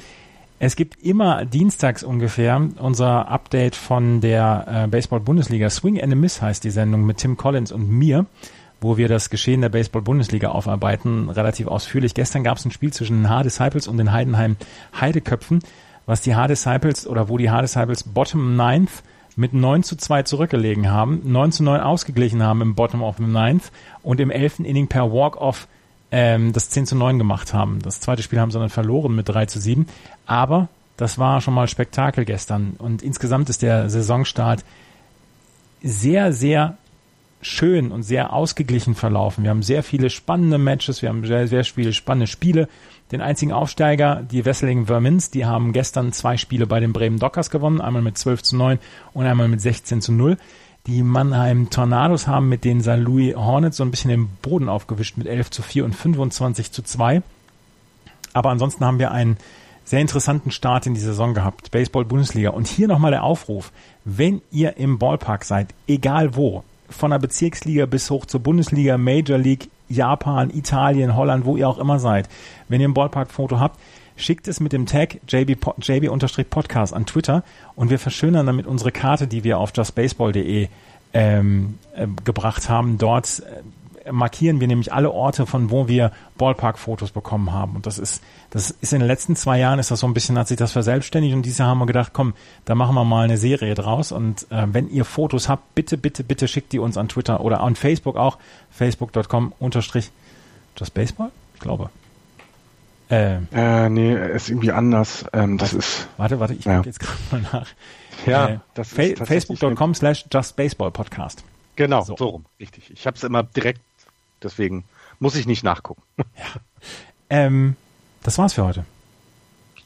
Es gibt immer dienstags ungefähr unser Update von der äh, Baseball-Bundesliga. Swing and a Miss heißt die Sendung mit Tim Collins und mir, wo wir das Geschehen der Baseball-Bundesliga aufarbeiten, relativ ausführlich. Gestern gab es ein Spiel zwischen den H-Disciples und den Heidenheim Heideköpfen, was die H-Disciples oder wo die H-Disciples Bottom Ninth mit 9 zu 2 zurückgelegen haben, 9 zu 9 ausgeglichen haben im Bottom of the Ninth und im 11. Inning per Walk-Off ähm, das 10 zu 9 gemacht haben. Das zweite Spiel haben sie dann verloren mit 3 zu 7. Aber das war schon mal Spektakel gestern. Und insgesamt ist der Saisonstart sehr, sehr schön und sehr ausgeglichen verlaufen. Wir haben sehr viele spannende Matches, wir haben sehr, sehr viele spannende Spiele den einzigen Aufsteiger, die Wesseling Vermins, die haben gestern zwei Spiele bei den Bremen Dockers gewonnen, einmal mit 12 zu 9 und einmal mit 16 zu 0. Die Mannheim Tornados haben mit den St. Louis Hornets so ein bisschen den Boden aufgewischt mit 11 zu 4 und 25 zu 2. Aber ansonsten haben wir einen sehr interessanten Start in die Saison gehabt. Baseball Bundesliga. Und hier nochmal der Aufruf. Wenn ihr im Ballpark seid, egal wo, von der Bezirksliga bis hoch zur Bundesliga, Major League, Japan, Italien, Holland, wo ihr auch immer seid. Wenn ihr ein Ballpark-Foto habt, schickt es mit dem Tag JB-Podcast an Twitter und wir verschönern damit unsere Karte, die wir auf justbaseball.de ähm, äh, gebracht haben. Dort äh, markieren wir nämlich alle Orte, von wo wir Ballpark-Fotos bekommen haben. Und das ist, das ist in den letzten zwei Jahren ist das so ein bisschen, hat sich das verselbstständigt und dieses Jahr haben wir gedacht, komm, da machen wir mal eine Serie draus. Und äh, wenn ihr Fotos habt, bitte, bitte, bitte schickt die uns an Twitter oder an Facebook auch, facebook.com unterstrich Just Baseball, ich glaube. Äh, äh, nee, ist irgendwie anders. Ähm, das ist. Warte, warte, ich ja. gucke jetzt gerade mal nach. Ja, äh, das Fa ist Facebook.com slash Just Baseball Podcast. Genau, so, so rum, richtig. Ich habe es immer direkt, deswegen muss ich nicht nachgucken. *laughs* Ja. Ähm, das war's für heute.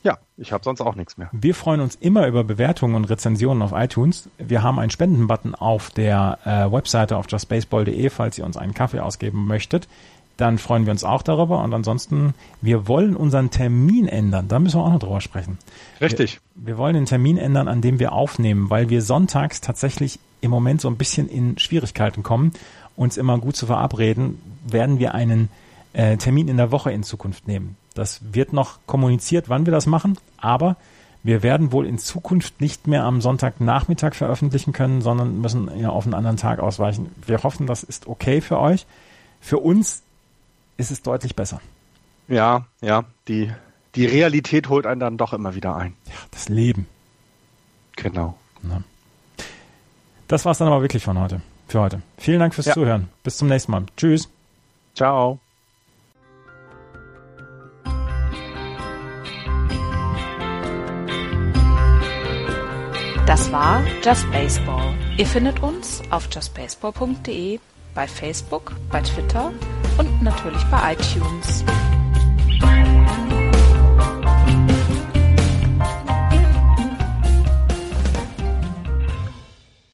Ja, ich habe sonst auch nichts mehr. Wir freuen uns immer über Bewertungen und Rezensionen auf iTunes. Wir haben einen Spendenbutton auf der äh, Webseite auf justbaseball.de, falls ihr uns einen Kaffee ausgeben möchtet. Dann freuen wir uns auch darüber. Und ansonsten, wir wollen unseren Termin ändern. Da müssen wir auch noch drüber sprechen. Richtig. Wir, wir wollen den Termin ändern, an dem wir aufnehmen, weil wir sonntags tatsächlich im Moment so ein bisschen in Schwierigkeiten kommen, uns immer gut zu verabreden, werden wir einen äh, Termin in der Woche in Zukunft nehmen. Das wird noch kommuniziert, wann wir das machen, aber wir werden wohl in Zukunft nicht mehr am Sonntagnachmittag veröffentlichen können, sondern müssen ja auf einen anderen Tag ausweichen. Wir hoffen, das ist okay für euch. Für uns ist es deutlich besser. Ja, ja, die, die Realität holt einen dann doch immer wieder ein. Ja, das Leben. Genau. Das war's dann aber wirklich von heute. Für heute. Vielen Dank fürs ja. Zuhören. Bis zum nächsten Mal. Tschüss. Ciao. Das war Just Baseball. Ihr findet uns auf justbaseball.de, bei Facebook, bei Twitter und natürlich bei iTunes.